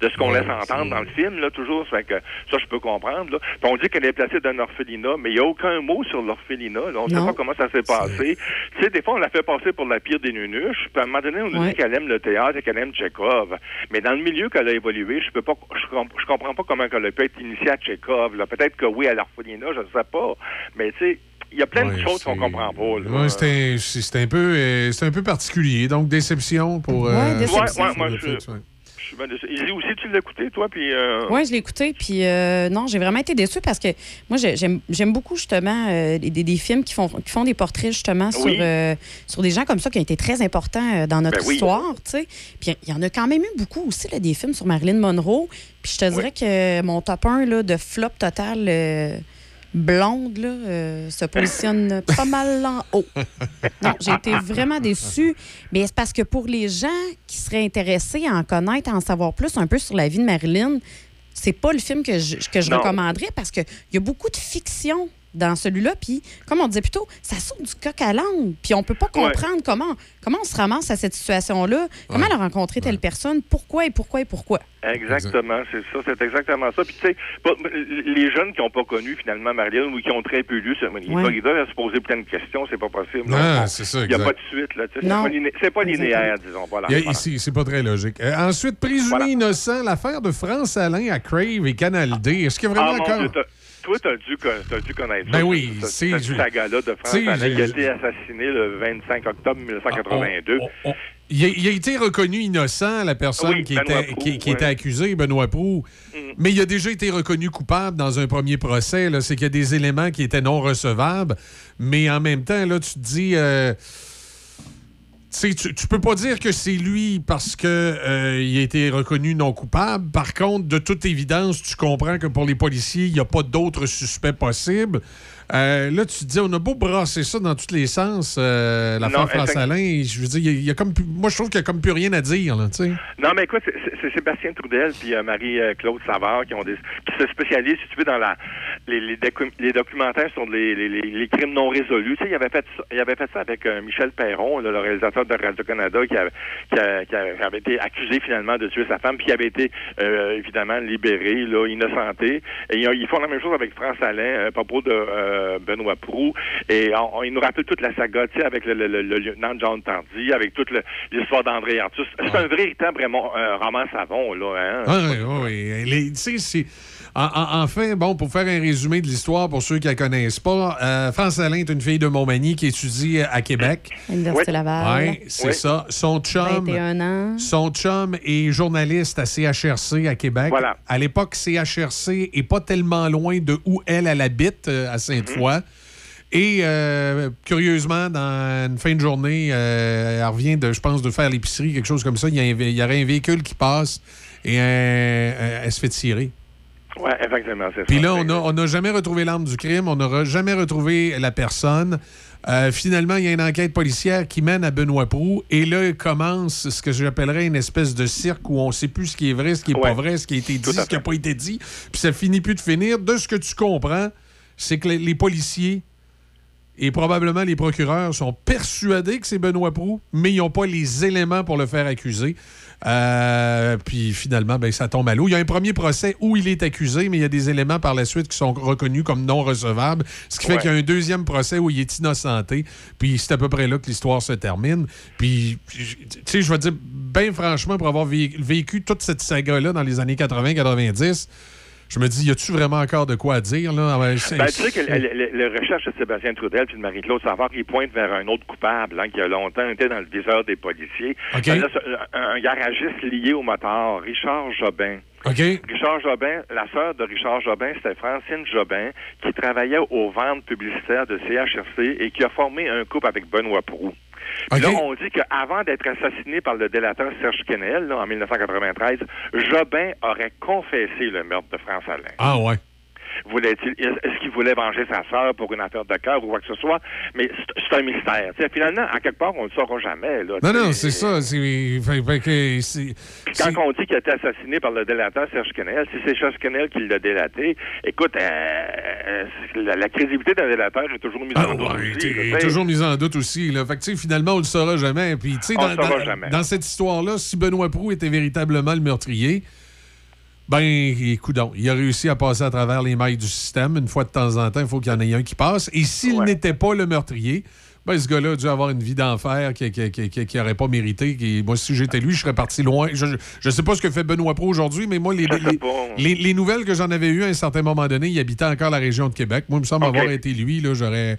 De ce qu'on Ouais, laisse entendre dans le film, là, toujours. Fait que ça, je peux comprendre, là. Puis on dit qu'elle est placée d'un orphelinat, mais il n'y a aucun mot sur l'orphelinat, là. On ne sait pas comment ça s'est passé. Tu sais, des fois, on la fait passer pour la pire des nunuches. Puis à un moment donné, on nous Ouais. dit qu'elle aime le théâtre et qu'elle aime Tchekhov. Mais dans le milieu qu'elle a évolué, je peux pas, je, je comprends pas comment elle a pu être initiée à Tchekhov. là. Peut-être que oui, à l'orphelinat, je ne sais pas. Mais tu sais, il y a plein de choses qu'on comprend pas. là. Ouais, c'était c'est- c'était un, peu, euh, c'était un peu particulier. Donc, déception pour. euh, ouais, moi, le je, fait, ouais. je suis bien déçu. Izzy aussi, tu l'as écouté, toi, puis... Euh... Oui, je l'ai écouté, puis euh, non, j'ai vraiment été déçue parce que moi, j'ai- j'aime beaucoup justement euh, des, des- films qui font, qui font des portraits justement Oui. sur, sur des gens comme ça qui ont été très importants dans notre Ben oui. histoire, tu sais. Puis il y en a quand même eu beaucoup aussi, là, des films sur Marilyn Monroe. Puis je te dirais que mon top 1 là, de flop total blonde là, euh, se positionne pas mal en haut. Non, j'ai été vraiment déçue. Mais c'est parce que pour les gens qui seraient intéressés à en connaître, à en savoir plus un peu sur la vie de Marilyn, c'est pas le film que je, que je recommanderais parce qu'il y a beaucoup de fiction dans celui-là. Puis, comme on disait plus tôt, ça saute du coq à l'âne. Puis, on peut pas comprendre comment, comment on se ramasse à cette situation-là, comment elle a rencontré telle personne, pourquoi et pourquoi et pourquoi. Exactement, c'est ça, c'est exactement ça. Puis tu sais, les jeunes qui n'ont pas connu finalement Marilyn ou qui ont très peu lu, ils, Ouais. ils doivent se poser plein de questions, c'est pas possible. Ah, Non, c'est ça, Il n'y a pas de suite là. C'est Non. pas, liné- c'est pas linéaire, disons. Voilà. A- ici, c'est pas très logique. Euh, ensuite, présumé innocent, l'affaire de France Alain à Crave et Canal D. Est-ce qu'il y a Ah, vraiment mon encore. Dieu, t'as- toi, tu as dû, dû connaître Ben ça, oui, ce- c'est- cette saga-là de France Alain qui a été assassiné le 25 octobre 1982. Il a, il a été reconnu innocent, la personne Oui, qui, était, Proulx, qui, qui ouais. était accusée, Benoît Proux. Mais il a déjà été reconnu coupable dans un premier procès. C'est qu'il y a des éléments qui étaient non recevables. Mais en même temps, là, tu te dis. euh, tu peux pas dire que c'est lui parce que euh, a été reconnu non coupable. Par contre, de toute évidence, tu comprends que pour les policiers, il n'y a pas d'autres suspects possibles. Euh, là, tu te dis, on a beau brasser ça dans tous les sens, euh, l'affaire Non, France effect- Alain. Je veux dire, il y a- il y a comme moi, je trouve qu'il n'y a comme plus rien à dire. Là, tu sais. Non, mais écoute, c'est- Sébastien Trudel puis euh, Marie-Claude Savard qui ont des, qui se spécialisent, si tu veux, dans la les, les, docu- les documentaires sur les, les, crimes non résolus. Tu sais, il avait fait ça, il avait fait ça avec euh, Michel Perron, là, le réalisateur de Radio-Canada, qui, avait- qui, qui été accusé finalement de tuer sa femme, puis qui avait été euh, évidemment libéré, là, innocenté. Et ils, ont- ils font la même chose avec France Alain euh, à propos de euh, Benoît Proux. Et on, on- ils nous rappellent toute la saga, tu sais, avec le, le- le- le lieutenant John Tardy, avec toute l'histoire d'André Artus. C'est un véritable vraiment, euh, roman savon, là. Hein? Ah, oui, oui, oui. Tu sais, c'est- en- en- enfin, bon, pour faire un résumé de l'histoire, pour ceux qui la connaissent pas, euh, France Alain est une fille de Montmagny qui étudie à Québec. À l'Université Laval. Oui, c'est Oui. ça. Son chum. 21 ans. Son chum est journaliste à CHRC à Québec. Voilà. À l'époque, CHRC est pas tellement loin de où elle, elle habite, euh, à Sainte-Foy. Et euh, curieusement, dans une fin de journée, euh, elle revient, de, je pense, de faire l'épicerie, quelque chose comme ça. Il y, a un vé- il y aurait un véhicule qui passe et euh, euh, elle se fait tirer. Oui, ça. Puis là, on n'a on n'a jamais retrouvé l'arme du crime, on n'a jamais retrouvé la personne. Euh, finalement, il y a une enquête policière qui mène à Benoît Proux. Et là, commence ce que j'appellerais une espèce de cirque où on ne sait plus ce qui est vrai, ce qui n'est pas vrai, ce qui a été dit, ce qui n'a pas été dit. Puis ça finit plus de finir. De ce que tu comprends, c'est que les, les policiers et probablement les procureurs sont persuadés que c'est Benoît Proux, mais ils n'ont pas les éléments pour le faire accuser. Euh, puis finalement, ben, ça tombe à l'eau. Il y a un premier procès où il est accusé, mais il y a des éléments par la suite qui sont reconnus comme non recevables. Ce qui fait qu'il y a un deuxième procès où il est innocenté. Puis c'est à peu près là que l'histoire se termine. Puis, tu sais, je vais dire, bien franchement, pour avoir vé- vécu toute cette saga-là dans les années 80-90, je me dis, y a-tu vraiment encore de quoi à dire? Là? Ben, tu sais que le- le- le recherche de Sébastien Trudel et de Marie-Claude Savard, ils pointent vers un autre coupable hein, qui a longtemps été dans le viseur des policiers. Ben là, un, un garagiste lié au moteur, Richard Jobin. Richard Jobin, la sœur de Richard Jobin, c'était Francine Jobin, qui travaillait aux ventes publicitaires de CHRC et qui a formé un couple avec Benoît Proux. Là, on dit qu'avant d'être assassiné par le délateur Serge Quesnel, là, en 1993, Jobin aurait confessé le meurtre de France Alain. Ah ouais. Voulait-il, est-ce qu'il voulait venger sa sœur pour une affaire de cœur ou quoi que ce soit? Mais c'est- un mystère. Finalement, à quelque part, on ne le saura jamais. Là, Non, non, c'est ça. Quand on dit qu'il a été assassiné par le délateur Serge Quesnel, si c'est Serge Quesnel qui l'a délaté, écoute, euh, euh, la, la crédibilité d'un délateur est toujours mise en doute. Ah, Ouais, aussi, est toujours mis en doute aussi. Là. Fait que, finalement, on le saura jamais. Puis, dans, dans- jamais. dans cette histoire-là, si Benoît Proux était véritablement le meurtrier, ben, écoute donc, il a réussi à passer à travers les mailles du système. Une fois de temps en temps, il faut qu'il y en ait un qui passe. Et s'il n'était pas le meurtrier, ben, ce gars-là a dû avoir une vie d'enfer qu'il qui, qui, qui- qui aurait pas mérité. Moi, si j'étais lui, je serais parti loin. Je, je sais pas ce que fait Benoît Proux aujourd'hui, mais moi, les, les, les- les nouvelles que j'en avais eues à un certain moment donné, il habitait encore la région de Québec. Moi, il me semble avoir été lui, là, j'aurais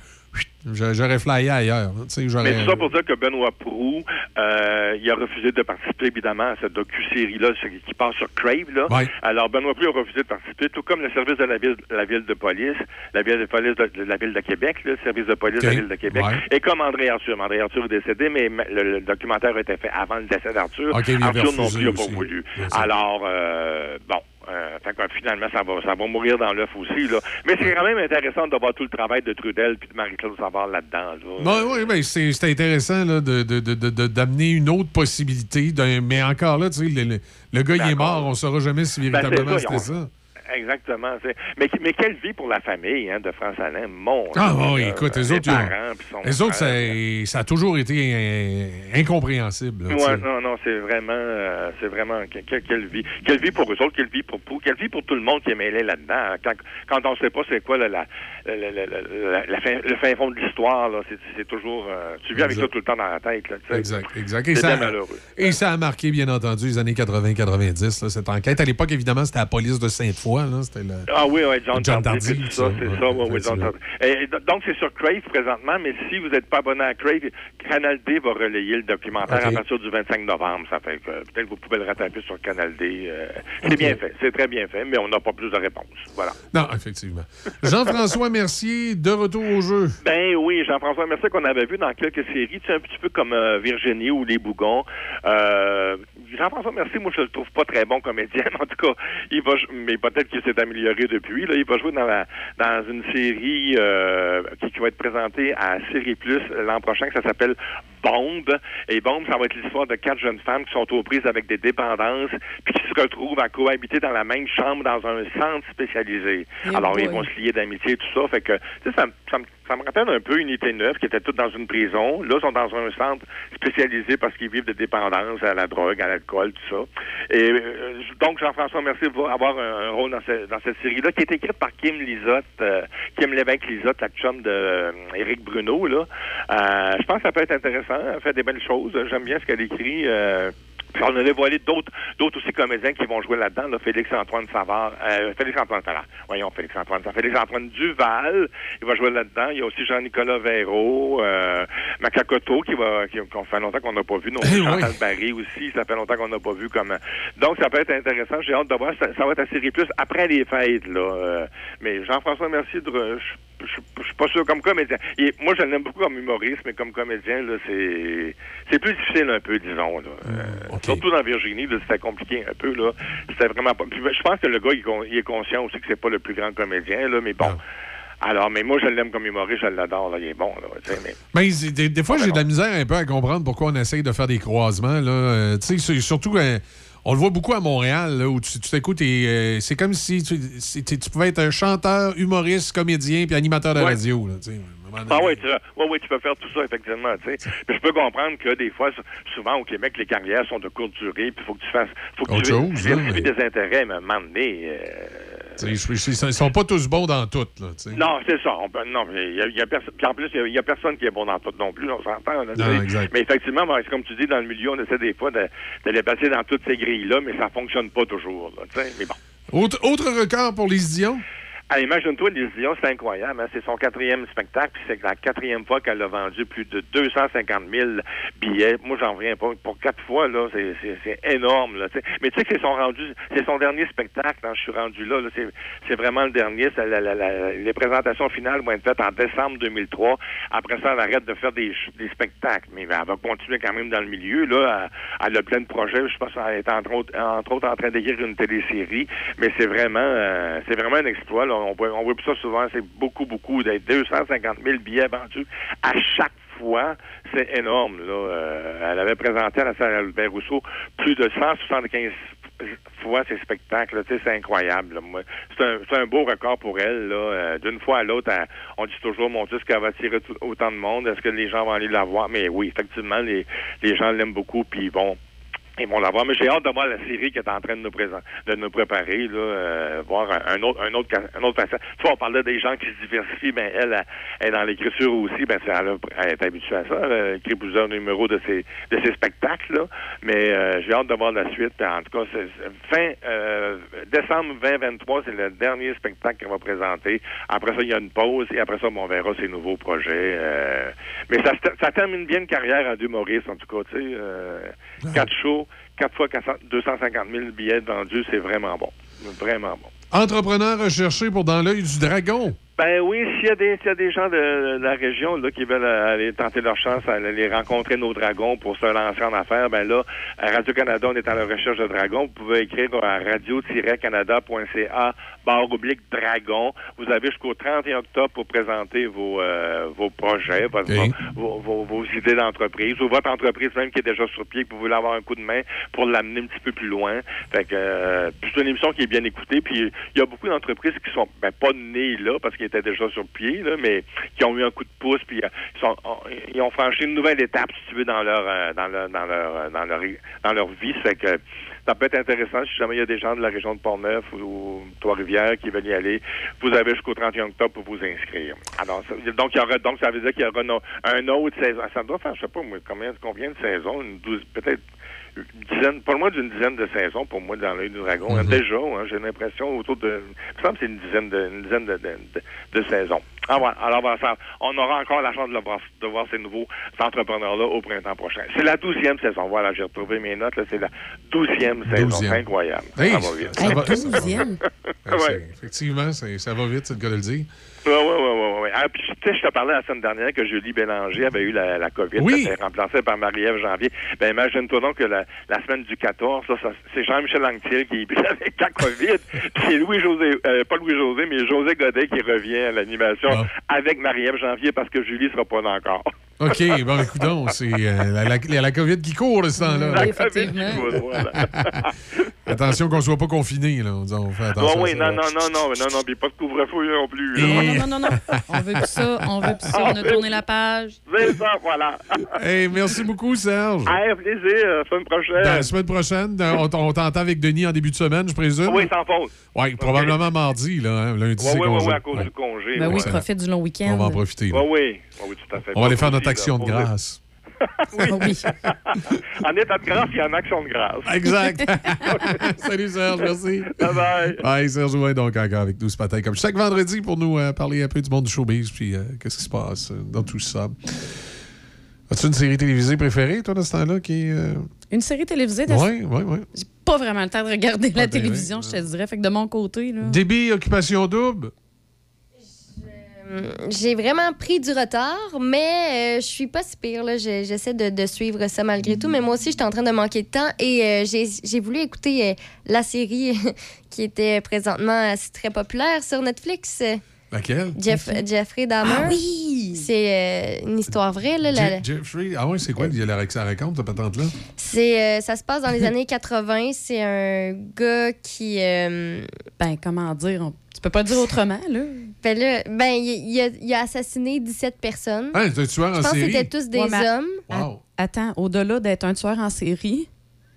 j'aurais flyé ailleurs. j'aurais- Mais tout ça pour dire que Benoît Proux, euh, il a refusé de participer, évidemment, à cette docu-série-là qui passe sur Crave. Là. Ouais. Alors, Benoît Proux a refusé de participer, tout comme le service de la ville, la ville de police, la ville de police de, la ville de Québec, le service de police de la ville de Québec, Ouais. et comme André Arthur. André Arthur est décédé, mais ma- le, le documentaire a été fait avant le décès d'Arthur. OK, il avait Arthur non plus n'a pas voulu. Alors, euh, bon. Euh, fait que, finalement, ça va, ça va mourir dans l'œuf aussi. Là. Mais c'est quand même intéressant de voir tout le travail de Trudel puis de Marie-Claude Savard là-dedans. là. Ben oui, ben c'est intéressant là, de- de- de- d'amener une autre possibilité. Mais encore là, tu sais, le, le- le gars, il est mort. On ne saura jamais si Ben, véritablement c'était ça. Exactement. Mais, mais quelle vie pour la famille hein, de France Alain, mon Ah oui, écoute, les autres, parents, les autres ça, frère. ça a toujours été euh, incompréhensible. là, Ouais, non, non, c'est vraiment, euh, c'est vraiment que- que- quelle vie, quelle vie pour eux autres, quelle vie pour, pour quelle vie pour tout le monde qui est mêlé là-dedans. Quand, quand on sait pas c'est quoi la, la, la- la- la- la- la fin, le fin fond de l'histoire, c'est, toujours, euh, tu vis avec ça tout le temps dans la tête, là, tu sais. Exact, exact. Et ça, malheureux. et ça a marqué, bien entendu, les années 80-90, là, cette enquête. À l'époque, évidemment, c'était la police de Sainte-Foy. Là, C'était le... Ah oui, oui, John, John Tardy, Tardy, ça, c'est ça, oui, oui, John effectivement. Tardy. Et, do- donc, c'est sur Crave présentement, mais si vous n'êtes pas abonné à Crave, Canal D va relayer le documentaire à partir du 25 novembre. Ça fait que peut-être que vous pouvez le rattraper sur Canal D. euh, c'est bien fait, c'est très bien fait, mais on n'a pas plus de réponses. Voilà. Non, effectivement. Jean-François Mercier, de retour au jeu. Ben oui, Jean-François Mercier qu'on avait vu dans quelques séries, tu sais, un petit peu comme euh, Virginie ou Les Bougons. Euh, Jean-François Mercier, moi je le trouve pas très bon comédien, en tout cas, il va, mais peut-être qu'il s'est amélioré depuis. Là, il va jouer dans la, dans une série euh, qui, qui va être présentée à Série Plus l'an prochain, que ça s'appelle Bombe. Et Bombe, ça va être l'histoire de quatre jeunes femmes qui sont aux prises avec des dépendances, puis qui se retrouvent à cohabiter dans la même chambre dans un centre spécialisé. Eh Alors, ils vont se lier d'amitié, tout ça. Fait que, tu sais, ça, me- ça, me- ça me rappelle un peu Unité 9, qui était toutes dans une prison. Là, ils sont dans un centre spécialisé parce qu'ils vivent de dépendance à la drogue, à l'alcool, tout ça. Et euh, donc, Jean-François Mercier va avoir un, un rôle dans, ce- dans cette série-là, qui est écrite par Kim Lizotte, euh, Kim Lévesque-Lizotte, la chum de euh, Bruno, là. Euh, je pense que ça peut être intéressant. Elle fait des belles choses. J'aime bien ce qu'elle écrit. euh, puis on a dévoilé d'autres, d'autres aussi comédiens qui vont jouer là-dedans, là, Félix-Antoine Savard, euh, Félix-Antoine Savard, voyons, Félix-Antoine Savard, Félix-Antoine Duval, il va jouer là-dedans. Il y a aussi Jean-Nicolas Véraud, euh, Macacoto, qui va, qui, qu'on fait longtemps qu'on n'a pas vu, non, Eh oui. Chantal Barry aussi, ça fait longtemps qu'on n'a pas vu comme, donc ça peut être intéressant, j'ai hâte de voir, ça, ça va être à série plus après les fêtes, là, euh, mais Jean-François Mercier, de, je, je, suis pas sûr comme comédien. Moi, je l'aime beaucoup comme humoriste, mais comme comédien, là, c'est, c'est plus difficile un peu, disons, là. Euh, Surtout dans Virginie, là, c'était compliqué un peu, là. C'était vraiment pas. puis je pense que le gars, il, est con- il est conscient aussi que c'est pas le plus grand comédien, là, mais bon. Alors, mais moi, je l'aime comme humoriste, je l'adore, là, il est bon, là, mais. Des, des fois, j'ai de la misère un peu à comprendre pourquoi on essaye de faire des croisements. Là. Euh, tu sais, c'est- surtout, euh, on le voit beaucoup à Montréal, là, où tu t'écoutes et euh, c'est comme si tu, tu- tu pouvais être un chanteur, humoriste, comédien puis animateur de Ouais. radio. là, Ah oui, tu, ouais, ouais, tu peux faire tout ça, effectivement. Puis je peux comprendre que des fois, souvent au Québec, les carrières sont de courte durée, puis il faut que tu fasses. faut que Autre tu chose, là, vérifies des intérêts, mais à un moment donné, euh, Ils sont pas tous bons dans tout. Là. Non, c'est ça. On peut- non, il y a, y puis en plus, il y a- personne qui est bon dans tout non plus, on s'entend. Mais effectivement, comme tu dis, dans le milieu, on essaie des fois de, de les passer dans toutes ces grilles-là, mais ça fonctionne pas toujours. Là, mais bon. Autre, autre record pour Lise Dion? Ah, Imagine-toi, Lise Dion, c'est incroyable. hein. C'est son quatrième spectacle, puis c'est la quatrième fois qu'elle a vendu plus de 250 000 billets. Moi, j'en reviens pas. Pour quatre fois, là, c'est- énorme. Là. Mais tu sais que c'est son rendu, c'est son dernier spectacle. hein. Je suis rendu là. C'est- vraiment le dernier. Les présentations finales vont être faites en décembre 2003. Après ça, elle arrête de faire des, des spectacles. Mais elle va continuer quand même dans le milieu. Là, elle, a plein de projets. Je pense qu'elle est entre autres, entre autres en train d'écrire une télésérie. Mais c'est vraiment, euh, c'est vraiment un exploit. On voit, on voit plus ça souvent. C'est beaucoup, beaucoup. D'être 250 000 billets vendus à chaque fois, c'est énorme. Là. Euh, elle avait présenté à la salle Albert Rousseau plus de 175 fois ses spectacles. C'est incroyable. C'est un, beau record pour elle. Euh, D'une fois à l'autre, on dit toujours, mon Dieu, est-ce qu'elle va attirer autant de monde? Est-ce que les gens vont aller la voir? Mais oui, effectivement, les, les gens l'aiment beaucoup. Puis bon, ils vont la voir. Mais j'ai hâte de voir la série qui est en train de nous, présent, de nous préparer, là, euh, voir un, un autre, un autre, un autre. Tu vois, on parlait des gens qui se diversifient, ben elle, elle, est dans l'écriture aussi, ben c'est- elle, elle est habituée à ça. Elle écrit plusieurs numéros de ses, de ses spectacles, là. Mais euh, j'ai hâte de voir la suite. En tout cas, fin euh, décembre 2023, c'est le dernier spectacle qu'elle va présenter. Après ça, il y a une pause et après ça, bon, on verra ses nouveaux projets. euh. mais ça, ça termine bien une carrière en d'humoriste, en tout cas, tu sais. euh, quatre shows, quatre fois 400 250 000 billets vendus, c'est vraiment bon. Vraiment bon. Entrepreneur recherché pour Dans l'œil du dragon. Ben oui, s'il y, a des- s'il y a des gens de, de la région là, qui veulent aller tenter leur chance, aller rencontrer nos dragons pour se lancer en affaires, ben là, à Radio-Canada, on est à la recherche de dragons. Vous pouvez écrire à radio-canada.ca barre oblique dragon. Vous avez jusqu'au 31 octobre pour présenter vos, euh, vos projets, votre- vos, vos- vos idées d'entreprise ou votre entreprise même qui est déjà sur pied, que vous voulez avoir un coup de main pour l'amener un petit peu plus loin. Fait que euh, c'est une émission qui est bien écoutée. Puis il y a beaucoup d'entreprises qui sont ben, pas nées là parce étaient déjà sur pied, là, mais qui ont eu un coup de pouce, puis euh, ils, sont, ils ont franchi une nouvelle étape, si tu veux, dans leur euh, dans leur dans leur dans leur dans leur vie. Fait que ça peut être intéressant si jamais il y a des gens de la région de Port-Neuf ou, ou Trois-Rivières qui veulent y aller. Vous avez jusqu'au 31 octobre pour vous inscrire. Alors, ça- donc, il y aura, donc ça veut dire qu'il y aura un autre saison. Ça doit faire, je sais pas, combien, combien de saisons? Une douze, peut-être une dizaine, pas moins d'une dizaine de saisons pour moi dans l'œil du dragon. hein. Déjà, hein, j'ai l'impression autour de, il me semble c'est une dizaine de, une dizaine de, de, de- de saisons. Ah ouais, alors faire- on aura encore la chance de, le voir, de voir ces nouveaux entrepreneurs-là au printemps prochain. C'est la douzième saison. Voilà, j'ai retrouvé mes notes. là, C'est la douzième saison. C'est incroyable. Hey, ça va vite. douzième. Ben, Effectivement, ça va vite, c'est le cas de le dire. Oui, oui, oui, oui. oui. Ah, puis, tu sais, je te parlais la semaine dernière que Julie Bélanger avait eu la, la COVID. Oui. Elle remplacée par Marie-Ève Janvier. Ben, imagine-toi donc que la, la semaine du 14, ça, ça- c'est Jean-Michel Anctil qui est avec la COVID. Puis c'est Louis-José, euh, pas Louis-José, mais José Godet qui revient à l'animation avec Marie-Ève Janvier parce que Julie sera pas là encore. OK, bon, écoute c'est euh, la, la- la COVID qui court de ce temps-là. La COVID qui court, voilà. Attention qu'on ne soit pas confiné, là. On, dit, on fait attention. oui, à ça. non, non, non, non, non, non, puis pas de couvre-feu non plus. là. Et- Non, non, non, non. On veut plus ça. On veut plus ça. On a tourné la page. C'est ça, voilà. Hey, merci beaucoup, Serge. Hey, plaisir, semaine prochaine. La semaine prochaine, on, on t'entend avec Denis en début de semaine, je présume? Oui, sans faute. Oui, probablement mardi, là. hein. Lundi, Oui, c'est oui, oui, oui, à cause Ouais. du congé. Ben oui, Excellent. profite du long week-end. On va en profiter. Oui, oui. Oui, oui, tout à fait. On va aller faire notre aussi, action là, de grâce. oui. en état de grâce, il y a une action de grâce. Exact. Salut Serge, merci. Bye bye. Ouais, Serge Ouin, donc encore avec nous ce matin, comme chaque vendredi, pour nous euh, parler un peu du monde du showbiz, puis euh, qu'est-ce qui se passe euh, dans tout ça. As-tu une série télévisée préférée, toi, dans ce temps-là, qui euh, Une série télévisée. de- Oui, oui, oui. J'ai pas vraiment le temps de regarder la ben télévision, je te dirais. Fait que de mon côté, là. Débit, occupation double. Euh, J'ai vraiment pris du retard, mais euh, je suis pas si pire. là. J'essaie de, de suivre ça malgré tout. Mais moi aussi, j'étais en train de manquer de temps et euh, j'ai j'ai voulu écouter euh, la série qui était présentement assez très populaire sur Netflix. Laquelle? Jeff, Jeffrey Dahmer. Ah oui! C'est euh, une histoire vraie. Là, la- Je- Jeffrey, ah oui, c'est quoi? Il y a la, ça? Raconte, cette patente-là? c'est, euh, ça se passe dans les années 80. C'est un gars qui. euh, Ben, comment dire? on- peux pas dire autrement, là. Ben là, ben, il, il a, il a assassiné 17 personnes. Hein, c'est un tueur Je en pense que série. c'était tous des Ouais, mais- hommes. Wow. Attends, au-delà d'être un tueur en série.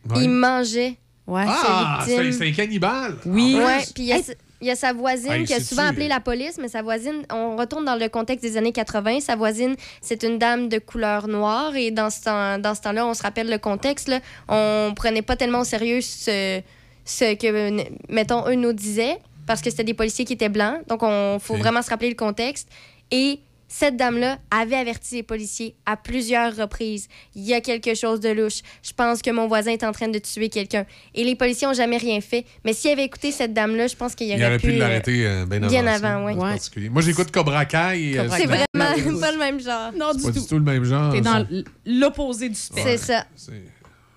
Ouais. Il mangeait Ouais. Ah, ses victimes. c'est c'est un cannibale. Oui. Ouais, puis il y a, il y a sa voisine Hey, qui a c'est-tu- souvent appelé la police, mais sa voisine, on retourne dans le contexte des années 80, sa voisine, c'est une dame de couleur noire et dans ce, temps, dans ce temps-là, on se rappelle le contexte, là, on prenait pas tellement au sérieux ce, ce que, mettons, eux nous disaient, parce que c'était des policiers qui étaient blancs, donc on faut vraiment se rappeler le contexte. Et cette dame-là avait averti les policiers à plusieurs reprises. Il y a quelque chose de louche. Je pense que mon voisin est en train de tuer quelqu'un. Et les policiers n'ont jamais rien fait. Mais s'il avait écouté cette dame-là, je pense qu'il Il aurait, aurait pu euh, l'arrêter euh, bien avant. bien ça, avant, oui. en particulier. Moi, j'écoute Cobra Kai. euh, C'est vraiment pas le même genre. Non, C'est pas du tout le même genre. T'es dans l'opposé du spectre. C'est ça.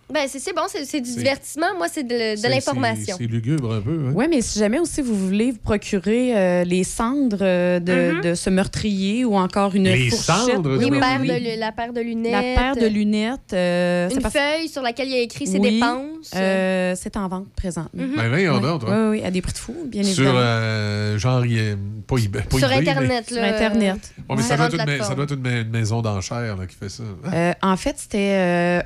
C'est- Ben, c'est c'est bon, c'est c'est du divertissement. Moi, c'est de, l'information. C'est lugubre un peu. Hein? Oui, mais si jamais aussi vous voulez vous procurer euh, les cendres euh, de, Mhm. de ce meurtrier ou encore une Les fourchette. cendres, Oui, tu oui, vois. Paire oui. de la paire de lunettes. La paire de lunettes. euh, Une parce- feuille sur laquelle il y a écrit ses Oui, dépenses. euh, c'est en vente présentement. Mhm. Ben, voyons Oui. donc, toi. Oui, oui, à des prix de fou, bien Sur, évidemment. euh, genre, il est- pas eBay. pas Sur eBay, mais- Internet, Sur là. Internet. Ouais, mais ça doit, être une, ça doit être maison d'enchères là, qui fait ça. En fait, c'était.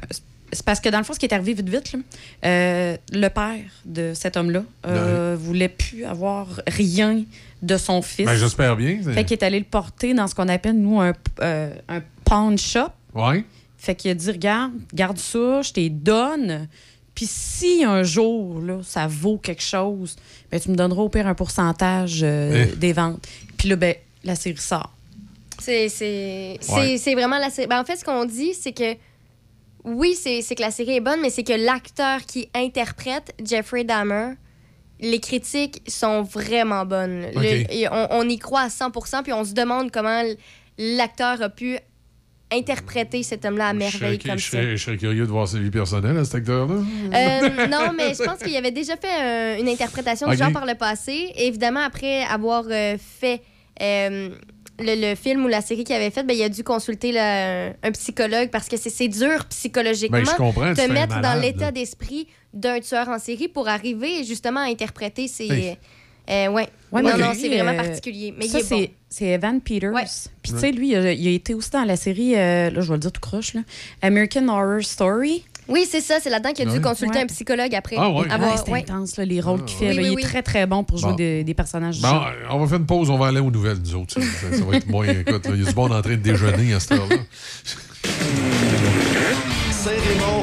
C'est parce que dans le fond, ce qui est arrivé vite, vite, là, euh, le père de cet homme-là euh, voulait plus avoir rien de son fils. Ben, j'espère bien. c'est- Fait qu'il est allé le porter dans ce qu'on appelle, nous, un, euh, un pawn shop. Ouais. Fait qu'il a dit Regarde, garde ça, je t'ai donne. Puis si un jour, là, ça vaut quelque chose, ben, tu me donneras au pire un pourcentage euh, Eh. des ventes. Puis là, ben, la série sort. C'est c'est- c'est- Ouais. c'est vraiment la série. Ben, en fait, ce qu'on dit, c'est que oui, c'est que la série est bonne, mais c'est que l'acteur qui interprète Jeffrey Dahmer, les critiques sont vraiment bonnes. Le- OK. et on, on y croit à 100 puis on se demande comment l'acteur a pu interpréter cet homme-là à Je merveille serais, comme je ça. serais- je serais curieux de voir sa vie personnelle à cet acteur-là. Euh, non, mais je pense qu'il avait déjà fait euh, une interprétation Ok. du genre par le passé. Et évidemment, après avoir euh, fait euh, le, le film ou la série qu'il avait faite, ben, il a dû consulter là, un, un psychologue parce que c'est- c'est dur psychologiquement Ben, je comprends, de c'est un mettre dans l'état d'esprit d'un tueur en série pour arriver justement à interpréter ses... Hey. Euh, ouais. Ouais, non, non, c'est vraiment euh, particulier. Mais ça, il est c'est, bon. c'est Evan Peters. Puis, tu Ouais. sais, lui, il a, il a été aussi dans la série, euh, là, je vais le dire tout croche, là, American Horror Story. Oui, c'est ça. C'est là-dedans qu'il a dû consulter Ouais. un psychologue après. Ah ouais. Avoir- Ouais, c'est ouais. intense, là, les rôles qu'il fait. Oui, là. oui, il oui. est très, très bon pour jouer Bon. des, des personnages. Bon, on va faire une pause, on va aller aux nouvelles, nous autres. Ça, va être moins. Écoute, il y a du bon en train de déjeuner à cette heure-là. Saint-Raymond,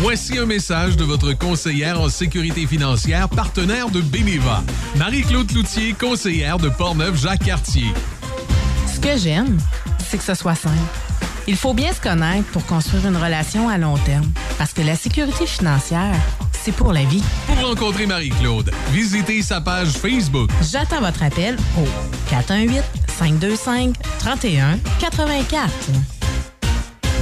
Voici un message de votre conseillère en sécurité financière, partenaire de Beneva. Marie-Claude Cloutier, conseillère de Portneuf-Jacques-Cartier. Ce que j'aime, c'est que ce soit simple. Il faut bien se connaître pour construire une relation à long terme. Parce que la sécurité financière, c'est pour la vie. Pour rencontrer Marie-Claude, visitez sa page Facebook. J'attends votre appel au 418-525-3184.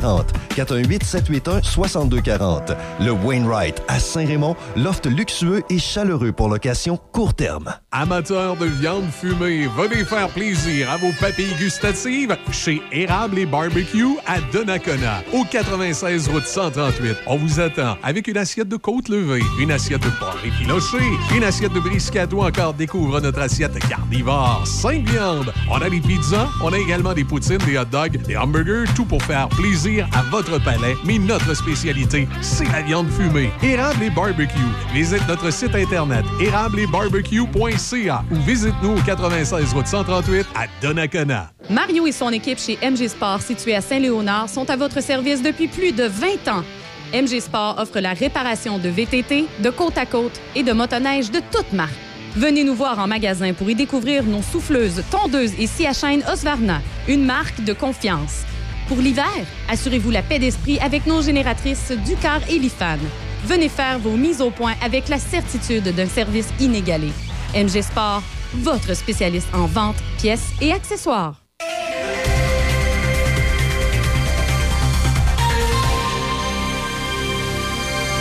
418 781 6240. Le Wainwright à Saint-Raymond, loft luxueux et chaleureux pour location court terme. Amateurs de viande fumée, venez faire plaisir à vos papilles gustatives chez Érable et Barbecue à Donnacona, au 96 route 138. On vous attend avec une assiette de côte levée, une assiette de porc effiloché, une assiette de brisket ou encore découvre notre assiette carnivore, 5 viandes. On a des pizzas, on a également des poutines, des hot dogs, des hamburgers, tout pour faire plaisir à votre palais, mais notre spécialité, c'est la viande fumée. Érable et barbecue. Visite notre site internet érableetbarbecue.ca ou visite-nous au 96 route 138 à Donnacona. Mario et son équipe chez MG Sport, située à Saint-Léonard, sont à votre service depuis plus de 20 ans. MG Sport offre la réparation de VTT, de côte à côte et de motoneige de toute marque. Venez nous voir en magasin pour y découvrir nos souffleuses, tondeuses et scie à chaîne Osvarna, une marque de confiance. Pour l'hiver, assurez-vous la paix d'esprit avec nos génératrices Ducar et Lifan. Venez faire vos mises au point avec la certitude d'un service inégalé. MG Sport, votre spécialiste en vente, pièces et accessoires.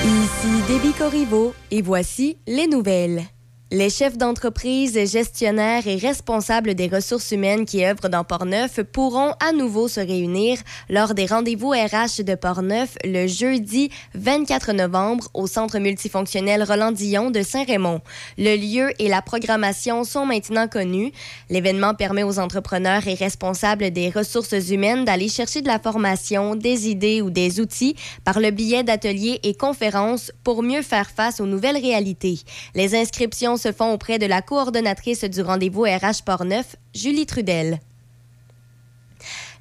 Ici Déby Corriveau et voici les nouvelles. Les chefs d'entreprise, gestionnaires et responsables des ressources humaines qui œuvrent dans Portneuf pourront à nouveau se réunir lors des rendez-vous RH de Portneuf le jeudi 24 novembre au Centre multifonctionnel Roland Dillon de Saint-Raymond. Le lieu et la programmation sont maintenant connus. L'événement permet aux entrepreneurs et responsables des ressources humaines d'aller chercher de la formation, des idées ou des outils par le biais d'ateliers et conférences pour mieux faire face aux nouvelles réalités. Les inscriptions se font auprès de la coordonnatrice du rendez-vous RH Portneuf, Julie Trudel.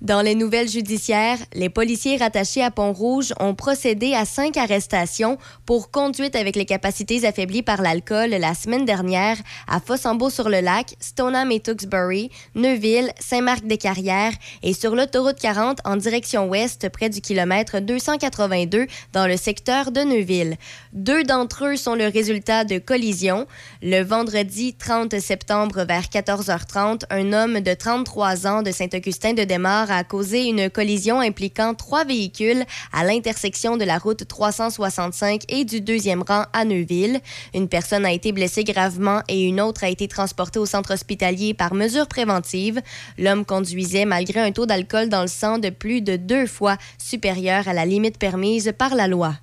Dans les nouvelles judiciaires, les policiers rattachés à Pont-Rouge ont procédé à cinq arrestations pour conduite avec les capacités affaiblies par l'alcool la semaine dernière à Fossambeau-sur-le-Lac, Stoneham et Tewksbury, Neuville, Saint-Marc-des-Carrières et sur l'autoroute 40 en direction ouest près du kilomètre 282 dans le secteur de Neuville. Deux d'entre eux sont le résultat de collisions. Le vendredi 30 septembre vers 14h30, un homme de 33 ans de Saint-Augustin de A causé une collision impliquant trois véhicules à l'intersection de la route 365 et du deuxième rang à Neuville. Une personne a été blessée gravement et une autre a été transportée au centre hospitalier par mesure préventive. L'homme conduisait malgré un taux d'alcool dans le sang de plus de deux fois supérieur à la limite permise par la loi.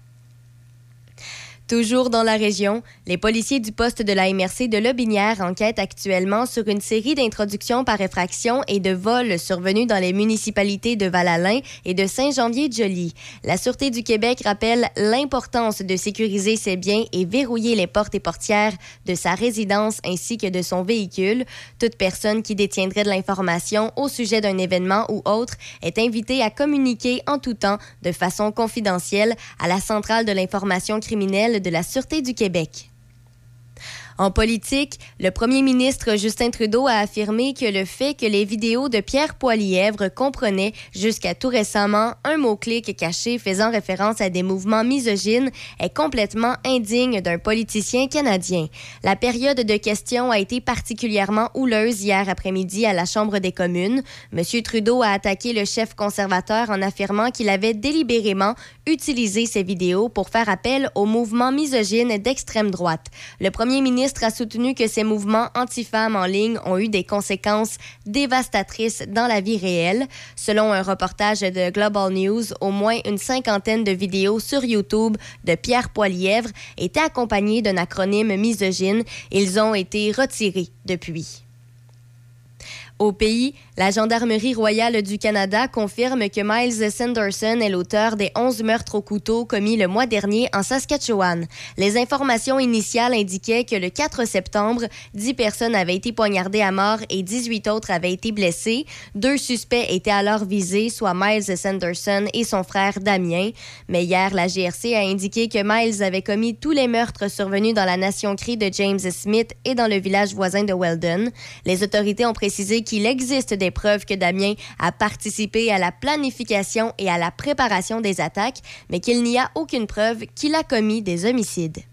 Toujours dans la région, les policiers du poste de la MRC de Lobinière enquêtent actuellement sur une série d'introductions par effraction et de vols survenus dans les municipalités de Val-Alain et de Saint-Janvier-de-Joly. La Sûreté du Québec rappelle l'importance de sécuriser ses biens et verrouiller les portes et portières de sa résidence ainsi que de son véhicule. Toute personne qui détiendrait de l'information au sujet d'un événement ou autre est invitée à communiquer en tout temps de façon confidentielle à la Centrale de l'information criminelle de la Sûreté du Québec. En politique, le premier ministre Justin Trudeau a affirmé que le fait que les vidéos de Pierre Poilièvre comprenaient jusqu'à tout récemment un mot-clic caché faisant référence à des mouvements misogynes est complètement indigne d'un politicien canadien. La période de questions a été particulièrement houleuse hier après-midi à la Chambre des communes. M. Trudeau a attaqué le chef conservateur en affirmant qu'il avait délibérément utilisé ces vidéos pour faire appel aux mouvements misogynes d'extrême droite. Le premier ministre a soutenu que ces mouvements anti-femmes en ligne ont eu des conséquences dévastatrices dans la vie réelle. Selon un reportage de Global News, au moins une cinquantaine de vidéos sur YouTube de Pierre Poilièvre étaient accompagnées d'un acronyme misogyne. Ils ont été retirés depuis. Au pays, la Gendarmerie royale du Canada confirme que Miles Sanderson est l'auteur des 11 meurtres au couteau commis le mois dernier en Saskatchewan. Les informations initiales indiquaient que le 4 septembre, 10 personnes avaient été poignardées à mort et 18 autres avaient été blessées. Deux suspects étaient alors visés, soit Miles Sanderson et son frère Damien. Mais hier, la GRC a indiqué que Miles avait commis tous les meurtres survenus dans la nation crie de James Smith et dans le village voisin de Weldon. Les autorités ont précisé qu'il existe des preuves que Damien a participé à la planification et à la préparation des attaques, mais qu'il n'y a aucune preuve qu'il a commis des homicides.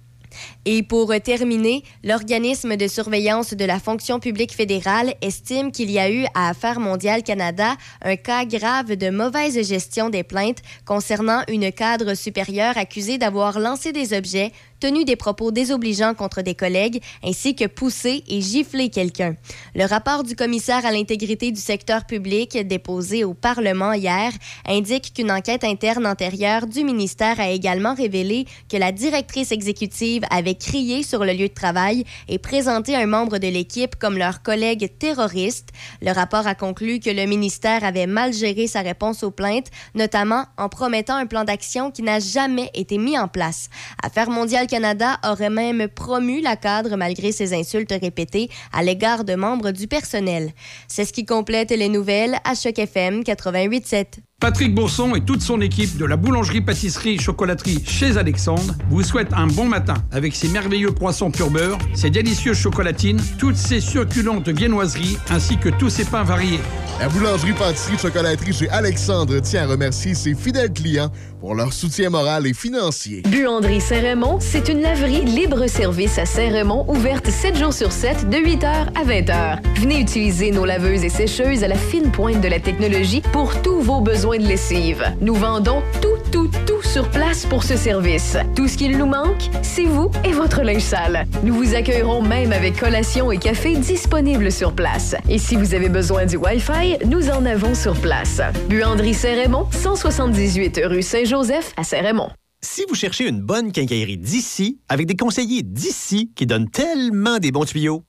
Et pour terminer, l'organisme de surveillance de la fonction publique fédérale estime qu'il y a eu à Affaires mondiales Canada un cas grave de mauvaise gestion des plaintes concernant une cadre supérieure accusée d'avoir lancé des objets tenu des propos désobligeants contre des collègues, ainsi que poussé et giflé quelqu'un. Le rapport du commissaire à l'intégrité du secteur public, déposé au Parlement hier, indique qu'une enquête interne antérieure du ministère a également révélé que la directrice exécutive avait crié sur le lieu de travail et présenté un membre de l'équipe comme leur collègue terroriste. Le rapport a conclu que le ministère avait mal géré sa réponse aux plaintes, notamment en promettant un plan d'action qui n'a jamais été mis en place. Affaires mondiales Canada aurait même promu la cadre malgré ses insultes répétées à l'égard de membres du personnel. C'est ce qui complète les nouvelles à Choc FM 88.7. Patrick Bourson et toute son équipe de la boulangerie-pâtisserie-chocolaterie chez Alexandre vous souhaitent un bon matin avec ses merveilleux poissons pur beurre, ses délicieuses chocolatines, toutes ses succulentes viennoiseries ainsi que tous ses pains variés. La boulangerie-pâtisserie-chocolaterie chez Alexandre tient à remercier ses fidèles clients pour leur soutien moral et financier. Buanderie Saint-Raymond, c'est une laverie libre-service à Saint-Raymond, ouverte 7 jours sur 7, de 8h à 20h. Venez utiliser nos laveuses et sécheuses à la fine pointe de la technologie pour tous vos besoins de lessive. Nous vendons tout, tout, tout sur place pour ce service. Tout ce qu'il nous manque, c'est vous et votre linge sale. Nous vous accueillerons même avec collation et café disponibles sur place. Et si vous avez besoin du Wi-Fi, nous en avons sur place. Buanderie Saint-Raymond, 178 rue Saint-Joseph à Saint-Raymond. Si vous cherchez une bonne quincaillerie d'ici, avec des conseillers d'ici qui donnent tellement des bons tuyaux,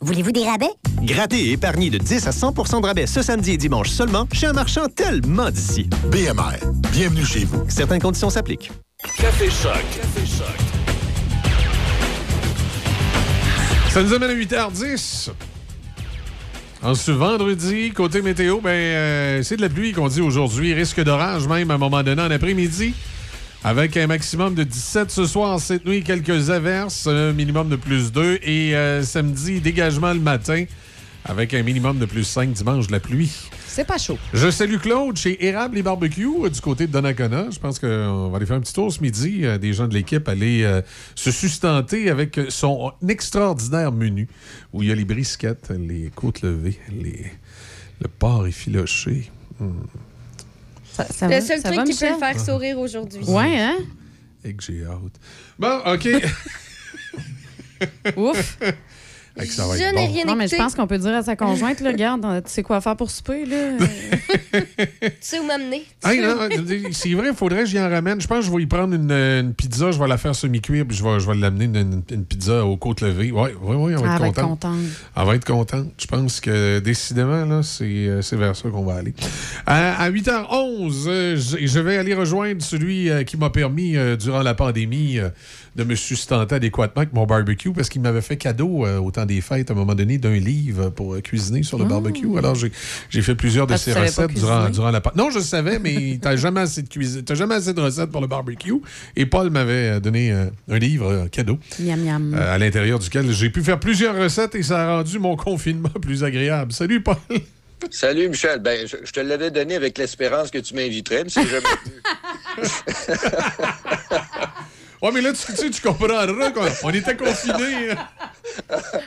Voulez-vous des rabais? grattez et épargnez de 10 à 100% de rabais ce samedi et dimanche seulement chez un marchand tellement d'ici. BMR, bienvenue chez vous. Certaines conditions s'appliquent. Café Choc. Café Choc. Ça nous amène à 8h10. En ce vendredi, côté météo, ben, euh, c'est de la pluie qu'on dit aujourd'hui. Risque d'orage même à un moment donné en après-midi. Avec un maximum de 17 ce soir, cette nuit, quelques averses, un minimum de plus 2. Et euh, samedi, dégagement le matin, avec un minimum de plus 5 dimanche, de la pluie. C'est pas chaud. Je salue Claude chez Érable et Barbecue euh, du côté de Donnacona. Je pense qu'on va aller faire un petit tour ce midi. Euh, des gens de l'équipe aller se sustenter avec son extraordinaire menu où il y a les brisquettes, les côtes levées, les... le porc effiloché. Hmm. Ça, ça Le va- seul ça truc va, qui peut le faire sourire aujourd'hui. Ouais, hein? Et que j'ai hâte. Bon, OK. Ouf. Fait que ça va Je être n'ai bon. rien Non, mais je pense qu'on peut dire à sa conjointe, là, regarde, tu sais quoi faire pour souper, là? Tu sais où m'amener? Hey, où- c'est vrai, il faudrait que j'y en ramène. Je pense que je vais y prendre une, une pizza, je vais la faire semi-cuire, puis je vais, je vais l'amener une, une- une pizza aux côtes levées. Oui, oui, oui, on va Ah, être elle va être contente. contente. Elle va être contente. Je pense que décidément, là, c'est euh, c'est vers ça qu'on va aller. À, à 8h11, euh, je, je vais aller rejoindre celui euh, qui m'a permis, euh, durant la pandémie, euh, de me sustenter adéquatement avec mon barbecue parce qu'il m'avait fait cadeau euh, au temps des fêtes, à un moment donné, d'un livre pour euh, cuisiner sur le barbecue. Alors, j'ai j'ai fait plusieurs de Ah, ces savais pas recettes durant, durant la pandémie. Non, je savais, mais t'as jamais assez de cuisine, t'as jamais assez de recettes pour le barbecue. Et Paul m'avait euh, donné euh, un livre euh, cadeau. Miam, miam. Euh, à l'intérieur duquel j'ai pu faire plusieurs recettes et ça a rendu mon confinement plus agréable. Salut, Paul! Salut Michel. Ben, je, je te l'avais donné avec l'espérance que tu m'inviterais, mais c'est jamais venu. Ouais, mais là, tu, tu sais, tu comprendras qu'on on était confinés. hein.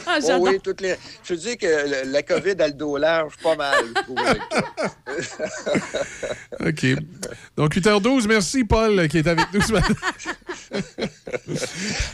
Ah, Oh oui, toutes les... Je te dis que le- la COVID a le dos large pas mal. OK. Donc, 8h12, merci, Paul, qui est avec nous ce matin.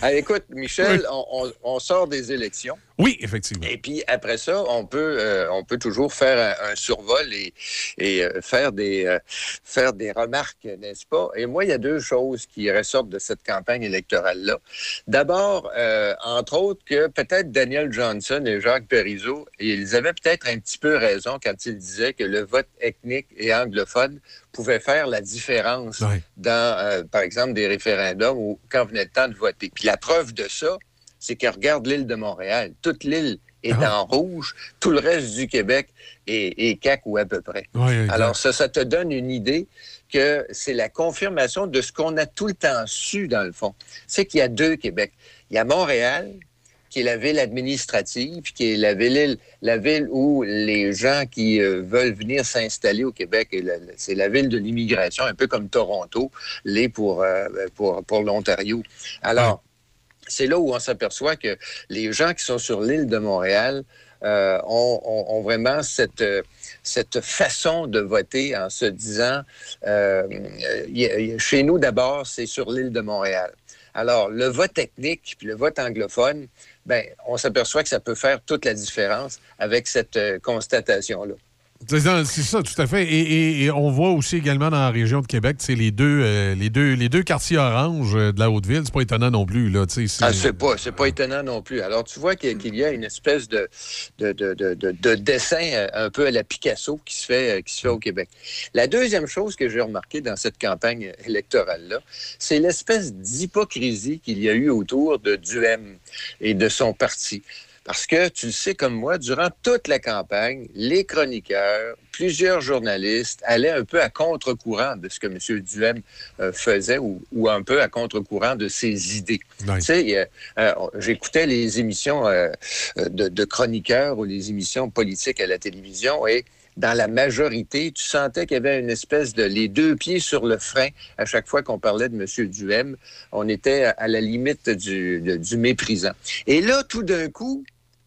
Ah, écoute, Michel, Oui. on, on- on sort des élections. Oui, effectivement. Et puis après ça, on peut, euh, on peut toujours faire un, un survol et, et euh, faire, des, euh, faire des remarques, n'est-ce pas? Et moi, il y a deux choses qui ressortent de cette campagne électorale-là. D'abord, euh, entre autres, que peut-être Daniel Johnson et Jacques Parizeau, ils avaient peut-être un petit peu raison quand ils disaient que le vote ethnique et anglophone pouvait faire la différence dans, euh, par exemple, des référendums ou quand venait le temps de voter. Puis la preuve de ça, c'est que regarde l'île de Montréal. Toute l'île est en rouge. Tout le reste du Québec est, est cac ou à peu près. Alors ça, ça te donne une idée que c'est la confirmation de ce qu'on a tout le temps su, dans le fond. C'est qu'il y a deux Québec. Il y a Montréal, qui est la ville administrative, qui est la ville, la ville où les gens qui euh, veulent venir s'installer au Québec, c'est la ville de l'immigration, un peu comme Toronto l'est pour, euh, pour, pour l'Ontario. Alors, c'est là où on s'aperçoit que les gens qui sont sur l'île de Montréal euh, ont, ont- ont vraiment cette, cette façon de voter en se disant, euh, a- chez nous d'abord, c'est sur l'île de Montréal. Alors, le vote technique puis le vote anglophone, ben, on s'aperçoit que ça peut faire toute la différence avec cette euh, constatation-là. C'est ça, tout à fait. Et, on voit aussi également dans la région de Québec, les deux, euh, les deux, les deux quartiers oranges euh, de la Haute-Ville. C'est pas étonnant non plus, là. c'est- Ah, c'est pas, c'est pas étonnant non plus. Alors, tu vois qu'il y a une espèce de, de, de, de, de- de dessin euh, un peu à la Picasso qui se fait, qui se fait au Québec. La deuxième chose que j'ai remarqué dans cette campagne électorale-là, c'est l'espèce d'hypocrisie qu'il y a eu autour de Duhem et de son parti. Parce que, tu le sais comme moi, durant toute la campagne, les chroniqueurs, plusieurs journalistes allaient un peu à contre-courant de ce que M. Duhem euh, faisait ou, ou un peu à contre-courant de ses idées. Tu sais, a- euh, j'écoutais les émissions euh, euh, de, de chroniqueurs ou les émissions politiques à la télévision et dans la majorité, tu sentais qu'il y avait une espèce de les deux pieds sur le frein à chaque fois qu'on parlait de M. Duhem. On était à la limite du, de- du méprisant. Et là, tout d'un coup,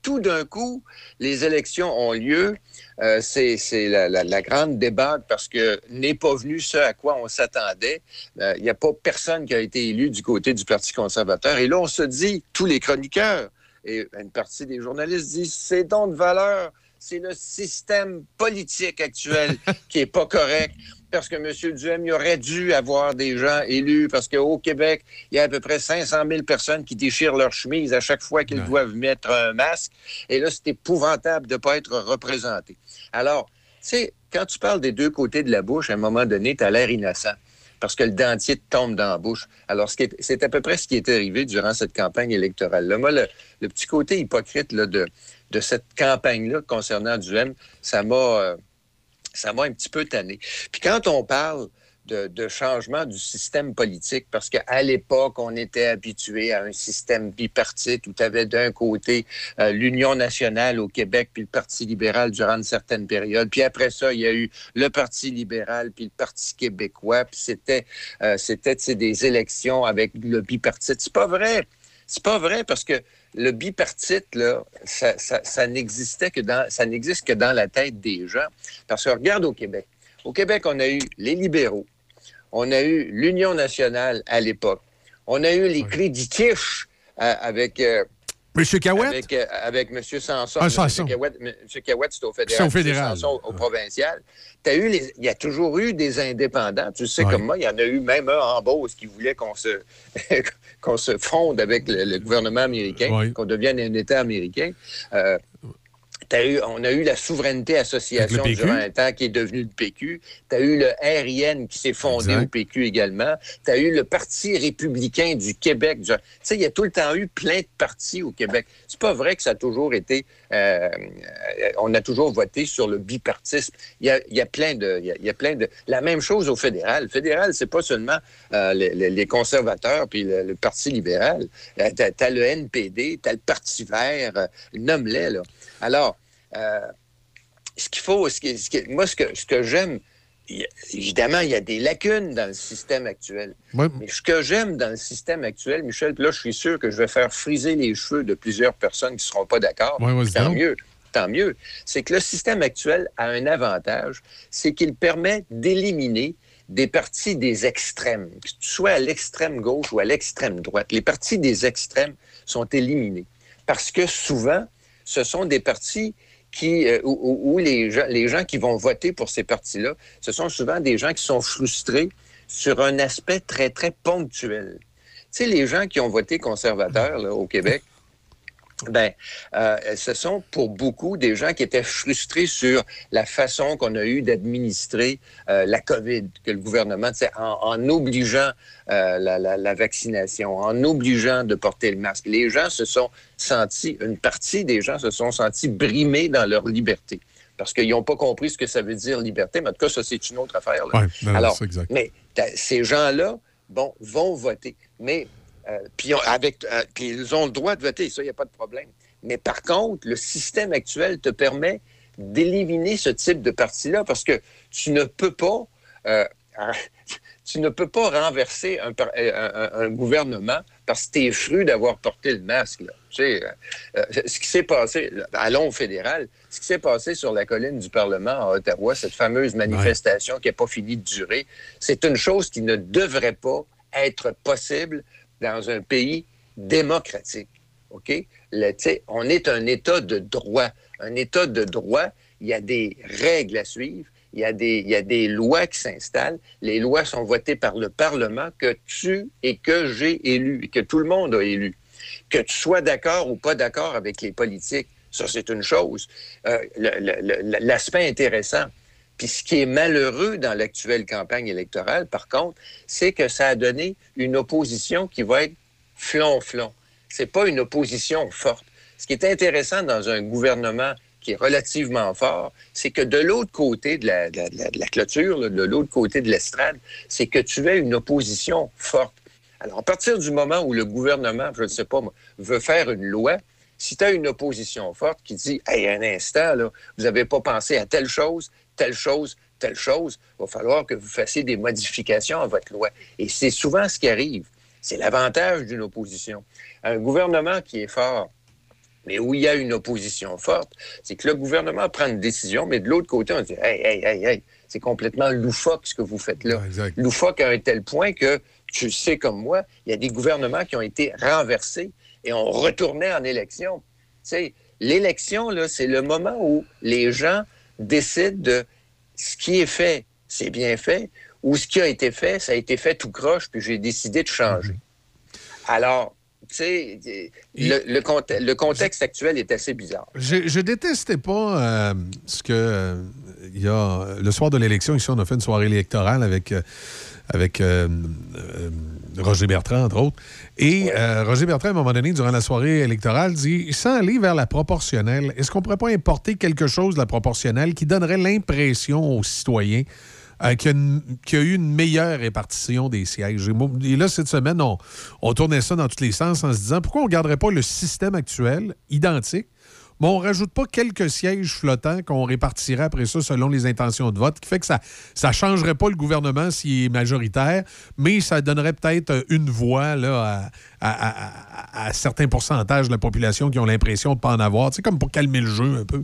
tout d'un coup, les élections ont lieu. Euh, c'est la, la- la grande débat parce que n'est pas venu ce à quoi on s'attendait. Euh, Il n'y a pas personne qui a été élu du côté du Parti conservateur. Et là, on se dit, tous les chroniqueurs et une partie des journalistes disent, c'est donc de valeur. C'est le système politique actuel qui est pas correct parce que M. Duhem, il aurait dû avoir des gens élus parce qu'au Québec, il y a à peu près 500 000 personnes qui déchirent leur chemise à chaque fois qu'ils doivent mettre un masque. Et là, c'est épouvantable de ne pas être représenté. Alors, tu sais, quand tu parles des deux côtés de la bouche, à un moment donné, tu as l'air innocent parce que le dentier te tombe dans la bouche. Alors, c'est à peu près ce qui est arrivé durant cette campagne électorale-là. Moi, le, le petit côté hypocrite là, de, de cette campagne-là concernant Duhem, ça m'a euh, ça m'a un petit peu tanné. Puis quand on parle de, changement du système politique, parce qu'à l'époque, on était habitué à un système bipartite où tu avais d'un côté euh, l'Union nationale au Québec, puis le Parti libéral durant une certaine période. Puis après ça, il y a eu le Parti libéral, puis le Parti québécois, puis c'était euh, des élections avec le bipartite. C'est pas vrai. C'est pas vrai parce que le bipartite, là, ça, ça- ça n'existait que dans, ça n'existe que dans la tête des gens. Parce que regarde au Québec. Au Québec, on a eu les libéraux, on a eu l'Union nationale à l'époque, on a eu les créditifs euh, avec. euh, Monsieur Cahouette? Avec, euh, avec M. Sanson. Ah, M. Sanson. Cahouette, M. Cahouette, c'est au fédéral. C'est au M. fédéral. Sanson au provincial. T'as eu les- il y a toujours eu des indépendants. Tu sais, Ouais. comme moi, il y en a eu même un en Beauce qui voulait qu'on se, qu'on se fonde avec le, le gouvernement américain, qu'on devienne un État américain. Euh, eu, on a eu la souveraineté association durant un temps qui est devenu le PQ. Tu as eu le RIN qui s'est fondé Exact. au PQ également. Tu as eu le Parti républicain du Québec. Tu sais, il y a tout le temps eu plein de partis au Québec. C'est pas vrai que ça a toujours été... euh, on a toujours voté sur le bipartisme. Il y a, plein de... Il y a, plein de... La même chose au fédéral. Le fédéral, c'est pas seulement euh, les, conservateurs puis le, Parti libéral. Euh, T'as as le NPD, t'as le Parti vert, nomme-les. Alors, ce qu'il faut, ce moi, ce que, j'aime, évidemment, il y a des lacunes dans le système actuel. Mais ce que j'aime dans le système actuel, Michel, là, je suis sûr que je vais faire friser les cheveux de plusieurs personnes qui ne seront pas d'accord. Tant mieux. Tant mieux. C'est que le système actuel a un avantage, c'est qu'il permet d'éliminer des partis des extrêmes, que tu sois à l'extrême gauche ou à l'extrême droite. Les partis des extrêmes sont éliminés parce que souvent, ce sont des partis qui, euh, où, les, gens, les gens qui vont voter pour ces partis-là, ce sont souvent des gens qui sont frustrés sur un aspect très, très ponctuel. Tu sais, les gens qui ont voté conservateur au Québec, ben, euh, ce sont pour beaucoup des gens qui étaient frustrés sur la façon qu'on a eu d'administrer euh, la COVID, que le gouvernement, tu sais, en, en obligeant euh, la, la- la vaccination, en obligeant de porter le masque. Les gens se sont sentis, une partie des gens se sont sentis brimés dans leur liberté. Parce qu'ils n'ont pas compris ce que ça veut dire liberté, mais en tout cas, ça, c'est une autre affaire. là. Ouais, non, non, Alors, exact. mais ces gens-là, bon, vont voter. Mais, euh, puis, on- avec, euh, puis ils ont le droit de voter, ça, il n'y a pas de problème. Mais par contre, le système actuel te permet d'éliminer ce type de parti-là parce que tu ne peux pas, euh, tu ne peux pas renverser un, euh, gouvernement parce que tu es fru d'avoir porté le masque. là. Tu sais, euh, euh, ce qui s'est passé, allons au fédéral, ce qui s'est passé sur la colline du Parlement à Ottawa, cette fameuse manifestation qui n'a pas fini de durer, c'est une chose qui ne devrait pas être possible dans un pays démocratique. OK? Le- on est un État de droit. Un État de droit, il y a des règles à suivre, il y a des, y a des lois qui s'installent. Les lois sont votées par le Parlement que tu et que j'ai élu, que tout le monde a élu. Que tu sois d'accord ou pas d'accord avec les politiques, ça c'est une chose. Euh, L'aspect intéressant, puis ce qui est malheureux dans l'actuelle campagne électorale, par contre, c'est que ça a donné une opposition qui va être flonflon. C'est pas une opposition forte. Ce qui est intéressant dans un gouvernement qui est relativement fort, c'est que de l'autre côté de la, clôture, de l'autre côté de l'estrade, c'est que tu as une opposition forte. Alors, à partir du moment où le gouvernement, je ne sais pas, veut faire une loi, si tu as une opposition forte qui dit Hey, un instant, vous n'avez pas pensé à telle chose, telle chose, telle chose, il va falloir que vous fassiez des modifications à votre loi. Et c'est souvent ce qui arrive. C'est l'avantage d'une opposition. Un gouvernement qui est fort, mais où il y a une opposition forte, c'est que le gouvernement prend une décision, mais de l'autre côté, on dit Hey, hey, hey, hey, c'est complètement loufoque ce que vous faites là. loufoque à un tel point que, tu sais comme moi, il y a des gouvernements qui ont été renversés et on retournait en élection. Tu sais, l'élection, là, c'est le moment où les gens décident de ce qui est fait, c'est bien fait, ou ce qui a été fait, ça a été fait tout croche, puis j'ai décidé de changer. Alors, tu sais, le, le conte- le contexte actuel est assez bizarre. Je, je détestais pas euh, ce que euh, il y a le soir de l'élection ici on a fait une soirée électorale avec euh, avec euh, euh, Roger Bertrand entre autres et euh, Roger Bertrand à un moment donné durant la soirée électorale dit sans aller vers la proportionnelle est-ce qu'on pourrait pas importer quelque chose de la proportionnelle qui donnerait l'impression aux citoyens euh, qu'il y, a y eu une meilleure répartition des sièges? Et là, cette semaine, on, on tournait ça dans tous les sens en se disant pourquoi on ne garderait pas le système actuel identique, mais on ne rajoute pas quelques sièges flottants qu'on répartirait après ça selon les intentions de vote, qui fait que ça ne changerait pas le gouvernement s'il est majoritaire, mais ça donnerait peut-être une voix à, à- à- certains pourcentages de la population qui ont l'impression de ne pas en avoir. C'est comme pour calmer le jeu un peu.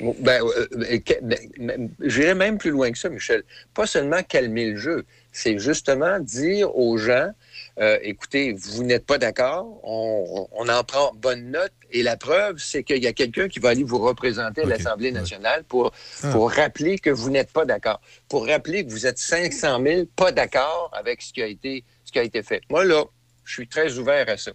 Ben, euh, ben, J'irais même plus loin que ça, Michel. Pas seulement calmer le jeu, c'est justement dire aux gens, euh, écoutez, vous n'êtes pas d'accord, on, on en prend bonne note, et la preuve, c'est qu'il y a quelqu'un qui va aller vous représenter à l'Assemblée nationale pour, Ah. pour rappeler que vous n'êtes pas d'accord, pour rappeler que vous êtes 500 000 pas d'accord avec ce qui a été, ce qui a été fait. Moi, là, je suis très ouvert à ça.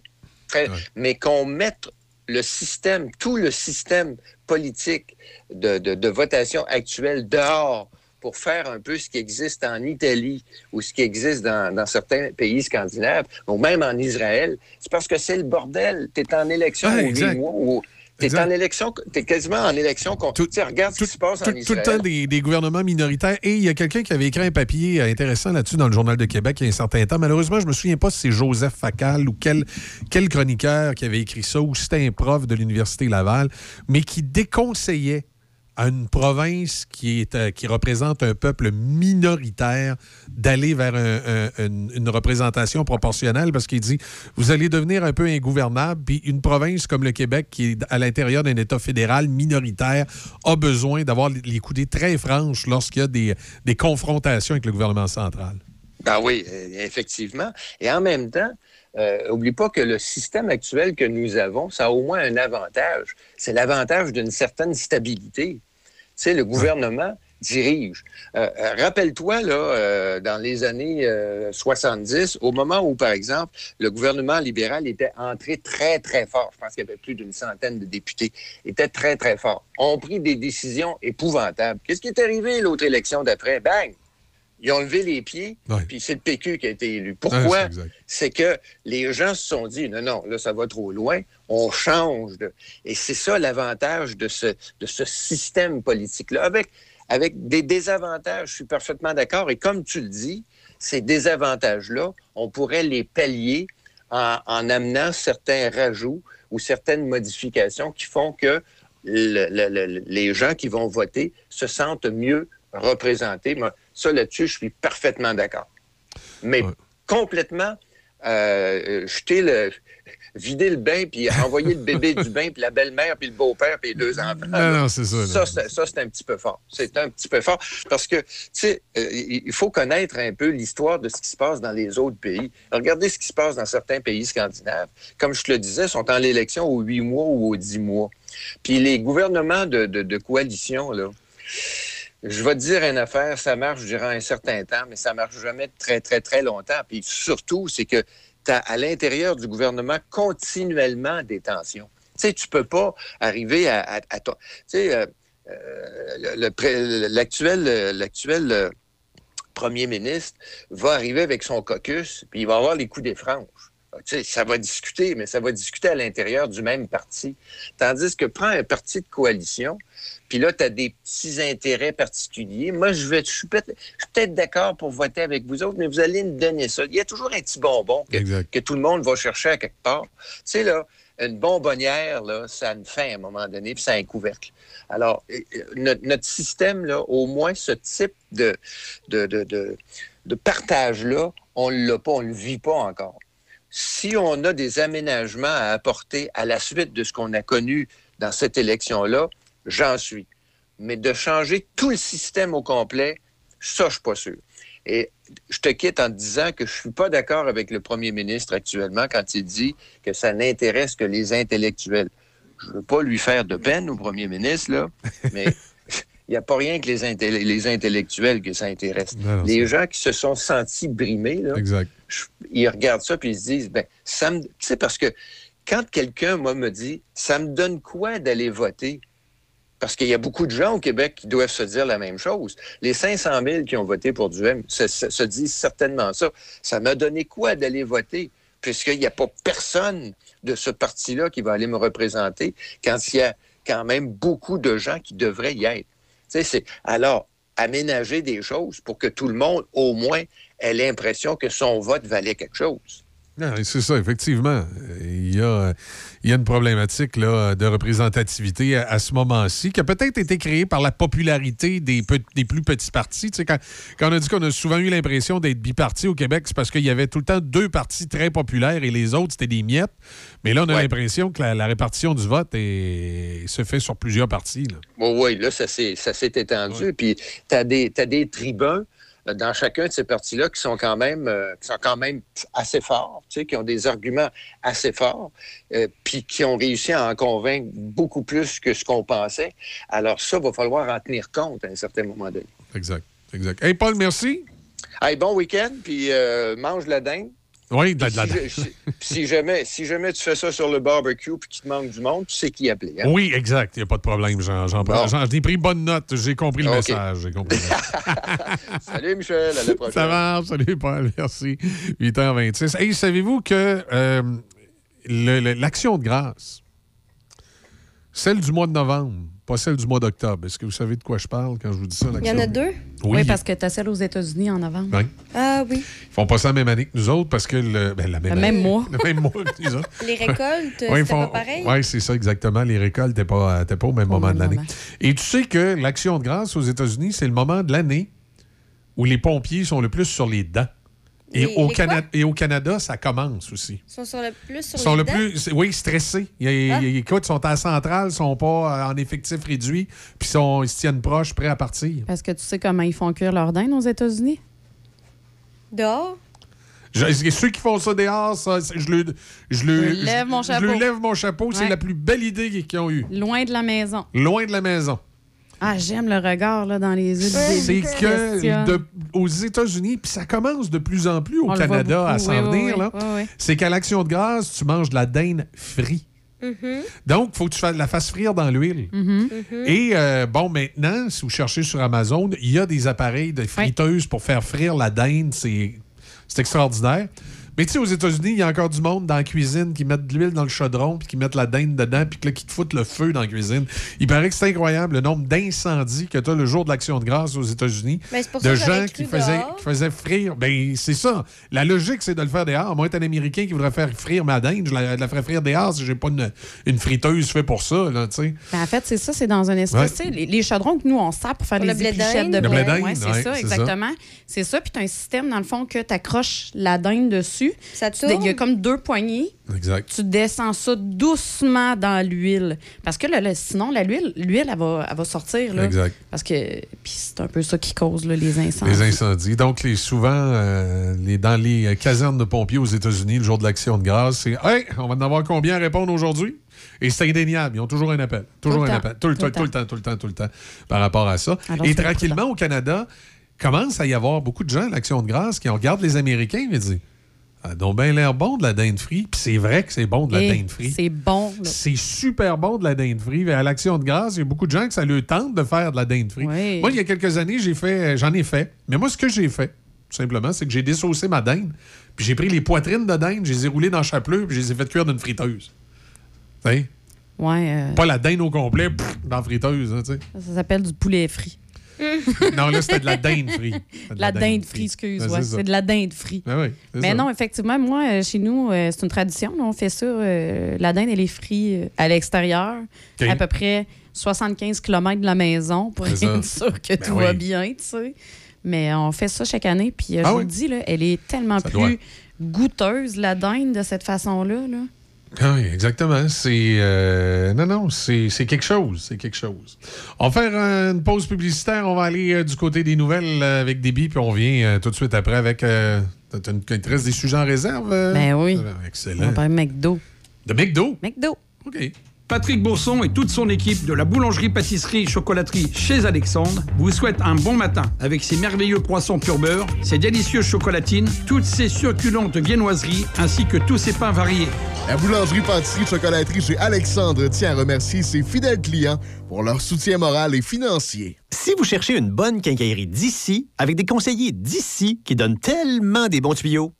Très- Mais qu'on mette le système, tout le système politique de, de- de votation actuel dehors pour faire un peu ce qui existe en Italie ou ce qui existe dans, dans certains pays scandinaves, ou même en Israël, c'est parce que c'est le bordel. Tu es en élection Ouais, ou tu es Exact. en élection, tu es quasiment en élection. con- Tu sais, regarde ce qui se passe tout, en tout Israël. le temps des, des gouvernements minoritaires. Et il y a quelqu'un qui avait écrit un papier euh, intéressant là-dessus dans le Journal de Québec il y a un certain temps. Malheureusement, je me souviens pas si c'est Joseph Facal ou quel, quel chroniqueur qui avait écrit ça ou si c'était un prof de l'Université Laval, mais qui déconseillait à une province qui, est, euh, qui représente un peuple minoritaire d'aller vers un- un- une, représentation proportionnelle parce qu'il dit vous allez devenir un peu ingouvernable. Puis une province comme le Québec, qui est à l'intérieur d'un État fédéral minoritaire, a besoin d'avoir les- les coudées très franches lorsqu'il y a des, des confrontations avec le gouvernement central. Ben oui, euh, effectivement. Et en même temps, euh, oublie pas que le système actuel que nous avons, ça a au moins un avantage. C'est l'avantage d'une certaine stabilité. Sais, le gouvernement dirige. Euh, euh, Rappelle-toi, là, euh, dans les années euh, 70, au moment où, par exemple, le gouvernement libéral était entré très, très fort, je pense qu'il y avait plus d'une centaine de députés, était très, très fort, ont pris des décisions épouvantables. Qu'est-ce qui est arrivé l'autre élection d'après? Bang! Ils ont levé les pieds, puis c'est le PQ qui a été élu. Pourquoi? Ouais, c'est que les gens se sont dit, non, non, là, ça va trop loin, on change. De... Et c'est ça l'avantage de ce, de ce système politique-là, avec, avec des désavantages, je suis parfaitement d'accord. Et comme tu le dis, ces désavantages-là, on pourrait les pallier en, en amenant certains rajouts ou certaines modifications qui font que le- le- le- les gens qui vont voter se sentent mieux représentés. Moi, ça, là-dessus, je suis parfaitement d'accord. Mais complètement euh, jeter le vider le bain puis envoyer le bébé du bain puis la belle-mère puis le beau-père puis les deux enfants. Non, non, c'est ça. Ça, c'est- ça, c'est un petit peu fort. C'est un petit peu fort parce que, tu sais, euh, il il faut connaître un peu l'histoire de ce qui se passe dans les autres pays. Regardez ce qui se passe dans certains pays scandinaves. Comme je te le disais, sont en l'élection aux huit mois ou aux dix mois. Puis les gouvernements de, de- de coalition, là, je vais te dire une affaire, ça marche durant un certain temps, mais ça marche jamais très, très, très longtemps. Puis surtout, c'est que tu as à l'intérieur du gouvernement continuellement des tensions. Tu sais, tu peux pas arriver à, à, à Tu sais, euh, euh, l'actuel, euh, l'actuel euh, premier ministre va arriver avec son caucus, puis il va avoir les coups des franges. Sais, ça va discuter, mais ça va discuter à l'intérieur du même parti. Tandis que prends un parti de coalition, puis là, tu as des petits intérêts particuliers. Moi, je vais, je suis peut-être, d'accord pour voter avec vous autres, mais vous allez me donner ça. Il y a toujours un petit bonbon que, que tout le monde va chercher à quelque part. Tu sais, là, une bonbonnière, là, ça a une fin à un moment donné, puis ça a un couvercle. Alors, euh, euh, notre, notre système, là, au moins ce type de, de, de, de, de partage-là, on ne l'a pas, on ne le vit pas encore. Si on a des aménagements à apporter à la suite de ce qu'on a connu dans cette élection-là, j'en suis. Mais de changer tout le système au complet, ça, je suis pas sûr. Et je te quitte en disant que je suis pas d'accord avec le premier ministre actuellement quand il dit que ça n'intéresse que les intellectuels. Je veux pas lui faire de peine au premier ministre, là, mais n'y a pas rien que les, intell- les intellectuels que ça intéresse. Non, non, les gens qui se sont sentis brimés, là, Exact. je- ils regardent ça puis ils se disent, ben, ça me, tu sais, parce que quand quelqu'un, moi, me dit, ça me donne quoi d'aller voter? Parce qu'il y a beaucoup de gens au Québec qui doivent se dire la même chose. Les 500 000 qui ont voté pour Duhem se, se- se disent certainement ça. Ça m'a donné quoi d'aller voter? Puisqu'il n'y a pas personne de ce parti-là qui va aller me représenter quand il y a quand même beaucoup de gens qui devraient y être. Alors aménager des choses pour que tout le monde, au moins, ait l'impression que son vote valait quelque chose. C'est ça, effectivement. Il y a, il y a une problématique là, de représentativité à, à ce moment-ci qui a peut-être été créée par la popularité des, pe- des plus petits partis. Tu sais, quand, quand on a dit qu'on a souvent eu l'impression d'être biparti au Québec, c'est parce qu'il y avait tout le temps deux partis très populaires et les autres, c'était des miettes. Mais là, on a l'impression que la, la répartition du vote est- se fait sur plusieurs partis. Oui, oui, là, ça s'est étendu. Puis, tu as des, t'as des tribuns dans chacun de ces partis-là qui sont quand même euh, qui sont quand même assez forts, tu sais, qui ont des arguments assez forts, euh, puis qui ont réussi à en convaincre beaucoup plus que ce qu'on pensait. Alors ça, va falloir en tenir compte à un certain moment donné. Exact, exact. Hey, Paul, merci. Hey, bon week-end, puis euh, mange la dinde. Oui, de la, Puis de la- si, je- jamais, si jamais tu fais ça sur le barbecue puis qu'il te manque du monde, tu sais qui appeler. hein? Oui, exact. Il n'y a pas de problème. J'en, j'en prends- Bon. j'en- j'ai pris bonne note. J'ai compris le message. J'ai compris. Salut Michel, à la prochaine. Ça marche. Salut, Paul. Merci. 8h26. Hey, savez-vous que euh, l'action de grâce, celle du mois de novembre, pas celle du mois d'octobre, est-ce que vous savez de quoi je parle quand je vous dis ça? Il y en a deux? Oui, parce que tu as celle aux États-Unis en novembre. Oui. Ah oui. Ils font pas ça la même année que nous autres parce que le, ben, la même, Le même mois. Le même mois que nous autres. Les récoltes, Ouais, font- pas pareil? Oui, c'est ça, exactement. Les récoltes n'étaient pas, pas au même moment même de l'année. moment. Et tu sais que l'action de grâce aux États-Unis, c'est le moment de l'année où les pompiers sont le plus sur les dents. Et, Les- au, les Cana- et au Canada, ça commence aussi. Ils sont sur le plus sur Ils sont les le dents? plus, c'est- oui, stressés. Ils, Ah. ils- écoute, ils sont à la centrale, ils sont pas en effectif réduit, puis ils, sont- ils se tiennent proches, prêts à partir. Est-ce que tu sais comment ils font cuire leur dinde aux États-Unis? Dehors? Je- ceux qui font ça dehors, ça, je, le, je, le, Je lève mon je chapeau. lève mon chapeau. C'est Ouais. la plus belle idée qu'ils ont eue. Loin de la maison. Loin de la maison. Ah, j'aime le regard là, dans les yeux du C'est que de- aux États-Unis, puis ça commence de plus en plus au On Canada à s'en oui, venir, oui. là. Oui, oui. c'est qu'à l'Action de grâce, tu manges de la dinde frite. Mm-hmm. Donc, il faut que tu la fasses frire dans l'huile. Mhm. Et euh, bon, maintenant, si vous cherchez sur Amazon, il y a des appareils de friteuse pour faire frire la dinde. C'est c'est extraordinaire. Mais tu sais, aux États-Unis, il y a encore du monde dans la cuisine qui mettent de l'huile dans le chaudron, puis qui mettent la dinde dedans, puis que là, qui te foutent le feu dans la cuisine. Il paraît que c'est incroyable le nombre d'incendies que tu as le jour de l'Action de grâce aux États-Unis. Ben, c'est pour ça de gens qui faisaient, dehors. qui faisaient frire. Ben, c'est ça. La logique, c'est de le faire dehors. Moi, être un Américain qui voudrait faire frire ma dinde, je la, la ferais frire dehors si j'ai pas une, une friteuse faite pour ça, là, tu sais. Ben, en fait, c'est ça, c'est dans un espèce. Ouais. Les, les chaudrons que nous, on sert pour faire Pour des le de blé Ouais, c'est ouais, ça, exactement. C'est ça. Puis tu as un système, dans le fond, que tu accroches la dinde dessus. Dessus. Ça Il y a comme deux poignées. Exact. Tu descends ça doucement dans l'huile. Parce que là, là, sinon, la- l'huile, l'huile, elle va, elle va sortir. Là, Exact. Parce que puis c'est un peu ça qui cause là, les incendies. Les incendies. Donc, les, souvent, euh, les, dans les euh, casernes de pompiers aux États-Unis, le jour de l'Action de grâce, c'est Hey, on va en avoir combien à répondre aujourd'hui? Et c'est indéniable. Ils ont toujours un appel. Toujours un appel. Tout le, Tout le temps, tout le temps. tout le temps, tout le temps, par rapport à ça. Alors, Et tranquillement, au Canada, commence à y avoir beaucoup de gens à l'Action de grâce qui regardent les Américains et disent Ah, donc bien l'air bon de la dinde frite. Puis c'est vrai que c'est bon de la Et dinde frite. C'est bon. C'est super bon de la dinde frite. À l'Action de grâce, il y a beaucoup de gens que ça leur tente de faire de la dinde frite. Oui. Moi, il y a quelques années, j'ai fait, j'en ai fait. Mais moi, ce que j'ai fait, tout simplement, c'est que j'ai dessaucé ma dinde. Puis j'ai pris les poitrines de dinde, je les ai roulées dans le chapeleux, puis je les ai fait cuire d'une friteuse. Tu sais? Ouais, euh, Pas la dinde au complet, pff, dans la friteuse, hein, ça s'appelle du poulet frit. Non, là, c'était de la dinde frite. De La dinde frite, excuse. Ouais, c'est de la dinde frite. Ben oui, Mais ça. non, effectivement, moi, euh, chez nous, euh, c'est une tradition. là, on fait ça. euh, la dinde, elle est frite à l'extérieur, à peu près 75 km de la maison pour être sûr que Ben tout va bien, tu sais. Mais on fait ça chaque année. Puis euh, Ah je vous le dis, là, elle est tellement Ça plus doit. goûteuse, la dinde, de cette façon-là. Là. Ah oui, exactement. C'est. euh, non, non, c'est quelque chose. C'est quelque chose. On va faire euh, une pause publicitaire. On va aller euh, du côté des nouvelles euh, avec Déby, puis on revient tout de suite après avec. Euh, t'as une- des sujets en réserve? Ben oui. Ah, On Excellent. va parler de McDo. De McDo? McDo. OK. Patrick Bourson et toute son équipe de la boulangerie-pâtisserie-chocolaterie chez Alexandre vous souhaitent un bon matin avec ses merveilleux poissons pur beurre, ses délicieuses chocolatines, toutes ses succulentes viennoiseries ainsi que tous ses pains variés. La boulangerie pâtisserie chocolaterie chez Alexandre tient à remercier ses fidèles clients pour leur soutien moral et financier. Si vous cherchez une bonne quincaillerie d'ici, avec des conseillers d'ici qui donnent tellement des bons tuyaux,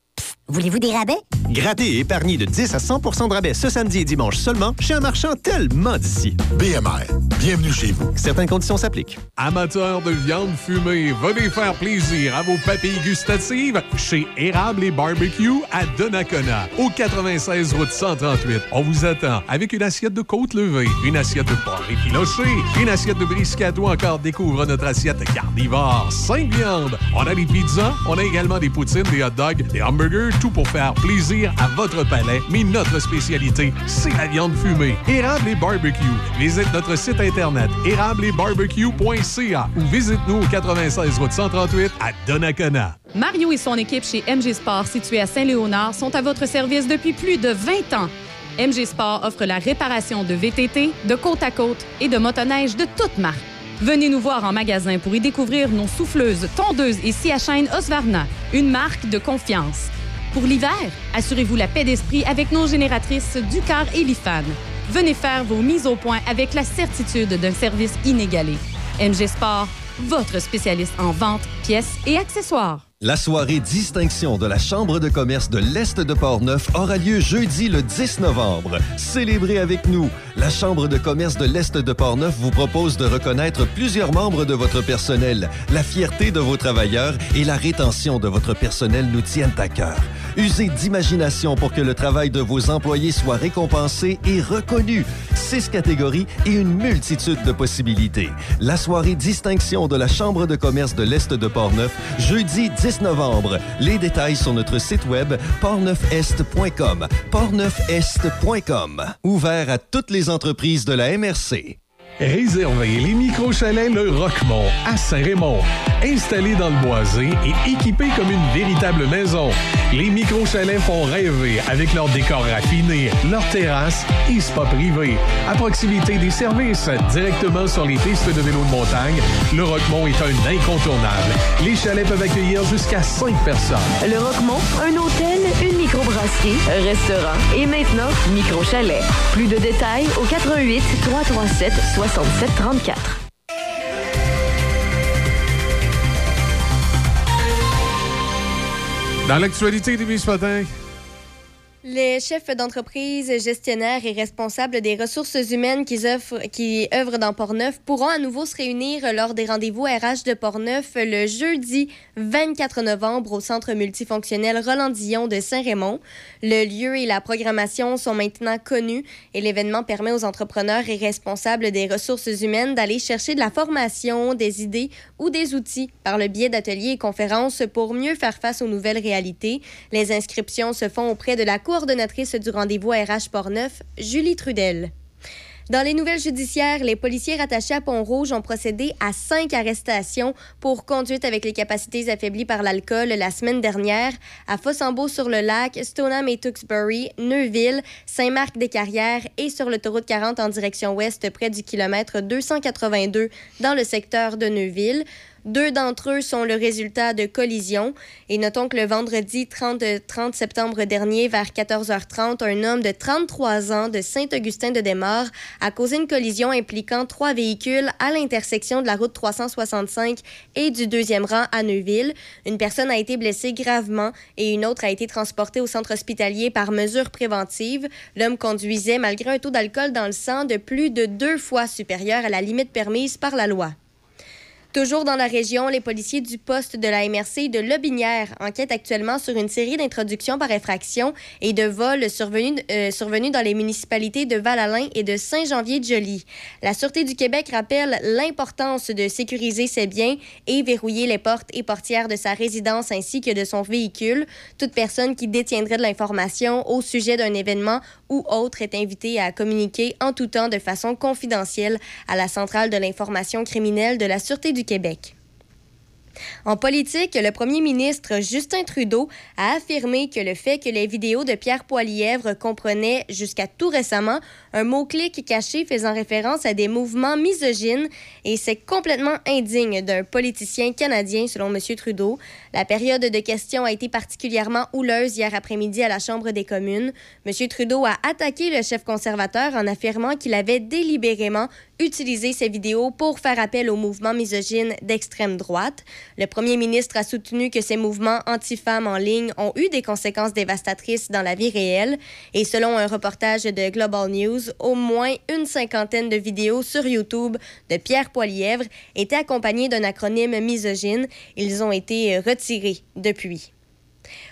Voulez-vous des rabais? grattez et épargnez de 10 à 100% de rabais ce samedi et dimanche seulement chez un marchand tellement d'ici. BMR, bienvenue chez vous. Certaines conditions s'appliquent. Amateurs de viande fumée, venez faire plaisir à vos papilles gustatives chez Érable et Barbecue à Donnacona, au 96 route 138. On vous attend avec une assiette de côte levée, une assiette de porc effiloché, une assiette de brisket ou encore découvre notre assiette carnivore. Cinq viandes. On a des pizzas, on a également des poutines, des hot dogs, des hamburgers, tout pour faire plaisir à votre palais. Mais notre spécialité, c'est la viande fumée. Érable et Barbecue. Visite notre site internet érableetbarbecue.ca ou visite-nous au 96 route 138 à Donnacona. Mario et son équipe chez MG Sport, située à Saint-Léonard, sont à votre service depuis plus de 20 ans. MG Sport offre la réparation de VTT, de côte à côte et de motoneige de toute marque. Venez nous voir en magasin pour y découvrir nos souffleuses, tondeuses et scie à Osvarna, une marque de confiance. Pour l'hiver, assurez-vous la paix d'esprit avec nos génératrices Ducar et Lifan. Venez faire vos mises au point avec la certitude d'un service inégalé. MG Sport, votre spécialiste en vente, pièces et accessoires. La soirée distinction de la Chambre de commerce de l'Est de Portneuf aura lieu jeudi le 10 novembre. Célébrez avec nous. La Chambre de commerce de l'Est de Portneuf vous propose de reconnaître plusieurs membres de votre personnel. La fierté de vos travailleurs et la rétention de votre personnel nous tiennent à cœur. Usez d'imagination pour que le travail de vos employés soit récompensé et reconnu. Six catégories et une multitude de possibilités. La soirée distinction de la Chambre de commerce de l'Est de Portneuf, jeudi 10 novembre. Les détails sur notre site web portneufest.com. portneufest.com. Ouvert à toutes les entreprises de la MRC. Réservez les micro-chalets Le Roquemont à Saint-Raymond. Installés dans le boisé et équipés comme une véritable maison, les micro-chalets font rêver avec leur décor raffiné, leur terrasse et spa privé. À proximité des services, directement sur les pistes de vélo de montagne, Le Roquemont est un incontournable. Les chalets peuvent accueillir jusqu'à 5 personnes. Le Roquemont, un hôtel, une microbrasserie, restaurant et maintenant micro-chalet. Plus de détails au 88 337 67 34. Dans l'actualité des ce matin, Les chefs d'entreprise, gestionnaires et responsables des ressources humaines qui, offrent, qui œuvrent dans Portneuf pourront à nouveau se réunir lors des rendez-vous RH de Portneuf le jeudi 24 novembre au Centre multifonctionnel Roland-Dillon de Saint-Raymond. Le lieu et la programmation sont maintenant connus et l'événement permet aux entrepreneurs et responsables des ressources humaines d'aller chercher de la formation, des idées ou des outils par le biais d'ateliers et conférences pour mieux faire face aux nouvelles réalités. Les inscriptions se font auprès de la coordonnatrice du rendez-vous RH Portneuf, Julie Trudel. Dans les nouvelles judiciaires, les policiers rattachés à Pont-Rouge ont procédé à cinq arrestations pour conduite avec les capacités affaiblies par l'alcool la semaine dernière à Fossambeau-sur-le-Lac, Stoneham et Tewksbury, Neuville, Saint-Marc-des-Carrières et sur l'autoroute 40 en direction ouest près du kilomètre 282 dans le secteur de Neuville. Deux d'entre eux sont le résultat de collisions. Et notons que le vendredi 30, 30 septembre dernier, vers 14h30, un homme de 33 ans de Saint-Augustin de Desmaures a causé une collision impliquant trois véhicules à l'intersection de la route 365 et du deuxième rang à Neuville. Une personne a été blessée gravement et une autre a été transportée au centre hospitalier par mesure préventive. L'homme conduisait malgré un taux d'alcool dans le sang de plus de deux fois supérieur à la limite permise par la loi. Toujours dans la région, les policiers du poste de la MRC de Lobinière enquêtent actuellement sur une série d'introductions par effraction et de vols survenus, euh, survenus dans les municipalités de Val-Alain et de Saint-Janvier-de-Joly. La Sûreté du Québec rappelle l'importance de sécuriser ses biens et verrouiller les portes et portières de sa résidence ainsi que de son véhicule. Toute personne qui détiendrait de l'information au sujet d'un événement ou autre est invitée à communiquer en tout temps de façon confidentielle à la Centrale de l'information criminelle de la Sûreté du Québec. En politique, le premier ministre Justin Trudeau a affirmé que le fait que les vidéos de Pierre Poilièvre comprenaient jusqu'à tout récemment un mot-clic caché faisant référence à des mouvements misogynes et c'est complètement indigne d'un politicien canadien selon M. Trudeau. La période de questions a été particulièrement houleuse hier après-midi à la Chambre des communes. M. Trudeau a attaqué le chef conservateur en affirmant qu'il avait délibérément utilisé ces vidéos pour faire appel aux mouvements misogynes d'extrême droite. Le premier ministre a soutenu que ces mouvements anti-femmes en ligne ont eu des conséquences dévastatrices dans la vie réelle. Et selon un reportage de Global News, au moins une cinquantaine de vidéos sur YouTube de Pierre Poilièvre étaient accompagnées d'un acronyme misogyne. Ils ont été retirés depuis.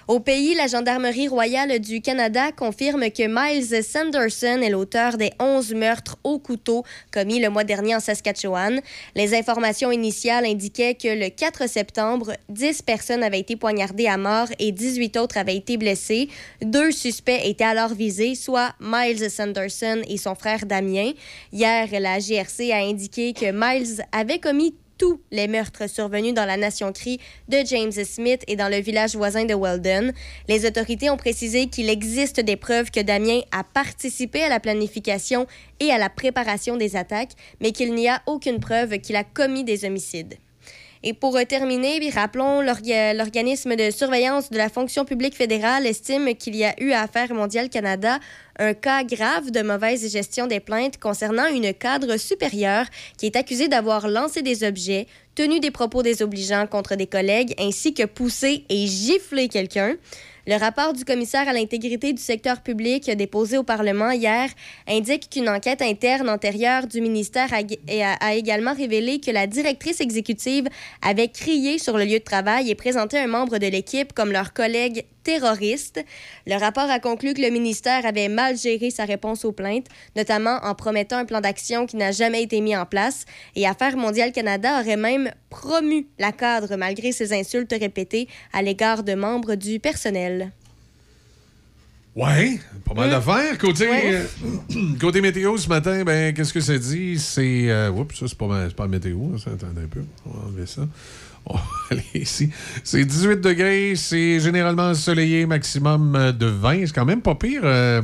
Au pays, la Gendarmerie royale du Canada confirme que Miles Sanderson est l'auteur des 11 meurtres au couteau commis le mois dernier en Saskatchewan. Les informations initiales indiquaient que le 4 septembre, 10 personnes avaient été poignardées à mort et 18 autres avaient été blessées. Deux suspects étaient alors visés, soit Miles Sanderson et son frère Damien. Hier, la GRC a indiqué que Miles avait commis tous les meurtres survenus dans la Nation Cree de James Smith et dans le village voisin de Weldon. Les autorités ont précisé qu'il existe des preuves que Damien a participé à la planification et à la préparation des attaques, mais qu'il n'y a aucune preuve qu'il a commis des homicides. Et pour terminer, rappelons, l'orga- l'organisme de surveillance de la fonction publique fédérale estime qu'il y a eu à Affaires mondiales Canada un cas grave de mauvaise gestion des plaintes concernant une cadre supérieure qui est accusée d'avoir lancé des objets, tenu des propos désobligeants contre des collègues, ainsi que poussé et giflé quelqu'un. Le rapport du commissaire à l'intégrité du secteur public déposé au Parlement hier indique qu'une enquête interne antérieure du ministère a, également révélé que la directrice exécutive avait crié sur le lieu de travail et présenté un membre de l'équipe comme leur collègue terroriste. Le rapport a conclu que le ministère avait mal géré sa réponse aux plaintes, notamment en promettant un plan d'action qui n'a jamais été mis en place. Et Affaires mondiales Canada aurait même promu la cadre malgré ses insultes répétées à l'égard de membres du personnel. Ouais, pas mal Mm. d'affaires. Côté, Ouais. euh, côté météo ce matin, ben, qu'est-ce que ça dit? C'est. Euh, oups, ça, c'est pas, pas météo. Ça, attendez un peu. On va enlever ça. On va aller ici. C'est 18 degrés. C'est généralement ensoleillé, maximum euh, de 20. C'est quand même pas pire. euh,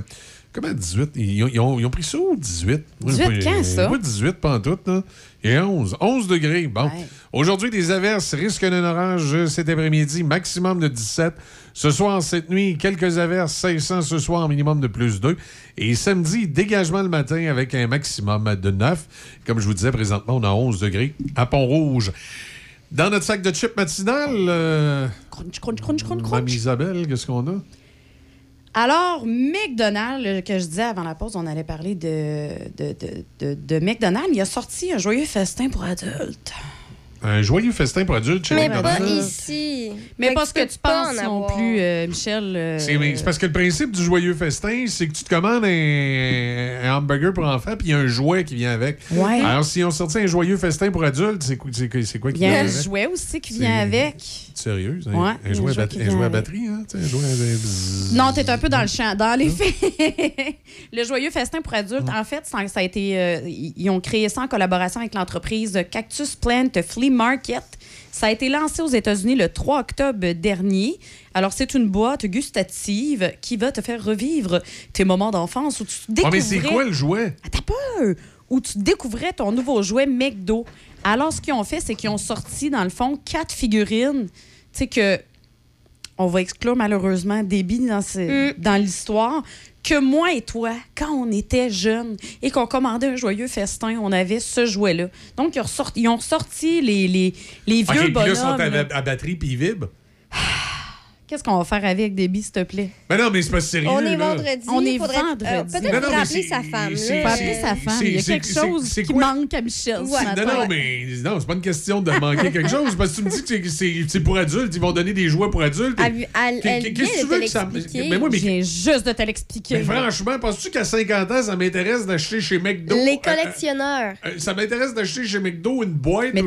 comment 18? Ils ont, ils ont- ils ont pris ça ou 18? Moi, 18 j'ai pas- quand, ça? Pas 18, pas en tout. Là. Et 11. 11 degrés. Bon. Aujourd'hui, des averses. Risque d'un orage cet après-midi. Maximum de 17. Ce soir, cette nuit, quelques averses. 500 ce soir, minimum de plus 2. Et samedi, dégagement le matin avec un maximum de 9. Comme je vous disais, présentement, on a 11 degrés à Pont-Rouge. Dans notre sac de chips matinal, euh, Crunch, crunch, crunch, crunch, Mme Isabelle, qu'est-ce qu'on a? Alors, McDonald's, euh, que je disais avant la pause, on allait parler de, de, de, de, de McDonald's. Il a sorti un joyeux festin pour adultes. Un joyeux festin pour adultes chez Mais pas ici. Mais Fait pas que ce tu que peux tu penses en non plus, euh, Michel. euh, C'est mais c'est parce que le principe du joyeux festin, c'est que tu te commandes un, un hamburger pour enfants, puis il y a un jouet qui vient avec. Ouais. Alors, si on sortit un joyeux festin pour adultes, c'est quoi, c'est quoi- c'est quoi qui Il y a vient un avec? jouet aussi qui vient avec. Sérieux? Un, Ouais, un, jouet, à un jouet bat- qui un vient jouet à avec. batterie, hein? Un jouet à... bzzz. Non, t'es un peu dans le champ. Dans les faits, le joyeux festin pour adultes, en fait, ça, a été, euh, ils ils ont créé ça en collaboration avec l'entreprise Cactus Plant Flea Market. Ça a été lancé aux États-Unis le 3 octobre dernier. Alors, c'est une boîte gustative qui va te faire revivre tes moments d'enfance où tu Ouais, découvrais... mais c'est quoi le jouet? peur! Où tu découvrais ton nouveau jouet McDo. Alors, ce qu'ils ont fait, c'est qu'ils ont sorti, dans le fond, quatre figurines. Tu sais que. On va exclure malheureusement Déby dans, ce- dans l'histoire. Que moi et toi, quand on était jeunes et qu'on commandait un joyeux festin, on avait ce jouet-là. Donc, ils ont ressorti, ils ont ressorti les, les, les vieux puis là, ils sont bonhommes. à, à batterie, puis ils vibrent. Qu'est-ce qu'on va faire avec Déby, s'il te plaît? Ben non, mais c'est pas sérieux, On est vendredi. On est faudrait- vendredi. euh, Peut-être non, faut mais rappeler c'est- sa femme. là. Faut appeler sa femme. Il y a quelque chose qui quoi? manque à Michel Ouais. ce matin. Non, non, mais non, c'est pas une question de manquer quelque chose. Parce que tu me dis que c'est- pour adultes, ils vont donner des jouets pour adultes. Qu'est-ce que tu veux que ça. Mais moi, mais, Je viens juste de te l'expliquer. mais franchement, penses-tu qu'à 50 ans, ça m'intéresse d'acheter chez McDo? Les euh, collectionneurs. euh, ça m'intéresse d'acheter chez McDo une boîte Mais où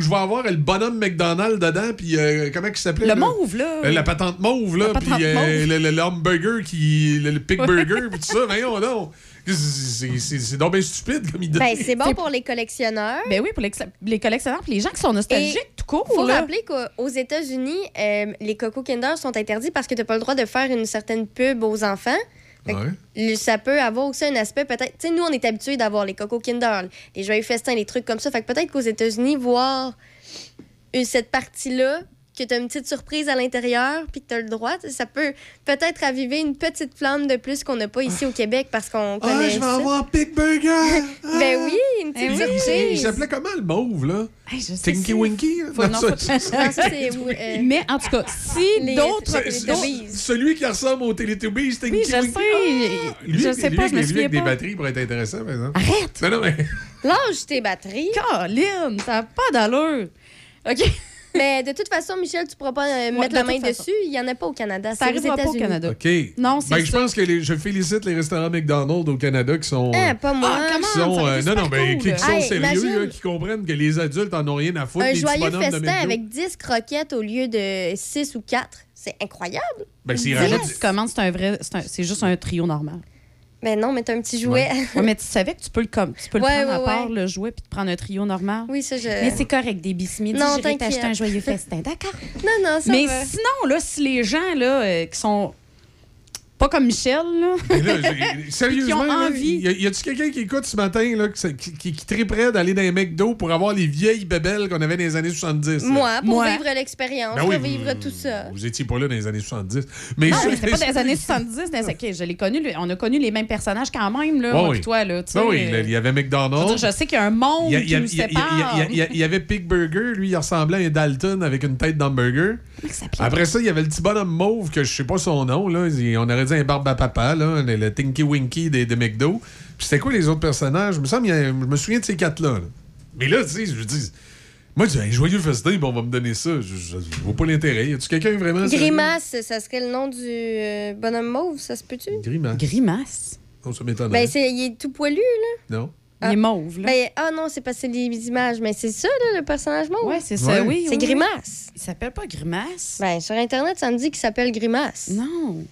je, vais, avoir le bonhomme McDonald's dedans, puis euh, comment il s'appelait? Le là? mauve, là. Euh, La patente mauve, là, puis euh, le, le- le hamburger, qui, le, le pig burger, puis tout ça. Voyons donc. C'est- C'est c'est- c'est donc bien stupide comme idée. Ben, c'est bon pour les collectionneurs. Ben oui, pour les, les collectionneurs, puis les gens qui sont nostalgiques, Et tout court. faut là. rappeler qu'aux États-Unis, euh, les Coco Kinder sont interdits parce que tu n'as pas le droit de faire une certaine pub aux enfants. Ça peut avoir aussi un aspect peut-être. Tu sais, nous, on est habitués d'avoir les Coco Kinder, les joyeux festins, les trucs comme ça. Fait que peut-être qu'aux États-Unis, voir une- cette partie-là, que tu as une petite surprise à l'intérieur, puis que tu as le droit, ça peut peut-être raviver une petite flamme de plus qu'on n'a pas ici au Québec parce qu'on Ah, connaît je vais ça. avoir Pig Burger! ben oui, une petite Il- il- Il surprise. s'appelait comment le mauve, là? je sais, Tinky Winky? Non, non, ça- Non, euh, Mais en tout cas, si Les- d'autres. Celui qui ressemble au Teletubbies, Tinky Oui, je Winky. sais. Ah! Lui, je sais lui, pas, je me lui, souviens avec des batteries pour être intéressant, par exemple. Arrête! Non, non, mais... Lâche tes batteries. Caroline, ça n'a pas d'allure. OK. Mais de toute façon, Michel, tu pourras pas euh, mettre de la toute main façon. dessus. Il n'y en a pas au Canada. Ça C'est aux arrivera pas au États-Unis. Canada. OK. Non, c'est ben, je ça. pense que les- je félicite les restaurants McDonald's au Canada qui sont... Hein, euh, pas moi. Ah, comment? qui sont, Ça euh, non, non, super ben, qui, cool. qui sont Hey, sérieux, imagine. là, qui comprennent que les adultes en ont rien à foutre. Un les petits joyeux bonhommes de festin McDo. avec 10 croquettes au lieu de 6 ou 4. C'est incroyable. Ben, s'ils Dis, rajoutent- tu commandes, c'est un vrai. c'est un- C'est juste un trio normal. Mais non, mais t'as un petit jouet. Ouais, mais tu savais que tu peux le, com- tu peux le prendre à part, le jouet, puis te prendre un trio normal? Oui, ça, je. Mais c'est correct, des bismis. Non, t'inquiète. t'acheter un joyeux festin, d'accord? Non, non, ça Mais va. sinon, là, si les gens là, euh, qui sont pas comme Michel, là, Mais là, sérieusement, Qui y a-tu quelqu'un qui écoute ce matin là, qui, qui, qui, qui triperait d'aller dans les McDo pour avoir les vieilles bébelles qu'on avait dans les années 70? là? Moi, pour Moi. vivre l'expérience, Ben oui, pour vivre vous- tout ça. Vous étiez pas là dans les années 70. Mais non, c'était pas dans les années 70. Dans... OK, je l'ai connu. On a connu les mêmes personnages quand même, là, moi oui. toi, là. tu sais, Ben oui, euh, là, il y avait McDonald's. dire, je sais qu'il y a un monde Il y, a- il y a- qui nous il y sépare. il avait Pig Burger, lui, il ressemblait à un Dalton avec une tête d'hamburger. Après ça, il y avait le petit bonhomme mauve, que je sais pas son nom, là. On aurait dit un barbe à papa, là, le, le Tinky Winky des, de McDo. Puis c'était quoi les autres personnages? Il me semble, il y a- je me souviens de ces quatre-là. là. Mais là, tu sais, je veux dire, moi, je dis, Hey, joyeux festin, on va me donner ça. Je, je, je vois pas l'intérêt. Y a-tu quelqu'un vraiment? Grimace, ça serait le nom du euh, bonhomme mauve, ça se peut-tu? Grimace. Grimace. Non, ça m'étonnerait. Ben, c'est, il est tout poilu, là. Non. Il est mauve, là. Ben, ah non, c'est parce que c'est les images. Mais c'est ça, là, le personnage mauve. Ouais, c'est ça, oui. C'est oui, Grimace. Il s'appelle pas Grimace? Ben, sur Internet, ça me dit qu'il s'appelle Grimace. Non.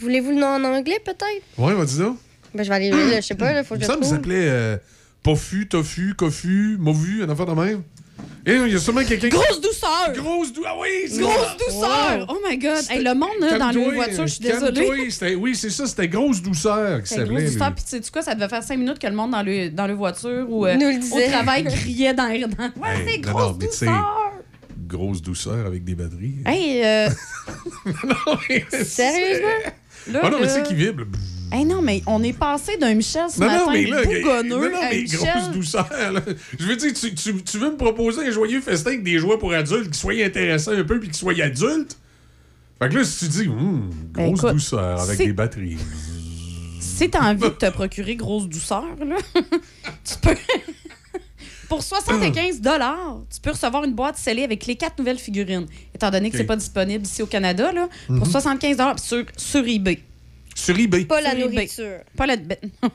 Voulez-vous le nom en anglais, peut-être? Ouais, va dis donc. Ben, je vais aller là, je sais pas, là, faut Il que me je semble qu'il trouve. s'appelait euh, Pofu, Tofu, Kofu, Movu, un affaire de même. Et il y a sûrement quelqu'un. Grosse douceur! Grosse douceur! Ah oui! c'est Grosse ça. douceur! Oh my God! Hey, le monde, là, dans Calme-toi, les voitures, je suis calme-toi, désolée. c'était- Oui, c'est ça, c'était Grosse Douceur qui C'est grosse s'appelait. douceur. Puis, tu sais quoi, ça devait faire cinq minutes que le monde dans le, dans le voiture ou euh, Nous le au disait. travail criait dans les. dans- Ouais, Hey, c'est non, grosse non, mais tu sais, douceur! Grosse douceur avec des batteries. Hey, euh, Sérieusement? Là, Ah non, mais là- sais qui vibre. Hey, non, mais on est passé d'un Michel ce Non, matin non, mais là, bougonneux non, non, à mais Michel... grosse douceur. là. Je veux dire, tu, tu- tu veux me proposer un joyeux festin avec des jouets pour adultes qui soient intéressants un peu puis qui soient adultes? Fait que là, si tu dis, hum, Ben, grosse écoute, douceur avec c'est- des batteries. Si t'as envie de te procurer grosse douceur, là, tu peux. Pour 75 tu peux recevoir une boîte scellée avec les quatre nouvelles figurines. Étant donné que Ok. c'est pas disponible ici au Canada, là, Mhm. pour 75 sur, sur eBay. Sur eBay. Pas la nourriture. Pas la. ben,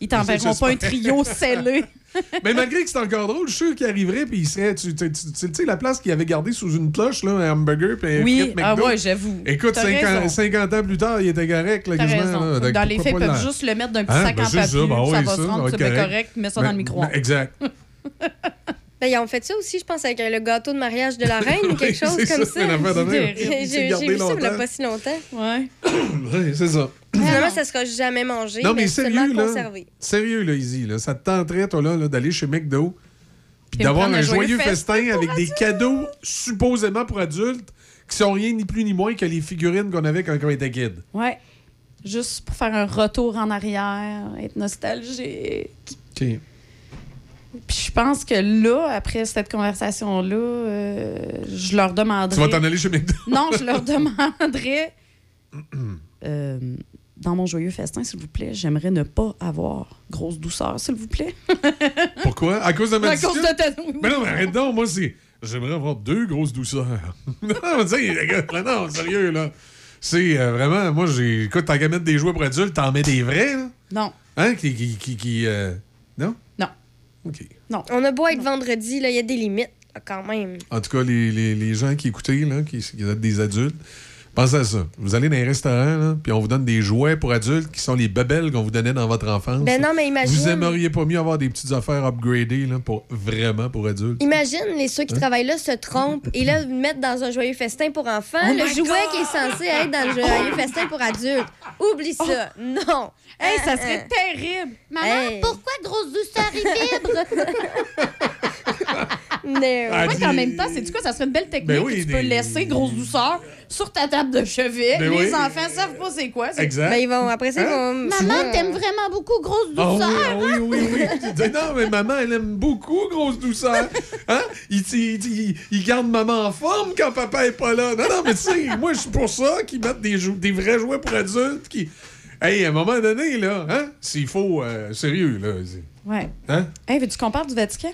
Ils t'enverront C'est- pas un trio scellé. Mais malgré que c'est encore drôle, je suis sûr qu'il arriverait, puis il serait. Tu tu- tu- tu sais, la place qu'il avait gardée sous une cloche, là, un hamburger, puis un Oui, ah ouais, j'avoue. Écoute, T'as 50, raison. 50 ans plus tard, il était correct, là, quasiment. raison. là. Donc, Dans les faits, ils peuvent juste le mettre d'un petit Hein? sac Ben, en papier, ça, ben ça oui, va ça, se rendre, c'est correct. correct, mets ça dans Ben, le micro-ondes. ben, Exact. Ben, ils ont fait ça aussi, je pense, avec le gâteau de mariage de la reine ou quelque chose comme ça. J'ai- vu ça il y a pas si longtemps. Ouais. Oui, c'est ça. Finalement, ça sera jamais mangé, Non, mais, mais sérieux, là. conservé. Sérieux, là, Izzy, là. Ça te tenterait, toi, là, là, d'aller chez McDo, puis d'avoir un un joyeux festin avec des cadeaux supposément pour adultes qui sont rien ni plus ni moins que les figurines qu'on avait quand on était kid. Ouais. Juste pour faire un retour en arrière, être nostalgique. OK. Puis je pense que là, après cette conversation-là, euh, je leur demanderais. Tu vas t'en aller chez McDo? Non, je leur demanderais. euh, dans mon joyeux festin, s'il vous plaît, j'aimerais ne pas avoir grosse douceur, s'il vous plaît. Pourquoi? À cause de ma À cause de ta- Mais non, mais arrête donc, moi, c'est. J'aimerais avoir deux grosses douceurs. non, tu sais, les gars, là, non, sérieux, là. C'est euh, vraiment, moi, j'ai. Écoute, tant qu'à mettre des jouets pour adultes, t'en mets des vrais, là? Non. Hein? Qui. qui, qui, qui, euh, Non? Non. OK. Non. On a beau être vendredi, là, il y a des limites, là, quand même. En tout cas, les, les, les gens qui écoutaient, là, qui, qui êtes des adultes, pensez à ça. Vous allez dans un restaurant, puis on vous donne des jouets pour adultes qui sont les bebelles qu'on vous donnait dans votre enfance. Ben non, mais imagine. Vous aimeriez pas mieux avoir des petites affaires upgradées, là, pour vraiment pour adultes? Imagine, les ceux qui Hein? travaillent là se trompent et là, mettent dans un joyeux festin pour enfants Oh le jouet God! qui est censé être dans le joyeux festin pour adultes. Oublie ça. Non. Hey, ça Hein, serait hein. terrible. Maman, pourquoi grosse douceur et vibre? Non. Ouais, puis en même temps, c'est du quoi? Ça serait une belle technique Ben oui, que tu peux laisser grosse douceur sur ta table de chevet. Ben les oui. enfants savent pas c'est quoi. Exact. Ben, ils vont, après ça, ils vont. Maman, t'aimes vraiment beaucoup grosse Ah oui, douceur? ah oui, oui, oui. Tu dis, non, mais maman, elle aime beaucoup grosse douceur. Hein? Il, il, il- il garde maman en forme quand papa est pas là. Non, non, mais tu sais, moi, je suis pour ça qu'ils mettent des, jou- des vrais jouets pour adultes qui. Hey, à un moment donné, là, hein? S'il faut, euh, sérieux, là. Ouais. Hein? Hey, veux-tu qu'on parle du Vatican?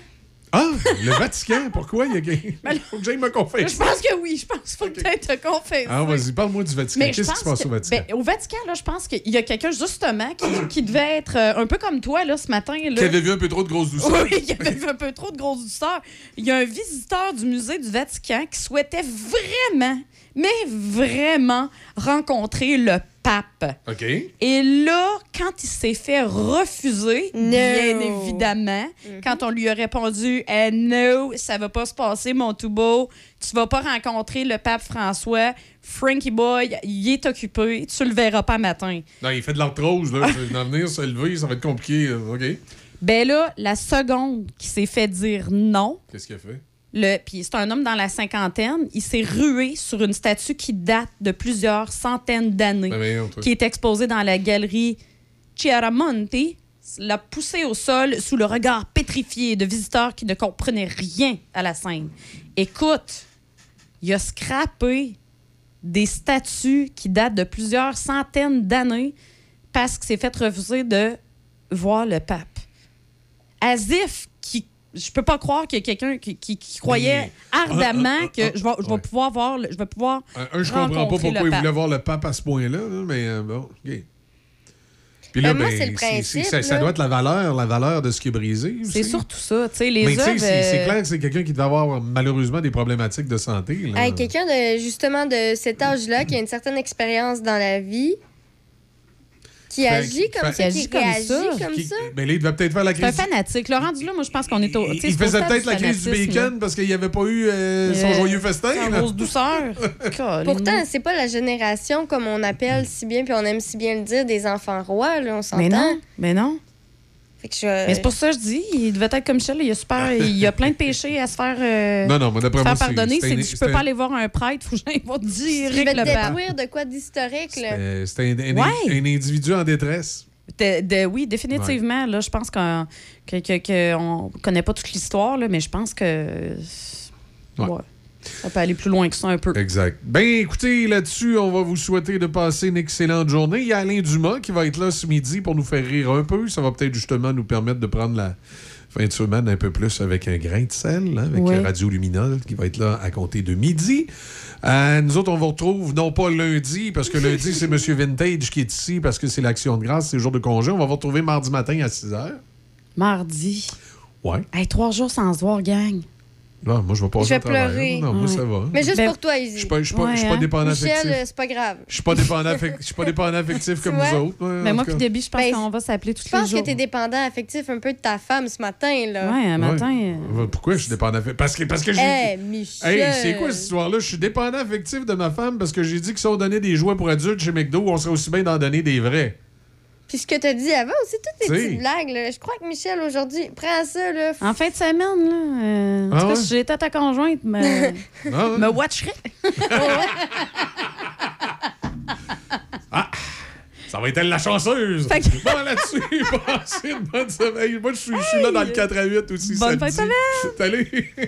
Ah, le Vatican, pourquoi? Il y a... faut que j'aille me confesser. Je pense que oui. Je pense qu'il faut peut-être te confesser. Ah, vas-y, parle-moi du Vatican. Qu'est-ce qui se passe que- au Vatican? ben, au Vatican, là, je pense qu'il y a quelqu'un, justement, qui, qui devait être euh, un peu comme toi, là, ce matin. Là. Qui avait vu un peu trop de grosse douceur. Oui, il y avait vu un peu trop de grosse douceur. Il y a un visiteur du musée du Vatican qui souhaitait vraiment, mais vraiment, rencontrer le pape. OK. Et là, quand il s'est fait refuser, bien évidemment, quand on lui a répondu eh, No, ça va pas se passer, mon tout beau, tu vas pas rencontrer le pape François, Frankie Boy, il est occupé, tu le verras pas matin. Non, il fait de l'arthrose, là. Venir se lever, ça va être compliqué. OK. Ben là, la seconde qui s'est fait dire non, Qu'est-ce qu'il a fait? Le, puis c'est un homme dans la cinquantaine, il s'est rué sur une statue qui date de plusieurs centaines d'années, Ben qui est exposée dans la galerie Chiaramonte, l'a poussé au sol sous le regard pétrifié de visiteurs qui ne comprenaient rien à la scène. Écoute, il a scrappé des statues qui datent de plusieurs centaines d'années parce qu'il s'est fait refuser de voir le pape. As if qui je peux pas croire qu'il y a quelqu'un qui, qui- qui croyait ardemment Ah, ah, ah, que je vais, je vais pouvoir voir le- je vais pouvoir Un, un, je comprends pas pourquoi il pape. voulait voir le pape à ce point-là, là, mais euh, bon, OK. Puis Ben, c'est le c'est- principe, ça, ça là. doit être la valeur, la valeur de ce qui est brisé. C'est surtout ça, tu sais les Mais tu sais, œuvres c'est euh, clair que c'est quelqu'un qui devait avoir malheureusement des problématiques de santé. Là. Hey, quelqu'un de justement de cet âge-là qui a une certaine expérience dans la vie, qui Fait- agit comme fait- ça, Qui qui agit comme réagit ça. comme Qui- ça. Mais là, il devait peut-être faire la c'est un crise. fanatique. Le rendu là, moi je pense qu'on est au Il faisait peut-être la crise du bacon là. parce qu'il n'y avait pas eu euh, son Euh, joyeux festin. là. grosse douceur. Pourtant, c'est pas la génération comme on appelle si bien, puis on aime si bien le dire, des enfants rois, là, on s'entend. mais non, mais non. Fait que je- Mais c'est pour ça que je dis, il devait être comme Michel, il y a super, il y a plein de péchés à se faire, euh, Non, non, mais d'après moi, pardonner. C'est dit, je peux pas aller voir un prêtre, faut que j'aille voir je direct le détruire de quoi d'historique, C'était un, un- Ouais. un individu en détresse. De- de- oui, définitivement. Là, je pense qu'on que, que- que on connaît pas toute l'histoire, mais je pense que. Ouais. Ouais. Ça peut aller plus loin que ça un peu. Exact. Ben écoutez, là-dessus, on va vous souhaiter de passer une excellente journée. Il y a Alain Dumas qui va être là ce midi pour nous faire rire un peu. Ça va peut-être justement nous permettre de prendre la fin de semaine un peu plus avec un grain de sel, hein, avec Oui. Radio Luminol qui va être là à compter de midi. Euh, nous autres, on vous retrouve non pas lundi, parce que lundi, c'est M. Vintage qui est ici, parce que c'est l'action de grâce, c'est le jour de congé. On va vous retrouver mardi matin à 6 h. Mardi. Ouais. Hey, trois jours sans se voir, gang. Non, moi, je vais pas Je vais pleurer. Non, moi, ça va. Mais juste Ben, pour toi, Izzy. Je suis pas, je suis pas, je suis pas hein. dépendant Michel, affectif. euh, c'est pas grave. Je suis pas dépendant affec- je suis pas dépendant affectif comme vois? autres. ouais, Mais en moi puis. Debbie, je pense Ben, qu'on va s'appeler tous Je les pense jours. que t'es dépendant affectif un peu de ta femme ce matin, là. Ouais, un matin. Ouais. euh, Pourquoi je suis dépendant affectif? Parce que, parce que j'ai. Hey, Michel. Hey, c'est quoi cette histoire-là? Je suis dépendant affectif de ma femme parce que j'ai dit que si on donnait des jouets pour adultes chez McDo, on serait aussi bien d'en donner des vrais. Puis ce que t'as dit avant aussi, toutes tes T'sais. petites blagues, là. Je crois que Michel, aujourd'hui, prends ça, là. En fin de semaine, là. euh, en Ah tout cas, ouais? si j'étais ta conjointe, me, Ah ouais? me watcherait. Ça va être elle la chanceuse. Fait que- Bon, là-dessus, passez une bonne semaine. Moi, je suis, suis là dans le 4 à 8 aussi. Bonne fin de semaine. Salut.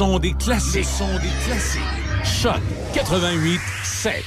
son des classiques. Le son des classiques. Choc 88 7.